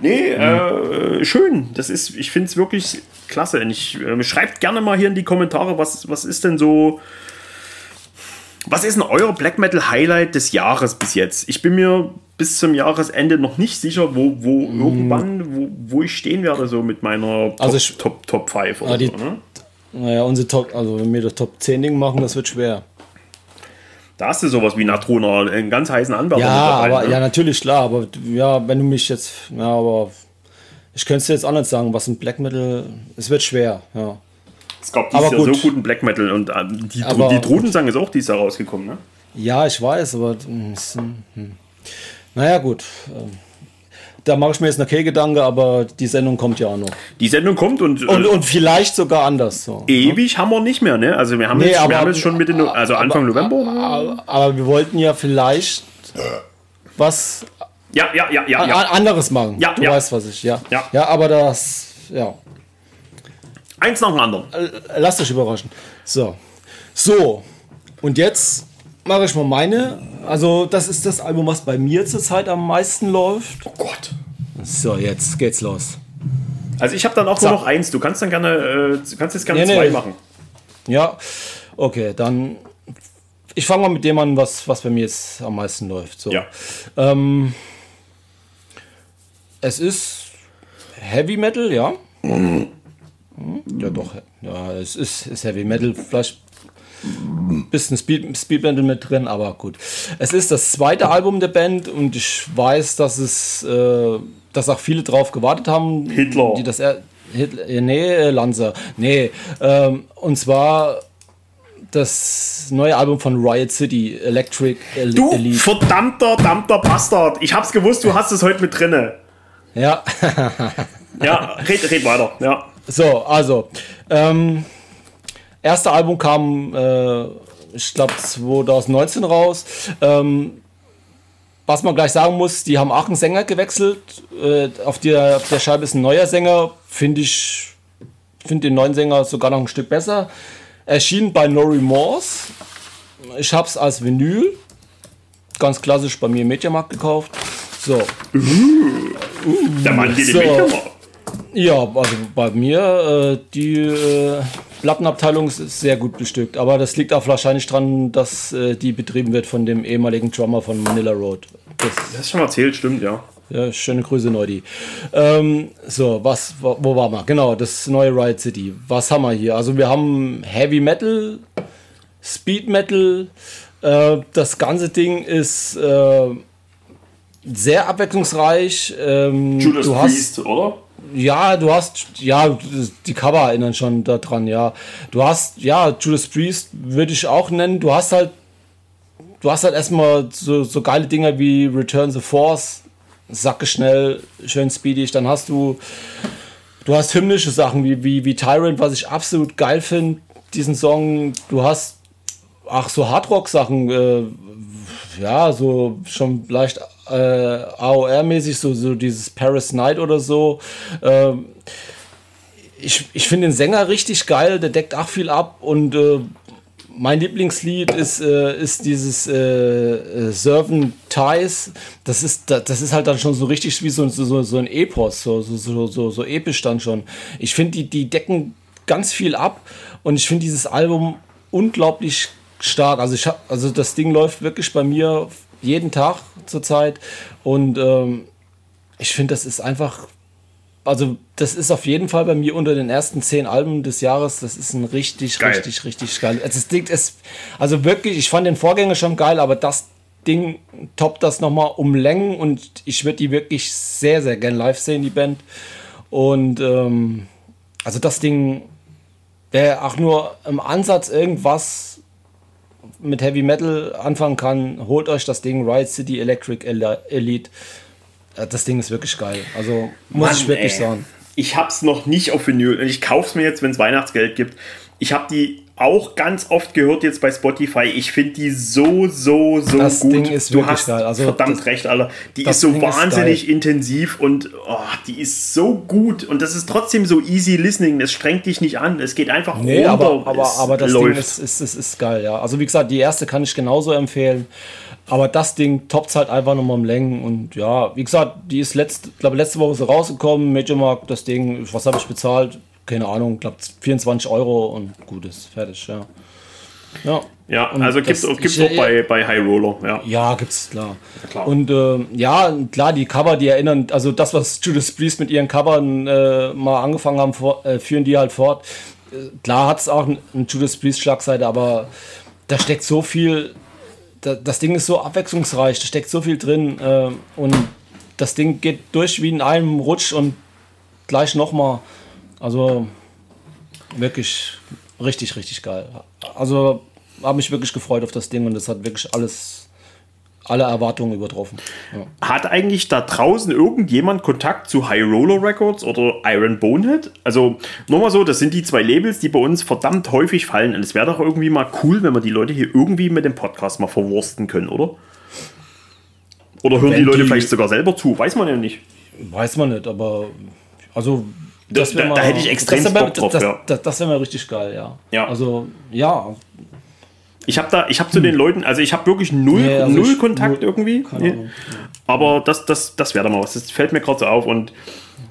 Nee, äh, schön. Das ist, ich finde es wirklich klasse. Ich, äh, schreibt gerne mal hier in die Kommentare, was, was ist denn so. Was ist denn euer Black Metal Highlight des Jahres bis jetzt? Ich bin mir bis zum Jahresende noch nicht sicher, wo, wo mm. irgendwann, wo, wo ich stehen werde, so mit meiner Top, also ich, Top, Top 5 oder die, so. Ne? Naja, unsere Top, also wenn wir das Top 10 Ding machen, das wird schwer. Da hast du sowas wie Natrona, einen ganz heißen Anwärter. Ja, aber, ne? ja, natürlich, klar. Aber ja, wenn du mich jetzt, ja, aber ich könnte es dir jetzt auch nicht sagen, was ein Black Metal, es wird schwer, ja. Es gab dieses aber Jahr so guten Black Metal und äh, die, aber, die Trudensang ist auch dieses Jahr rausgekommen, ne? Ja, ich weiß, aber hm, hm. naja, gut. Ähm, da mache ich mir jetzt noch keinen Gedanke, aber die Sendung kommt ja auch noch. Die Sendung kommt und. Und, äh, und vielleicht sogar anders. So, ne? ewig ne? haben wir nicht mehr, ne? Also wir haben, nee, jetzt, aber, wir haben jetzt schon Mitte, no also Anfang aber, November. Aber, aber, wir wollten ja vielleicht was ja, ja, ja, ja, ja. anderes machen. Ja, du ja. weißt, was ich, ja. ja. Ja, aber das, ja. Eins nach dem anderen. Lasst euch überraschen. So. So. Und jetzt mache ich mal meine. Also, das ist das Album, was bei mir zurzeit am meisten läuft. Oh Gott. So, jetzt geht's los. Also, ich habe dann auch so. nur noch eins. Du kannst dann gerne, äh, kannst jetzt gerne nee, zwei nee. machen. Ja, okay, dann. Ich fange mal mit dem an, was, was bei mir jetzt am meisten läuft. So. Ja. Ähm, es ist Heavy Metal, ja. Mhm. Ja, doch. Ja, es ist, ist Heavy Metal. Vielleicht bisschen Speed, Speedbandel mit drin, aber gut. Es ist das zweite Album der Band und ich weiß, dass es, äh, dass auch viele drauf gewartet haben. Hitler. Die das er Hitler, nee, Lanza. Nee, ähm, und zwar das neue Album von Riot City, Electric El du Elite. verdammter, verdammter Bastard. Ich hab's gewusst, du hast es heute mit drinne. Ja. ja, red, red weiter. Ja. So, also. Ähm, erste Album kam, äh, ich glaube, 2019 raus. Ähm, was man gleich sagen muss, die haben auch einen Sänger gewechselt. Äh, auf, der, auf der Scheibe ist ein neuer Sänger. Finde ich, finde den neuen Sänger sogar noch ein Stück besser. Erschien bei No Remorse. Ich habe es als Vinyl. Ganz klassisch bei mir im Mediamarkt gekauft. So. Uh, der Mann geht so. im Mediamarkt. Ja, also bei mir, äh, die äh, Plattenabteilung ist sehr gut bestückt. Aber das liegt auch wahrscheinlich daran, dass äh, die betrieben wird von dem ehemaligen Drummer von Manila Road. Das, das ist schon erzählt, stimmt, ja. Ja, schöne Grüße, Neudi. Ähm, so, was, wo, wo waren wir? Genau, das neue Riot City. Was haben wir hier? Also wir haben Heavy Metal, Speed Metal. Äh, das ganze Ding ist äh, sehr abwechslungsreich. Ähm, Judas Priest, oder? Ja, du hast, ja, die Cover erinnern schon daran, ja. Du hast, ja, Judas Priest würde ich auch nennen. Du hast halt, du hast halt erstmal so, so geile Dinger wie Return the Force, sacke schnell, schön speedig. Dann hast du, du hast hymnische Sachen wie, wie, wie Tyrant, was ich absolut geil finde, diesen Song. Du hast, ach, so Hardrock-Sachen, äh, ja, so schon leicht äh, AOR-mäßig, so, so dieses Paris Night oder so. Ähm, ich ich finde den Sänger richtig geil, der deckt auch viel ab und äh, mein Lieblingslied ist, äh, ist dieses äh, äh, Servant Ties. Das ist, das ist halt dann schon so richtig wie so, so, so ein Epos, so, so, so, so episch dann schon. Ich finde, die, die decken ganz viel ab und ich finde dieses Album unglaublich stark. Also, ich hab, also das Ding läuft wirklich bei mir jeden Tag zurzeit. Und ähm, ich finde, das ist einfach. Also, das ist auf jeden Fall bei mir unter den ersten zehn Alben des Jahres. Das ist ein richtig, geil. richtig, richtig geil. Also, Ding ist, also wirklich, ich fand den Vorgänger schon geil, aber das Ding toppt das nochmal um Längen und ich würde die wirklich sehr, sehr gern live sehen, die Band. Und ähm, also das Ding, wer auch nur im Ansatz irgendwas mit Heavy Metal anfangen kann, holt euch das Ding Riot City Electric Elite. Das Ding ist wirklich geil. Also muss Mann, ich wirklich ey. sagen. Ich hab's noch nicht auf Vinyl. Ich kauf's mir jetzt, wenn es Weihnachtsgeld gibt. Ich habe die auch ganz oft gehört jetzt bei Spotify. Ich finde die so, so, so das gut. Ding ist du hast geil. Also verdammt das, recht, Alter. Die ist so Ding wahnsinnig ist intensiv und oh, die ist so gut. Und das ist trotzdem so easy listening. Es strengt dich nicht an. Es geht einfach nee, runter. Aber, aber, aber das läuft. Ding ist, ist, ist, ist geil, ja. Also wie gesagt, die erste kann ich genauso empfehlen. Aber das Ding toppt halt einfach nochmal im Längen. Und ja, wie gesagt, die ist letzte, glaube letzte Woche so rausgekommen. Major Mark, das Ding, was habe ich bezahlt? Keine Ahnung, glaube 24 Euro und gut ist, fertig, ja. Ja, ja also gibt es auch bei, bei High Roller, ja. Ja, gibt's, klar. Ja, klar. Und äh, ja, klar, die Cover, die erinnern, also das, was Judas Priest mit ihren Covern äh, mal angefangen haben, vor, äh, führen die halt fort. Äh, klar hat es auch eine ein Judas Priest Schlagseite, aber da steckt so viel, da, das Ding ist so abwechslungsreich, da steckt so viel drin äh, und das Ding geht durch wie in einem Rutsch und gleich nochmal. Also wirklich richtig, richtig geil. Also habe mich wirklich gefreut auf das Ding und es hat wirklich alles, alle Erwartungen übertroffen. Ja. Hat eigentlich da draußen irgendjemand Kontakt zu High Roller Records oder Iron Bonehead? Also nur mal so, das sind die zwei Labels, die bei uns verdammt häufig fallen. Und es wäre doch irgendwie mal cool, wenn wir die Leute hier irgendwie mit dem Podcast mal verwursten können, oder? Oder hören wenn die Leute die, vielleicht sogar selber zu? Weiß man ja nicht. Weiß man nicht, aber also das da, mal, da, hätte ich extrem das Bock drauf. Das, ja. das, das wäre mal richtig geil, ja. ja. Also, ja. Ich habe da, ich habe zu hm. den Leuten, also ich habe wirklich null, nee, also null Kontakt null, irgendwie. Ahnung, Aber das, das, das wäre da mal was. Das fällt mir gerade so auf. Und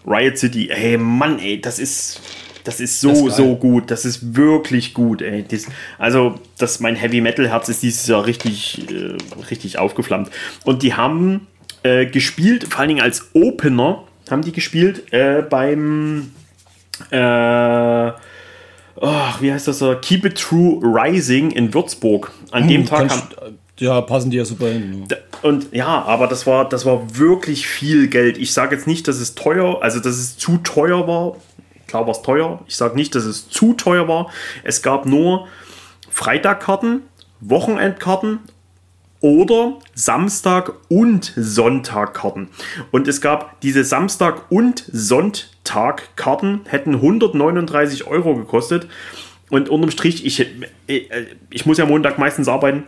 Riot City, ey, Mann, ey, das ist, das ist so, das ist so gut. Das ist wirklich gut, ey. Das, also, das, mein Heavy Metal Herz ist dieses Jahr richtig, äh, richtig aufgeflammt. Und die haben äh, gespielt, vor allen Dingen als Opener haben die gespielt äh, beim äh, oh, wie heißt das? Keep It True Rising in Würzburg. An hm, dem Tag haben, ja, passen die ja super hin. Und ja, aber das war, das war wirklich viel Geld. Ich sage jetzt nicht, dass es teuer, also dass es zu teuer war. Klar war es teuer. Ich sage nicht, dass es zu teuer war. Es gab nur Freitagkarten, Wochenendkarten oder Samstag und Sonntag-Karten. Und es gab diese Samstag- und Sonntag-Karten, hätten 139 Euro gekostet. Und unterm Strich, ich, ich, ich muss ja Montag meistens arbeiten.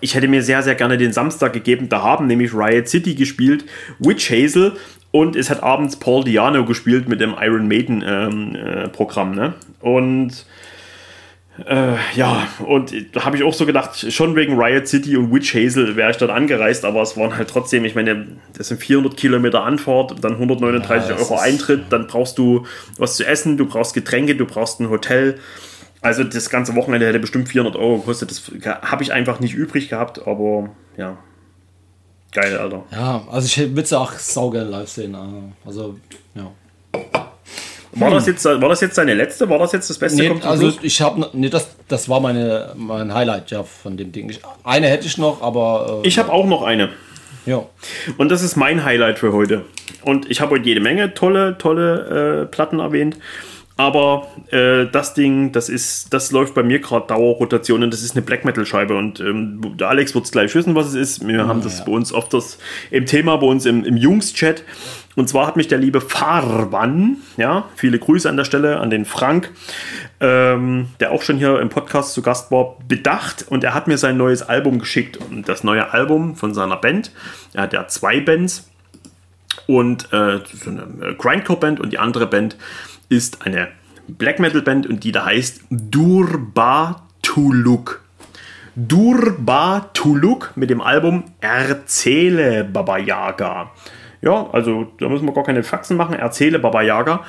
Ich hätte mir sehr, sehr gerne den Samstag gegeben. Da haben nämlich Riot City gespielt, Witch Hazel und es hat abends Paul Diano gespielt mit dem Iron Maiden ähm, äh, Programm. Ne? Und äh, ja, und da habe ich auch so gedacht, schon wegen Riot City und Witch Hazel wäre ich dort angereist, aber es waren halt trotzdem, ich meine, das sind 400 Kilometer Anfahrt, dann 139 ja, Euro Eintritt, dann brauchst du was zu essen, du brauchst Getränke, du brauchst ein Hotel. Also das ganze Wochenende hätte bestimmt 400 Euro gekostet. Das habe ich einfach nicht übrig gehabt, aber ja, geil, Alter. Ja, also ich würde es auch saugern live sehen. Also, ja. War, das jetzt, war das jetzt seine letzte? War das jetzt das Beste? Nee, also ich habe, nee, das, das war meine, mein Highlight ja von dem Ding. Ich, eine hätte ich noch, aber. Äh, ich habe auch noch eine. Ja. Und das ist mein Highlight für heute. Und ich habe heute jede Menge tolle, tolle äh, Platten erwähnt. Aber äh, das Ding, das ist, das läuft bei mir gerade Dauerrotation und das ist eine Black Metal Scheibe. Und ähm, der Alex wird es gleich wissen, was es ist. Wir ja, haben das ja. bei uns oft das im Thema bei uns im, im Jungs-Chat. Und zwar hat mich der liebe Farban, ja, viele Grüße an der Stelle an den Frank, ähm, der auch schon hier im Podcast zu Gast war, bedacht und er hat mir sein neues Album geschickt. Und das neue Album von seiner Band, er hat ja zwei Bands und äh, so eine Grindcore-Band und die andere Band ist eine Black Metal Band und die da heißt Durba Tuluk. Durba Tuluk mit dem Album Erzähle Baba Yaga. Ja, also da müssen wir gar keine Faxen machen. Erzähle Baba Yaga.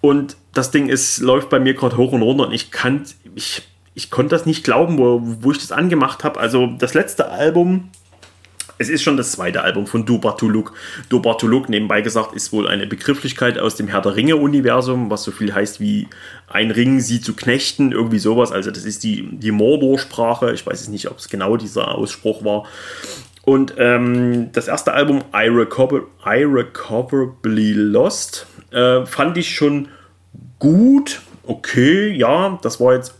Und das Ding ist, läuft bei mir gerade hoch und runter und ich kann, ich, ich konnte das nicht glauben, wo, wo ich das angemacht habe. Also das letzte Album es ist schon das zweite Album von Dubartuluk. Dubartuluk, nebenbei gesagt, ist wohl eine Begrifflichkeit aus dem Herr der Ringe-Universum, was so viel heißt wie ein Ring, sie zu knechten, irgendwie sowas. Also, das ist die, die Mordor-Sprache. Ich weiß jetzt nicht, ob es genau dieser Ausspruch war. Und ähm, das erste Album, Irrecover Irrecoverably Lost, äh, fand ich schon gut. Okay, ja, das war jetzt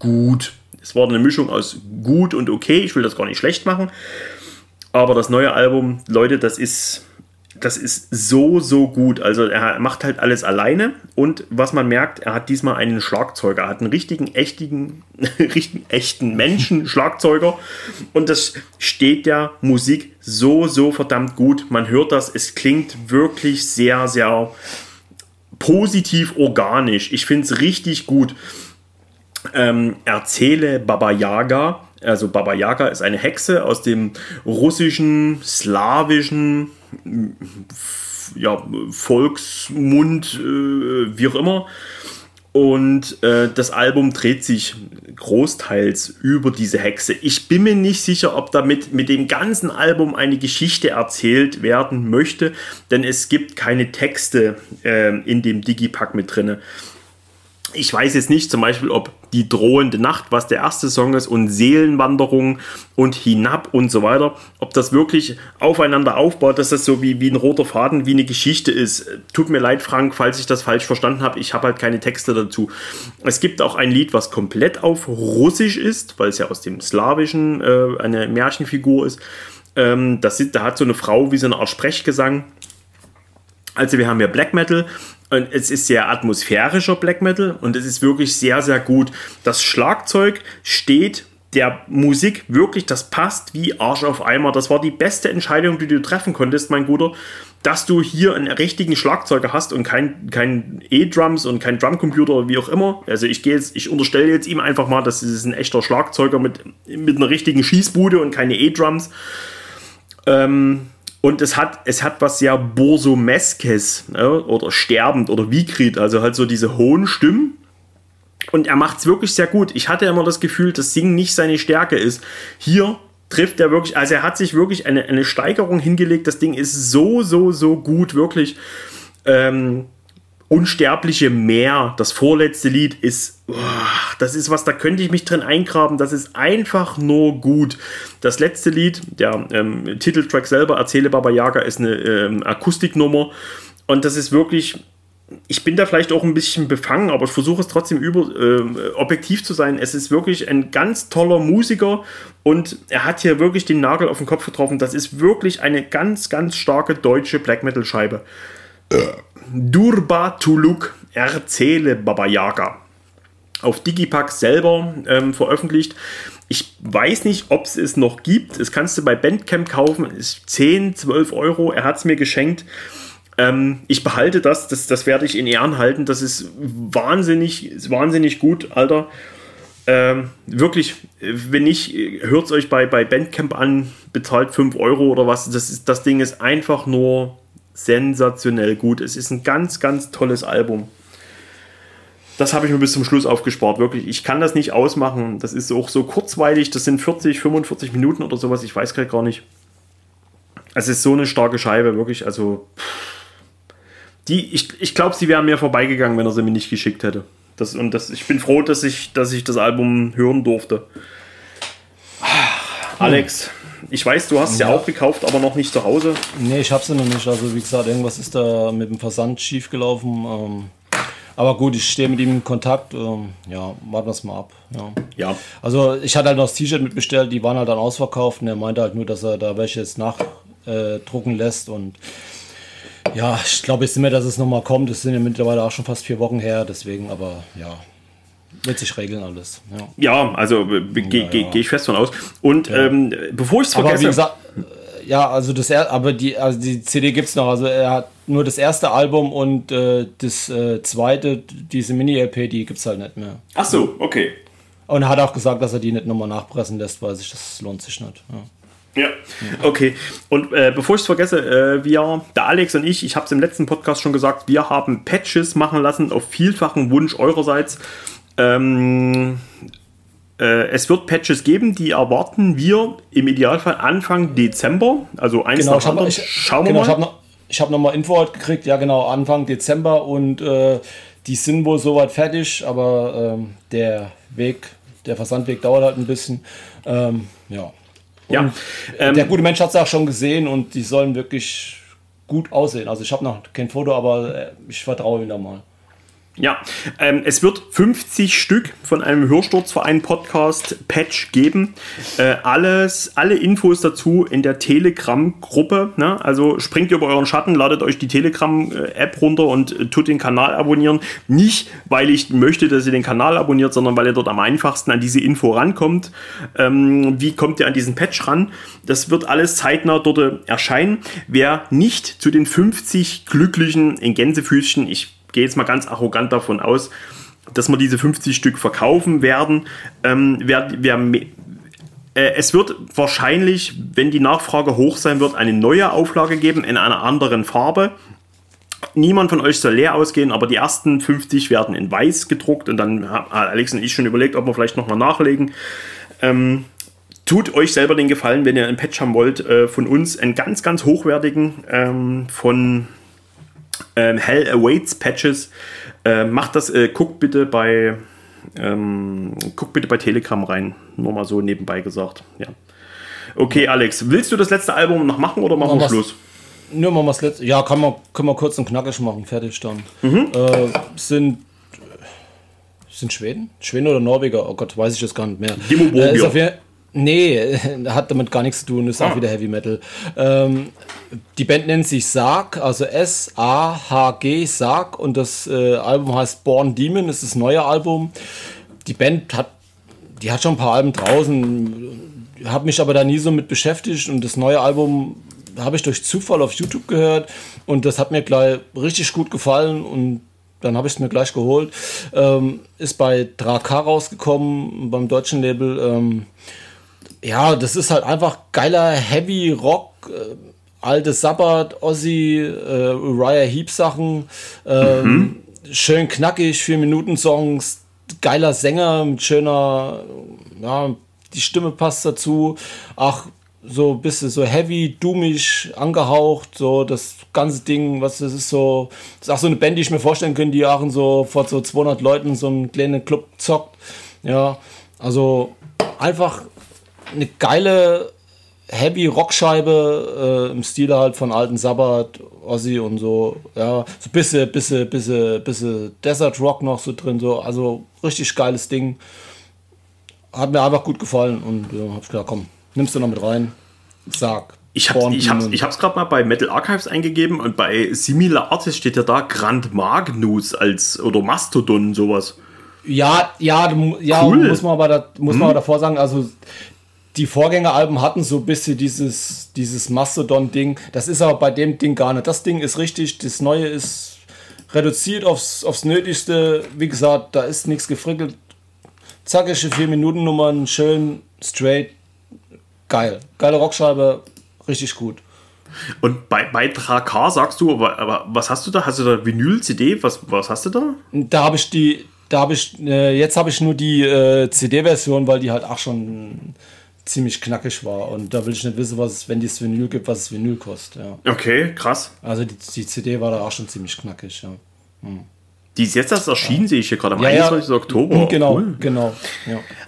gut. Es war eine Mischung aus gut und okay. Ich will das gar nicht schlecht machen. Aber das neue Album, Leute, das ist, das ist so, so gut. Also er macht halt alles alleine und was man merkt, er hat diesmal einen Schlagzeuger, er hat einen richtigen, echten, richtigen, echten Menschen, Schlagzeuger und das steht der Musik so, so verdammt gut. Man hört das, es klingt wirklich sehr, sehr positiv organisch. Ich finde es richtig gut. Ähm, erzähle Baba Yaga also Baba Yaga ist eine Hexe aus dem russischen, slawischen ja, Volksmund, äh, wie auch immer. Und äh, das Album dreht sich großteils über diese Hexe. Ich bin mir nicht sicher, ob damit mit dem ganzen Album eine Geschichte erzählt werden möchte, denn es gibt keine Texte äh, in dem Digipack mit drin ich weiß jetzt nicht zum Beispiel, ob die drohende Nacht, was der erste Song ist, und Seelenwanderung und hinab und so weiter, ob das wirklich aufeinander aufbaut, dass das so wie, wie ein roter Faden, wie eine Geschichte ist. Tut mir leid, Frank, falls ich das falsch verstanden habe. Ich habe halt keine Texte dazu. Es gibt auch ein Lied, was komplett auf Russisch ist, weil es ja aus dem Slawischen äh, eine Märchenfigur ist. Ähm, das, da hat so eine Frau wie so eine Art Sprechgesang. Also wir haben ja Black Metal und es ist sehr atmosphärischer Black Metal und es ist wirklich sehr, sehr gut. Das Schlagzeug steht der Musik wirklich, das passt wie Arsch auf Eimer. Das war die beste Entscheidung, die du treffen konntest, mein Guter, dass du hier einen richtigen Schlagzeuger hast und kein, kein E-Drums und kein Drumcomputer wie auch immer. Also ich gehe jetzt, ich unterstelle jetzt ihm einfach mal, dass es ein echter Schlagzeuger mit, mit einer richtigen Schießbude und keine E-Drums. Ähm, und es hat, es hat was sehr Borsomeskes ne? oder sterbend oder Vigrid, also halt so diese hohen Stimmen. Und er macht es wirklich sehr gut. Ich hatte immer das Gefühl, dass Singen nicht seine Stärke ist. Hier trifft er wirklich, also er hat sich wirklich eine, eine Steigerung hingelegt. Das Ding ist so, so, so gut, wirklich. Ähm, Unsterbliche Meer, das vorletzte Lied, ist, oh, das ist was, da könnte ich mich drin eingraben. Das ist einfach nur gut. Das letzte Lied, der ähm, Titeltrack selber, Erzähle Baba Yaga, ist eine ähm, Akustiknummer. Und das ist wirklich, ich bin da vielleicht auch ein bisschen befangen, aber ich versuche es trotzdem über, äh, objektiv zu sein. Es ist wirklich ein ganz toller Musiker und er hat hier wirklich den Nagel auf den Kopf getroffen. Das ist wirklich eine ganz, ganz starke deutsche Black Metal Durba Tuluk Erzähle Baba Yaga. Auf Digipack selber ähm, veröffentlicht. Ich weiß nicht, ob es es noch gibt. Es kannst du bei Bandcamp kaufen. Ist 10, 12 Euro. Er hat es mir geschenkt. Ähm, ich behalte das, das, das werde ich in Ehren halten. Das ist wahnsinnig, ist wahnsinnig gut, Alter. Ähm, wirklich, wenn nicht, hört es euch bei, bei Bandcamp an, bezahlt 5 Euro oder was. Das, ist, das Ding ist einfach nur sensationell gut. Es ist ein ganz, ganz tolles Album. Das habe ich mir bis zum Schluss aufgespart, wirklich. Ich kann das nicht ausmachen. Das ist auch so kurzweilig. Das sind 40, 45 Minuten oder sowas. Ich weiß gerade gar nicht. Es ist so eine starke Scheibe, wirklich. Also. Die, ich, ich glaube, sie wären mir vorbeigegangen, wenn er sie mir nicht geschickt hätte. Das, und das, ich bin froh, dass ich, dass ich das Album hören durfte. Alex, ich weiß, du hast ja. ja. auch gekauft, aber noch nicht zu Hause. Nee, ich habe sie noch nicht. Also wie gesagt, irgendwas ist da mit dem Versand schief gelaufen. Ähm, aber gut, ich stehe mit ihm in Kontakt. Ähm, ja, warten wir es mal ab. Ja. ja. Also ich hatte halt noch das T-Shirt mitbestellt, die waren halt dann ausverkauft und er meinte halt nur, dass er da welche jetzt nachdrucken äh, lässt und ja, ich glaube jetzt nicht mehr, dass es nochmal kommt. Es sind ja mittlerweile auch schon fast vier Wochen her, deswegen, aber ja, wird sich regeln alles. Ja, ja also äh, gehe geh ich fest von aus. Und ähm, bevor ich es vergesse. Aber wie gesagt, ja, also das aber die, also die CD gibt es noch. Also er hat nur das erste Album und äh, das äh, zweite, diese Mini-LP, die gibt es halt nicht mehr. Ach so, okay. Und er hat auch gesagt, dass er die nicht nochmal nachpressen lässt, weil sich das lohnt sich nicht. Ja. Ja, okay. Und äh, bevor ich es vergesse, äh, wir, der Alex und ich, ich habe es im letzten Podcast schon gesagt, wir haben Patches machen lassen auf vielfachen Wunsch eurerseits. Ähm, äh, es wird Patches geben, die erwarten wir im Idealfall Anfang Dezember, also eins genau, nach anderen. Ich, Schauen wir genau, mal. Ich habe noch, hab noch mal Info heute gekriegt, ja genau, Anfang Dezember und äh, die sind wohl soweit fertig, aber ähm, der Weg, der Versandweg dauert halt ein bisschen. Ähm, ja. Ja, ähm, der gute Mensch hat es auch schon gesehen und die sollen wirklich gut aussehen. Also ich habe noch kein Foto, aber äh, ich vertraue ihm da mal. Ja, ähm, es wird 50 Stück von einem Hörsturzverein Podcast Patch geben. Äh, alles, alle Infos dazu in der Telegram-Gruppe. Ne? Also springt über euren Schatten, ladet euch die Telegram-App runter und äh, tut den Kanal abonnieren. Nicht, weil ich möchte, dass ihr den Kanal abonniert, sondern weil ihr dort am einfachsten an diese Info rankommt. Ähm, wie kommt ihr an diesen Patch ran? Das wird alles zeitnah dort äh, erscheinen. Wer nicht zu den 50 Glücklichen in Gänsefüßchen, ich gehe jetzt mal ganz arrogant davon aus, dass wir diese 50 Stück verkaufen werden. Ähm, wer, wer, äh, es wird wahrscheinlich, wenn die Nachfrage hoch sein wird, eine neue Auflage geben in einer anderen Farbe. Niemand von euch soll leer ausgehen, aber die ersten 50 werden in weiß gedruckt und dann haben Alex und ich schon überlegt, ob wir vielleicht nochmal nachlegen. Ähm, tut euch selber den Gefallen, wenn ihr einen Patch haben wollt, äh, von uns einen ganz, ganz hochwertigen ähm, von ähm, Hell Awaits Patches. Äh, macht das, äh, guckt bitte bei ähm, guckt bitte bei Telegram rein. Nur mal so nebenbei gesagt. Ja. Okay, Alex, willst du das letzte Album noch machen oder machen wir Schluss? Nur mal das letzte. Ja, kann man, können wir kurz und knackig machen. Fertig dann. Mhm. Äh, sind sind Schweden? Schweden oder Norweger? Oh Gott, weiß ich jetzt gar nicht mehr. Dimo äh, ist auf jeden Nee, hat damit gar nichts zu tun, ist ah. auch wieder Heavy Metal. Ähm, die Band nennt sich Sarg, also S-A-H-G, Sarg, und das äh, Album heißt Born Demon, ist das neue Album. Die Band hat, die hat schon ein paar Alben draußen, habe mich aber da nie so mit beschäftigt und das neue Album habe ich durch Zufall auf YouTube gehört und das hat mir gleich richtig gut gefallen und dann habe ich es mir gleich geholt. Ähm, ist bei Drakar rausgekommen, beim deutschen Label. Ähm, ja, das ist halt einfach geiler Heavy Rock, äh, alte Sabbath, Ozzy, äh, Uriah Heep Sachen, äh, mhm. schön knackig, vier Minuten Songs, geiler Sänger mit schöner, ja, die Stimme passt dazu, ach, so ein bisschen so heavy, doomig angehaucht, so das ganze Ding, was das ist so, das ist auch so eine Band, die ich mir vorstellen könnte, die auch so vor so 200 Leuten so einen kleinen Club zockt, ja, also einfach eine geile Heavy Rockscheibe äh, im Stil halt von alten Sabbath, Ozzy und so. Ja, so bisschen, bisschen, bisschen, bisschen Desert Rock noch so drin. So. Also richtig geiles Ding. Hat mir einfach gut gefallen und äh, hab ich gedacht, komm, nimmst du noch mit rein. Sag. Ich habe ich hab's, ich hab's gerade mal bei Metal Archives eingegeben und bei Similar Artist steht ja da Grand Magnus als oder Mastodon sowas. Ja, ja, ja, cool. muss man aber da, muss hm. man aber davor sagen, also die Vorgängeralben hatten so ein bisschen dieses, dieses Mastodon-Ding. Das ist aber bei dem Ding gar nicht. Das Ding ist richtig, das Neue ist reduziert aufs, aufs Nötigste. Wie gesagt, da ist nichts gefrickelt. Zackige 4-Minuten-Nummern, schön, straight, geil. Geile Rockscheibe, richtig gut. Und bei, bei Drakar sagst du, aber, aber was hast du da? Hast du da Vinyl-CD? Was, was hast du da? Da habe ich die, da habe ich, äh, jetzt habe ich nur die äh, CD-Version, weil die halt auch schon ziemlich knackig war. Und da will ich nicht wissen, was es, wenn es Vinyl gibt, was es Vinyl kostet. Ja. Okay, krass. Also die, die CD war da auch schon ziemlich knackig, ja. Hm. Die ist jetzt erst erschienen, ja. sehe ich hier gerade am ja, 21. Ja. Oktober. Genau, cool. genau.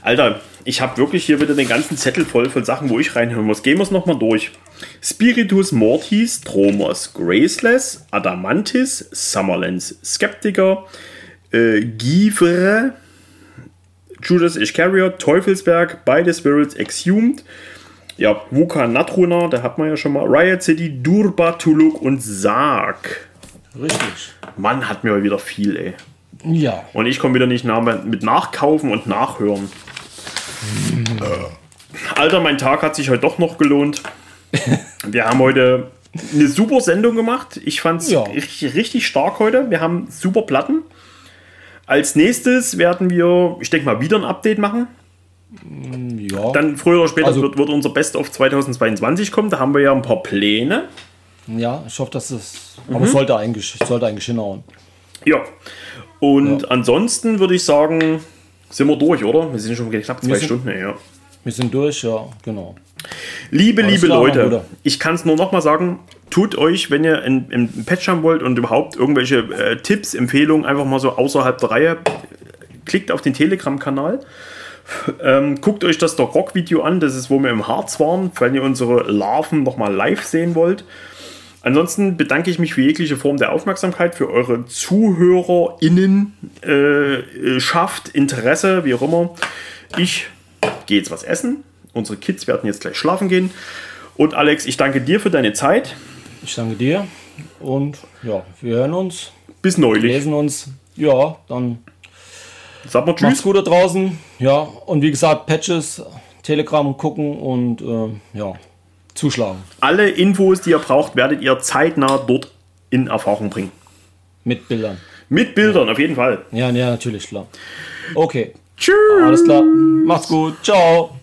Alter, ich habe wirklich hier wieder den ganzen Zettel voll von Sachen, wo ich reinhören muss. Gehen wir es nochmal durch. Spiritus Mortis, Tromos, Graceless, Adamantis, Summerlands, Skeptiker, äh, Givre, Judas Iscariot, Teufelsberg, beide Spirits Exhumed, ja, Wuka Natruna, da hat man ja schon mal, Riot City, Durba, Tuluk und Sarg. Richtig. Mann, hat mir wieder viel, ey. Ja. Und ich komme wieder nicht nach, mit Nachkaufen und Nachhören. Hm. Alter, mein Tag hat sich heute doch noch gelohnt. Wir haben heute eine super Sendung gemacht. Ich fand es ja. richtig, richtig stark heute. Wir haben super Platten. Als nächstes werden wir, ich denke mal, wieder ein Update machen. Ja. Dann früher oder später also, wird, wird, unser Best of 2022 kommen. Da haben wir ja ein paar Pläne. Ja, ich hoffe, dass es. Mhm. Aber es sollte eigentlich, sollte eigentlich hinhauen. Ja. Und ja. ansonsten würde ich sagen, sind wir durch, oder? Wir sind schon knapp zwei sind, Stunden, ja. Wir sind durch, ja, genau. Liebe, liebe klar, Leute, ich kann es nur noch mal sagen, tut euch, wenn ihr ein, Patch haben wollt und überhaupt irgendwelche äh, Tipps, Empfehlungen, einfach mal so außerhalb der Reihe, klickt auf den Telegram-Kanal. Ähm, guckt euch das Doc Rock Video an, das ist, wo wir im Harz waren, wenn ihr unsere Larven nochmal live sehen wollt. Ansonsten bedanke ich mich für jegliche Form der Aufmerksamkeit, für eure ZuhörerInnen, äh, Schaft, Interesse, wie auch immer. Ich gehe jetzt was essen. Unsere Kids werden jetzt gleich schlafen gehen. Und Alex, ich danke dir für deine Zeit. Ich danke dir und ja, wir hören uns. Bis neulich. Wir lesen uns. Ja, dann. Sag mal Tschüss. Macht's gut da draußen. Ja, und wie gesagt, Patches, Telegram gucken und äh, ja, zuschlagen. Alle Infos, die ihr braucht, werdet ihr zeitnah dort in Erfahrung bringen. Mit Bildern. Mit Bildern, ja. auf jeden Fall. Ja, ja, natürlich, klar. Okay. Tschüss. Alles klar. Macht's gut. Ciao.